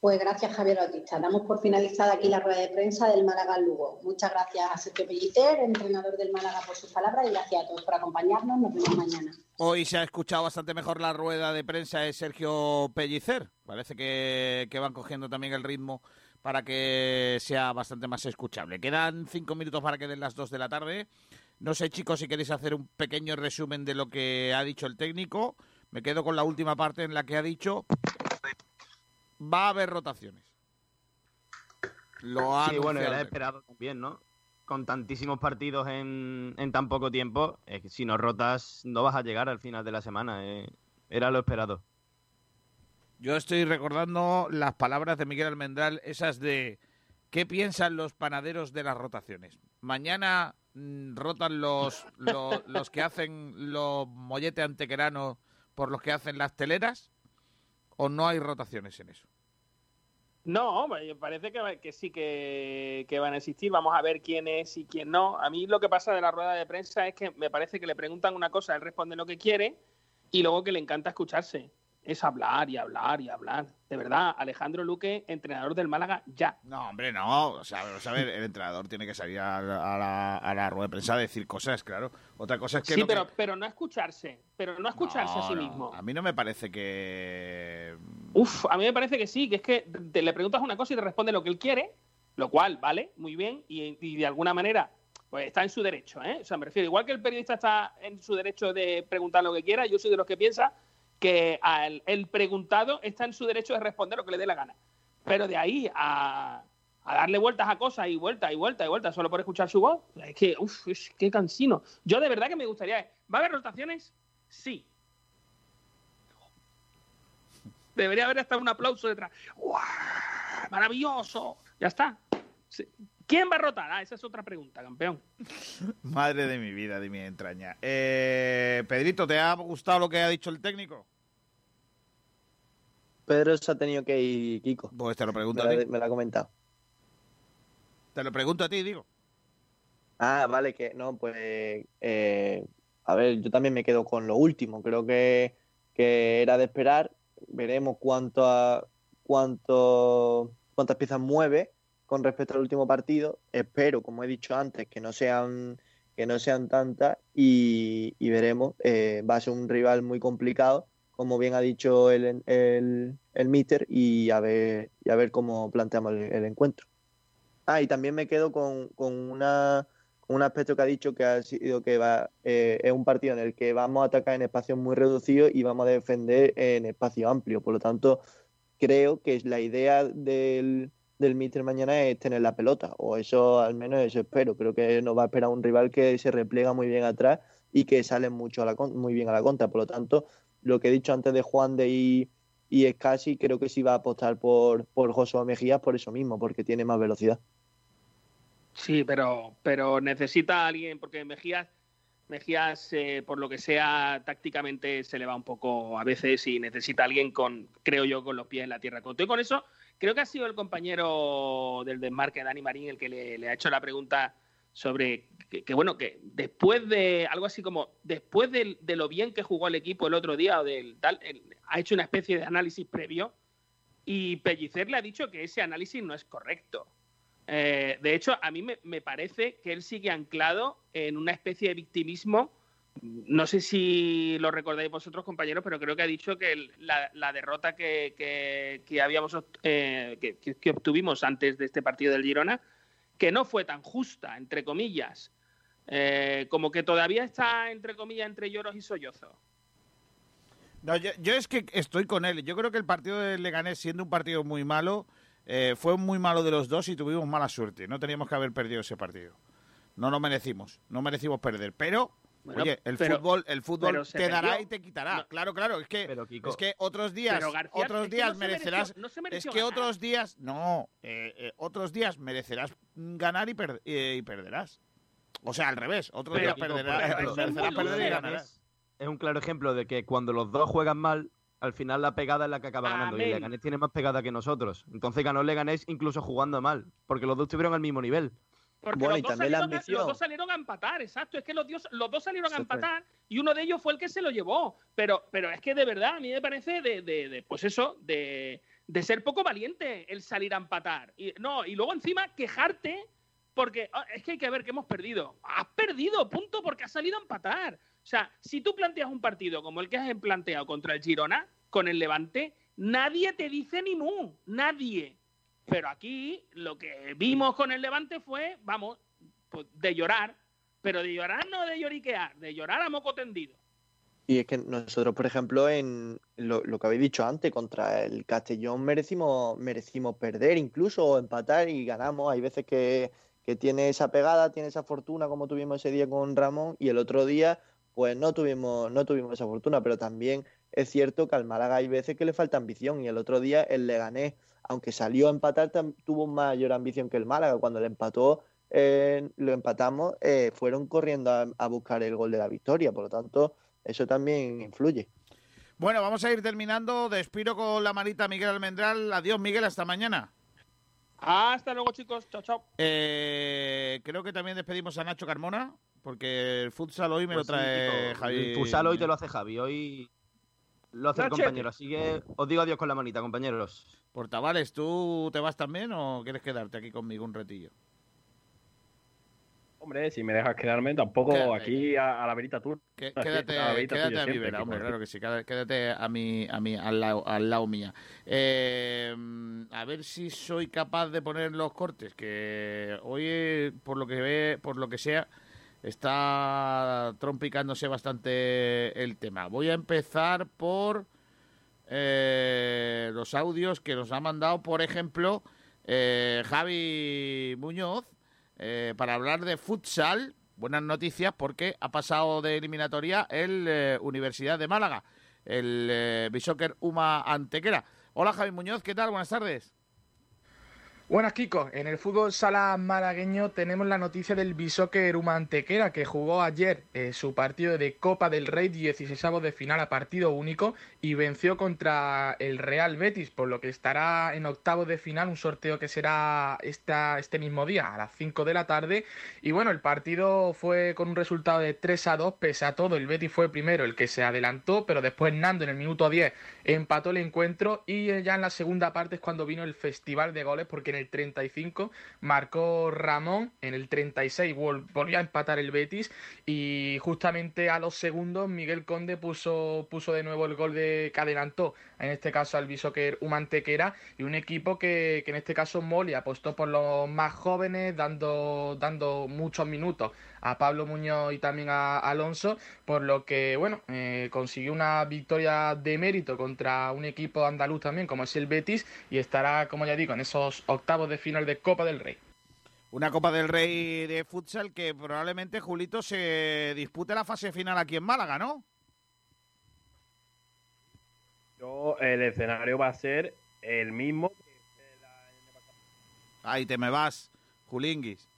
pues gracias, Javier Bautista. Damos por finalizada aquí la rueda de prensa del Málaga Lugo. Muchas gracias a Sergio Pellicer, entrenador del Málaga, por sus palabras y gracias a todos por acompañarnos. Nos vemos mañana. Hoy se ha escuchado bastante mejor la rueda de prensa de Sergio Pellicer. Parece que, que van cogiendo también el ritmo para que sea bastante más escuchable. Quedan cinco minutos para que den las dos de la tarde. No sé, chicos, si queréis hacer un pequeño resumen de lo que ha dicho el técnico. Me quedo con la última parte en la que ha dicho va a haber rotaciones. Lo ha Sí, bueno, era esperado también, ¿no? Con tantísimos partidos en, en tan poco tiempo, es que si no rotas no vas a llegar al final de la semana. eh. Era lo esperado. Yo estoy recordando las palabras de Miguel Almendral, esas de ¿qué piensan los panaderos de las rotaciones? Mañana mm, rotan los, los, los que hacen los molletes antequeranos por los que hacen las teleras o no hay rotaciones en eso. No, me parece que, que sí que, que van a existir. Vamos a ver quién es y quién no. A mí lo que pasa de la rueda de prensa es que me parece que le preguntan una cosa, él responde lo que quiere y luego que le encanta escucharse. Es hablar y hablar y hablar. De verdad, Alejandro Luque, entrenador del Málaga, ya. No, hombre, no. O sea, a ver, el entrenador tiene que salir a, la- a la, a la rueda de prensa a decir cosas, claro. Otra cosa es que... Sí, lo que- pero, pero no escucharse. Pero no escucharse a sí No, no, mismo. A mí no me parece que... Uf, a mí me parece que sí, que es que te le preguntas una cosa y te responde lo que él quiere, lo cual, vale, muy bien, y, y de alguna manera, pues está en su derecho, ¿eh? O sea, me refiero, igual que el periodista está en su derecho de preguntar lo que quiera, yo soy de los que piensa que al- el preguntado está en su derecho de responder lo que le dé la gana. Pero de ahí a, a darle vueltas a cosas y vueltas y vueltas y vueltas solo por escuchar su voz, es que, uff, es que cansino. Yo de verdad que me gustaría, ¿va a haber rotaciones? Sí. Debería haber hasta un aplauso detrás. ¡Guau! ¡Maravilloso! Ya está. ¿Quién va a rotar? Ah, esa es otra pregunta, campeón. Madre de mi vida, de mi entraña. Eh, Pedrito, ¿te ha gustado lo que ha dicho el técnico? Pedro se ha tenido que ir, Kiko. Pues te lo pregunto me a la, ti. me la ha comentado. Te lo pregunto a ti, digo. Ah, vale, que no, pues. eh, a ver, yo también me quedo con lo último. Creo que, que era de esperar. Veremos cuánto a- cuánto, cuántas piezas mueve con respecto al último partido. Espero, como he dicho antes, que no sean, que no sean tantas y, y veremos. Eh, va a ser un rival muy complicado, como bien ha dicho el, el, el míster, y a ver, y a ver cómo planteamos el- encuentro. Ah, y también me quedo con, con una, un aspecto que ha dicho que ha sido que va, eh, es un partido en el que vamos a atacar en espacios muy reducidos y vamos a defender en espacio amplio. Por lo tanto, creo que la idea del, del míster mañana es tener la pelota, o eso al menos eso espero. Creo que nos va a esperar un rival que se repliega muy bien atrás y que sale mucho a la, muy bien a la contra. Por lo tanto, lo que he dicho antes de Juan de y, y Escasi, creo que sí va a apostar por, por Mejías por eso mismo, porque tiene más velocidad. Sí, pero, pero necesita alguien, porque Mejías, Mejías eh, por lo que sea, tácticamente se le va un poco a veces y necesita a alguien con, creo yo, con los pies en la tierra. Con todo y con eso, creo que ha sido el compañero del desmarque, Dani Marín, el que le ha hecho la pregunta sobre que, bueno, que después de algo así como, después de, lo bien que jugó el equipo el otro día o del tal, ha hecho una especie de análisis previo y Pellicer le ha dicho que ese análisis no es correcto. Eh, de hecho, a mí me, me parece que él sigue anclado en una especie de victimismo. No sé si lo recordáis vosotros, compañeros, pero creo que ha dicho que la, derrota que, que- habíamos eh, que obtuvimos antes de este partido del Girona, que no fue tan justa, entre comillas. Eh, como que todavía está, entre comillas, entre lloros y sollozos. No, yo, es que estoy con él. Yo creo que el partido de Leganés, siendo un partido muy malo, eh, fue muy malo de los dos y tuvimos mala suerte. No teníamos que haber perdido ese partido. No lo merecimos. No merecimos perder. Pero, Bueno, oye, el pero- fútbol, el fútbol te dará perdió. y te quitará. Claro, claro. Es que, es que otros días, García, otros es que días no merecerás. mereció- no se es que ganar. otros días, no, eh, eh, otros días merecerás ganar y, per- eh, y perderás. O sea, al revés. Otros Pero, días Kiko, perderás, merecerás perder y ganarás. Es un claro ejemplo de que cuando los dos juegan mal, al final la pegada es la que acaba ganando. Y. Leganés tiene más pegada que nosotros. Entonces ganó Leganés incluso jugando mal, porque los dos estuvieron al mismo nivel. Porque Bueno, los, dos salieron los dos salieron a empatar, exacto. Es que los, dios- los dos salieron a empatar y uno de ellos fue el que se lo llevó. Pero, pero es que de verdad, a mí me parece de, de- de, pues eso, de, de ser poco valiente el salir a empatar. Y, no, y luego encima quejarte porque ah, es que hay que ver que hemos perdido. Has perdido, punto, porque has salido a empatar. O sea, si tú planteas un partido como el que has planteado contra el Girona, con el Levante, nadie te dice ni mu, nadie. Pero aquí lo que vimos con el Levante fue, vamos, pues, de llorar, pero de llorar no de lloriquear, de llorar a moco tendido. Y es que nosotros, por ejemplo, en lo, que habéis dicho antes, contra el Castellón merecimos, merecimos perder incluso empatar y ganamos. Hay veces que, que tiene esa pegada, tiene esa fortuna como tuvimos ese día con Ramón y el otro día pues no tuvimos, no tuvimos esa fortuna, pero también es cierto que al Málaga hay veces que le falta ambición y el otro día el Leganés, aunque salió a empatar, tuvo mayor ambición que el Málaga. Cuando le empató, eh, lo empatamos, eh, fueron corriendo a, a buscar el gol de la victoria, por lo tanto, eso también influye. Bueno, vamos a ir terminando. Despido con la manita a Miguel Almendral. Adiós, Miguel, hasta mañana. Hasta luego, chicos. Chao, chao. Eh, creo que también despedimos a Nacho Carmona, porque el futsal hoy me Pues lo sí, trae Kiko, Javi. El futsal hoy te lo hace Javi, hoy lo hace el compañero. Así que os digo adiós con la manita, compañeros. Portavales, ¿tú te vas también o quieres quedarte aquí conmigo un retillo? Hombre, si me dejas quedarme, tampoco Quédate. aquí a, a la verita tú. Quédate, quédate a mi vera, hombre, claro que sí, quédate- a mi, a mi, al, lado, al lado mía. Eh, a ver si soy capaz de poner los cortes, que hoy, por lo que ve, por lo que sea, está trompicándose bastante el tema. Voy a empezar por eh, los audios que nos ha mandado, por ejemplo, eh, Javi Muñoz, eh, para hablar de futsal. Buenas noticias porque ha pasado de eliminatoria el Universidad de Málaga, el Bishoker Uma Antequera. Hola Javi Muñoz, ¿qué tal? Buenas tardes. Buenas, Kiko. En el fútbol sala malagueño tenemos la noticia del Bishoker Humantequera, que jugó ayer eh, su partido de Copa del Rey 16 de final a partido único y venció contra el Real Betis, por lo que estará en octavos de final, un sorteo que será esta, este mismo día a las 5 de la tarde. Y bueno, el partido fue con un resultado de 3 a 2, pese a todo, el Betis fue primero el que se adelantó, pero después Nando en el minuto 10 empató el encuentro y eh, ya en la segunda parte es cuando vino el festival de goles, porque en el 35 marcó Ramón, en el 36 vol- volvió a empatar el Betis y justamente a los segundos Miguel Conde puso, puso de nuevo el gol de, que adelantó, en este caso al Bishoker Humantequera y un equipo que, que en este caso Moli apostó por los más jóvenes, dando, dando muchos minutos a Pablo Muñoz y también a Alonso, por lo que, bueno, eh, consiguió una victoria de mérito contra un equipo andaluz también, como es el Betis, y estará, como ya digo, en esos octavos de final de Copa del Rey. Una Copa del Rey de futsal que probablemente, Julito, se dispute la fase final aquí en Málaga, ¿no? Yo, el escenario va a ser el mismo. Ahí te me vas, Julinguis.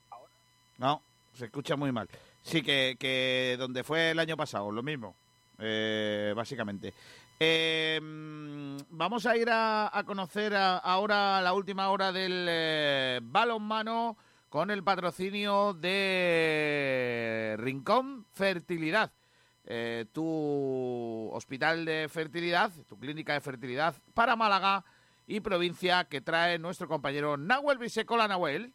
No, se escucha muy mal. Sí, que, que donde fue el año pasado, lo mismo, eh, básicamente. Eh, mm, vamos a ir a, a conocer ahora la última hora del eh, balonmano con el patrocinio de Rincón Fertilidad. Eh, tu hospital de fertilidad, tu clínica de fertilidad para Málaga y provincia que trae nuestro compañero Nahuel Bisecola Nahuel.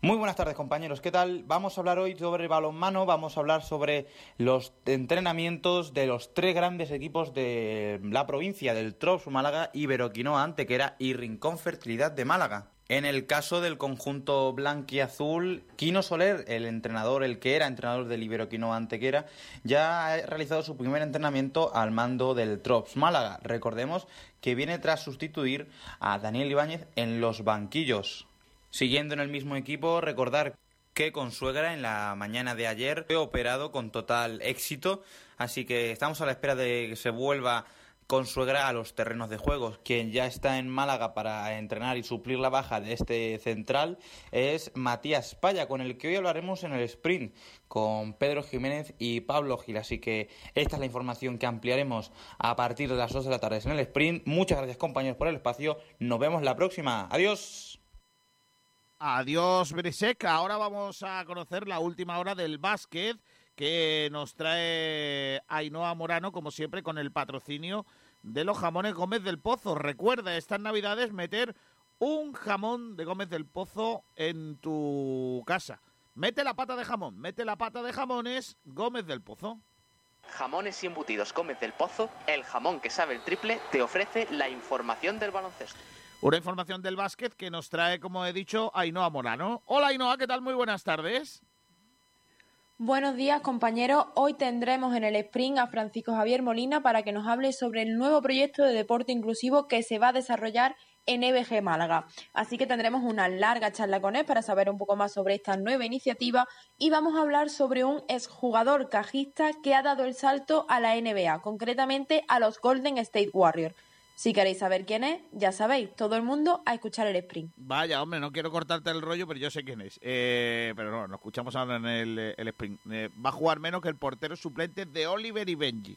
Muy buenas tardes compañeros, ¿qué tal? Vamos a hablar hoy sobre balonmano, vamos a hablar sobre los entrenamientos de los tres grandes equipos de la provincia del Trops Málaga, Iberoquinoa Antequera y Rincón Fertilidad de Málaga. En el caso del conjunto blanquiazul, Quino Soler, el entrenador, el que era entrenador del Iberoquinoa Antequera, ya ha realizado su primer entrenamiento al mando del Trops Málaga. Recordemos que viene tras sustituir a Daniel Ibáñez en los banquillos. Siguiendo en el mismo equipo, recordar que Consuegra en la mañana de ayer fue operado con total éxito, así que estamos a la espera de que se vuelva Consuegra a los terrenos de juegos. Quien ya está en Málaga para entrenar y suplir la baja de este central es Matías Paya, con el que hoy hablaremos en el sprint con Pedro Jiménez y Pablo Gil. Así que esta es la información que ampliaremos a partir de las 2 de la tarde en el sprint. Muchas gracias compañeros por el espacio. Nos vemos la próxima. Adiós. Adiós, Brisek. Ahora vamos a conocer la última hora del básquet que nos trae Ainhoa Morano, como siempre, con el patrocinio de los jamones Gómez del Pozo. Recuerda estas navidades meter un jamón de Gómez del Pozo en tu casa. Mete la pata de jamón, mete la pata de jamones Gómez del Pozo. Jamones y embutidos Gómez del Pozo, el jamón que sabe el triple, te ofrece la información del baloncesto. Una información del básquet que nos trae, como he dicho, Ainhoa Morano. Hola Ainhoa, ¿qué tal? Muy buenas tardes. Buenos días compañeros, hoy tendremos en el Spring a Francisco Javier Molina para que nos hable sobre el nuevo proyecto de deporte inclusivo que se va a desarrollar en EBG Málaga. Así que tendremos una larga charla con él para saber un poco más sobre esta nueva iniciativa y vamos a hablar sobre un exjugador cajista que ha dado el salto a la NBA, concretamente a los Golden State Warriors. Si queréis saber quién es, ya sabéis, todo el mundo a escuchar el sprint. Vaya, hombre, no quiero cortarte el rollo, pero yo sé quién es. Eh, pero no, lo escuchamos ahora en el, el sprint. Eh, va a jugar menos que el portero suplente de Oliver y Benji.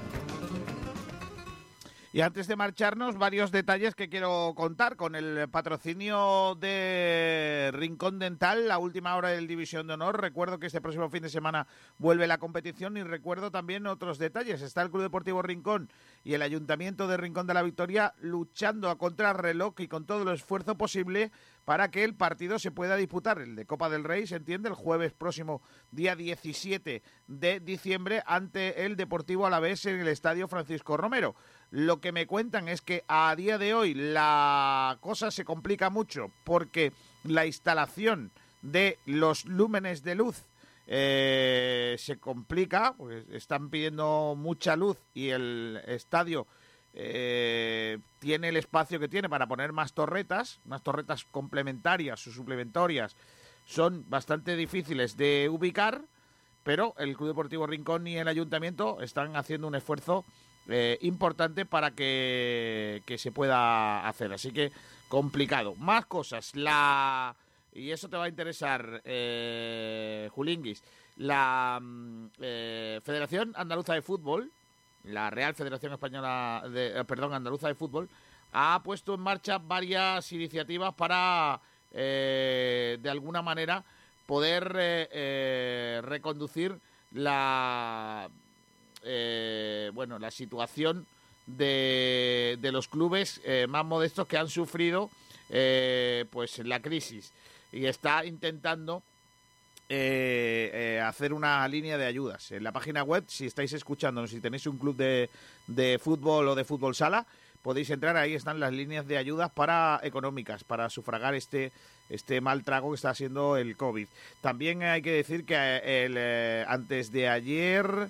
Y antes de marcharnos, varios detalles que quiero contar con el patrocinio de Rincón Dental, la última hora del División de Honor. Recuerdo que este próximo fin de semana vuelve la competición y recuerdo también otros detalles. Está el Club Deportivo Rincón y el Ayuntamiento de Rincón de la Victoria luchando a contrarreloj y con todo el esfuerzo posible para que el partido se pueda disputar, el de Copa del Rey, se entiende, el jueves próximo, día 17 de diciembre, ante el Deportivo Alavés en el Estadio Francisco Romero. Lo que me cuentan es que a día de hoy la cosa se complica mucho porque la instalación de los lúmenes de luz eh, se complica, pues están pidiendo mucha luz y el estadio eh, tiene el espacio que tiene para poner más torretas, unas torretas complementarias o suplementarias, son bastante difíciles de ubicar, pero el Club Deportivo Rincón y el Ayuntamiento están haciendo un esfuerzo eh, importante para que, que, se pueda hacer. Así que complicado. Más cosas. La y eso te va a interesar, eh, Julinguis. La mm, eh, Federación Andaluza de Fútbol, la Real Federación Española, de, eh, perdón, Andaluza de Fútbol, ha puesto en marcha varias iniciativas para, eh, de alguna manera, poder reconducir la eh, bueno, la situación de, de los clubes eh, más modestos que han sufrido eh, pues la crisis. Y está intentando hacer una línea de ayudas. En la página web, si estáis escuchando, si tenéis un club de, de fútbol o de fútbol sala, podéis entrar, ahí están las líneas de ayudas para económicas, para sufragar este este mal trago que está haciendo el COVID. También hay que decir que el, antes de ayer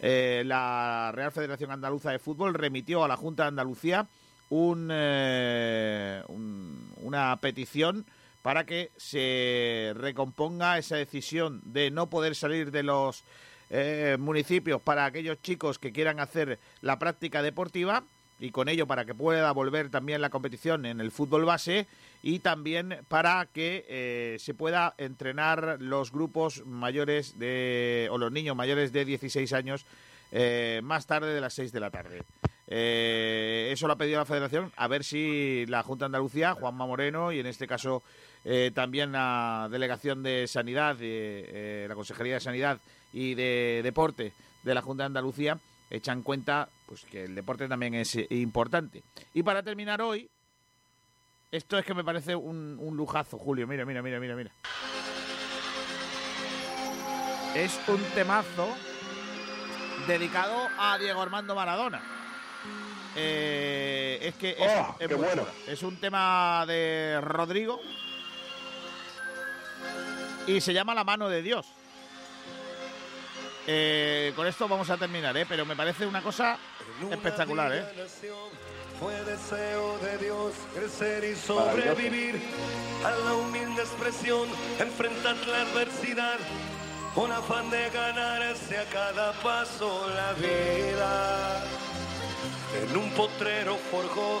eh, la Real Federación Andaluza de Fútbol remitió a la Junta de Andalucía eh, un, una petición para que se recomponga esa decisión de no poder salir de los eh, municipios para aquellos chicos que quieran hacer la práctica deportiva y con ello para que pueda volver también la competición en el fútbol base y también para que eh, se pueda entrenar los grupos mayores de o los niños mayores de 16 años eh, más tarde de las 6 de la tarde. Eso lo ha pedido la Federación, a ver si la Junta de Andalucía, Juanma Moreno y en este caso también la Delegación de Sanidad, la Consejería de Sanidad y de Deporte de la Junta de Andalucía, echan cuenta pues que el deporte también es eh, importante. Y para terminar hoy, esto es que me parece un, un lujazo, Julio. Mira, mira, mira, mira, mira. Es un temazo dedicado a Diego Armando Maradona. Eh, es que es, Oh, es qué muy bueno. Es un tema de Rodrigo y se llama La mano de Dios. Eh, con esto vamos a terminar, ¿eh? pero me parece una cosa espectacular. ¿eh? Fue deseo de Dios crecer y sobrevivir a la humilde expresión, enfrentar la adversidad, con afán de ganarse a cada paso la vida. En un potrero forjó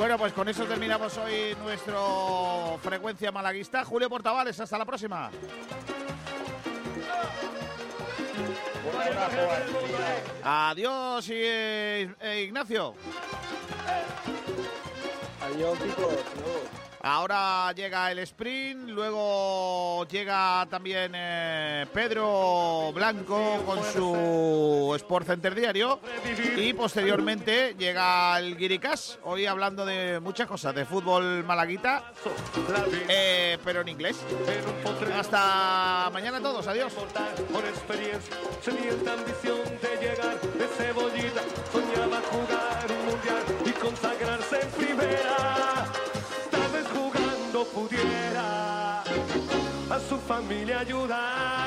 Bueno, pues con eso terminamos hoy nuestro frecuencia malaguista. Julio Portavales, hasta la próxima. Adiós, eh, Ignacio. Adiós, chicos. Ahora llega el sprint, luego llega también eh, Pedro Blanco con su Sport Center diario y posteriormente llega el Guiricas, hoy hablando de muchas cosas, de fútbol malaguita, eh, pero en inglés. Hasta mañana a todos, adiós. Consagrarse en primera. Familia ayudar.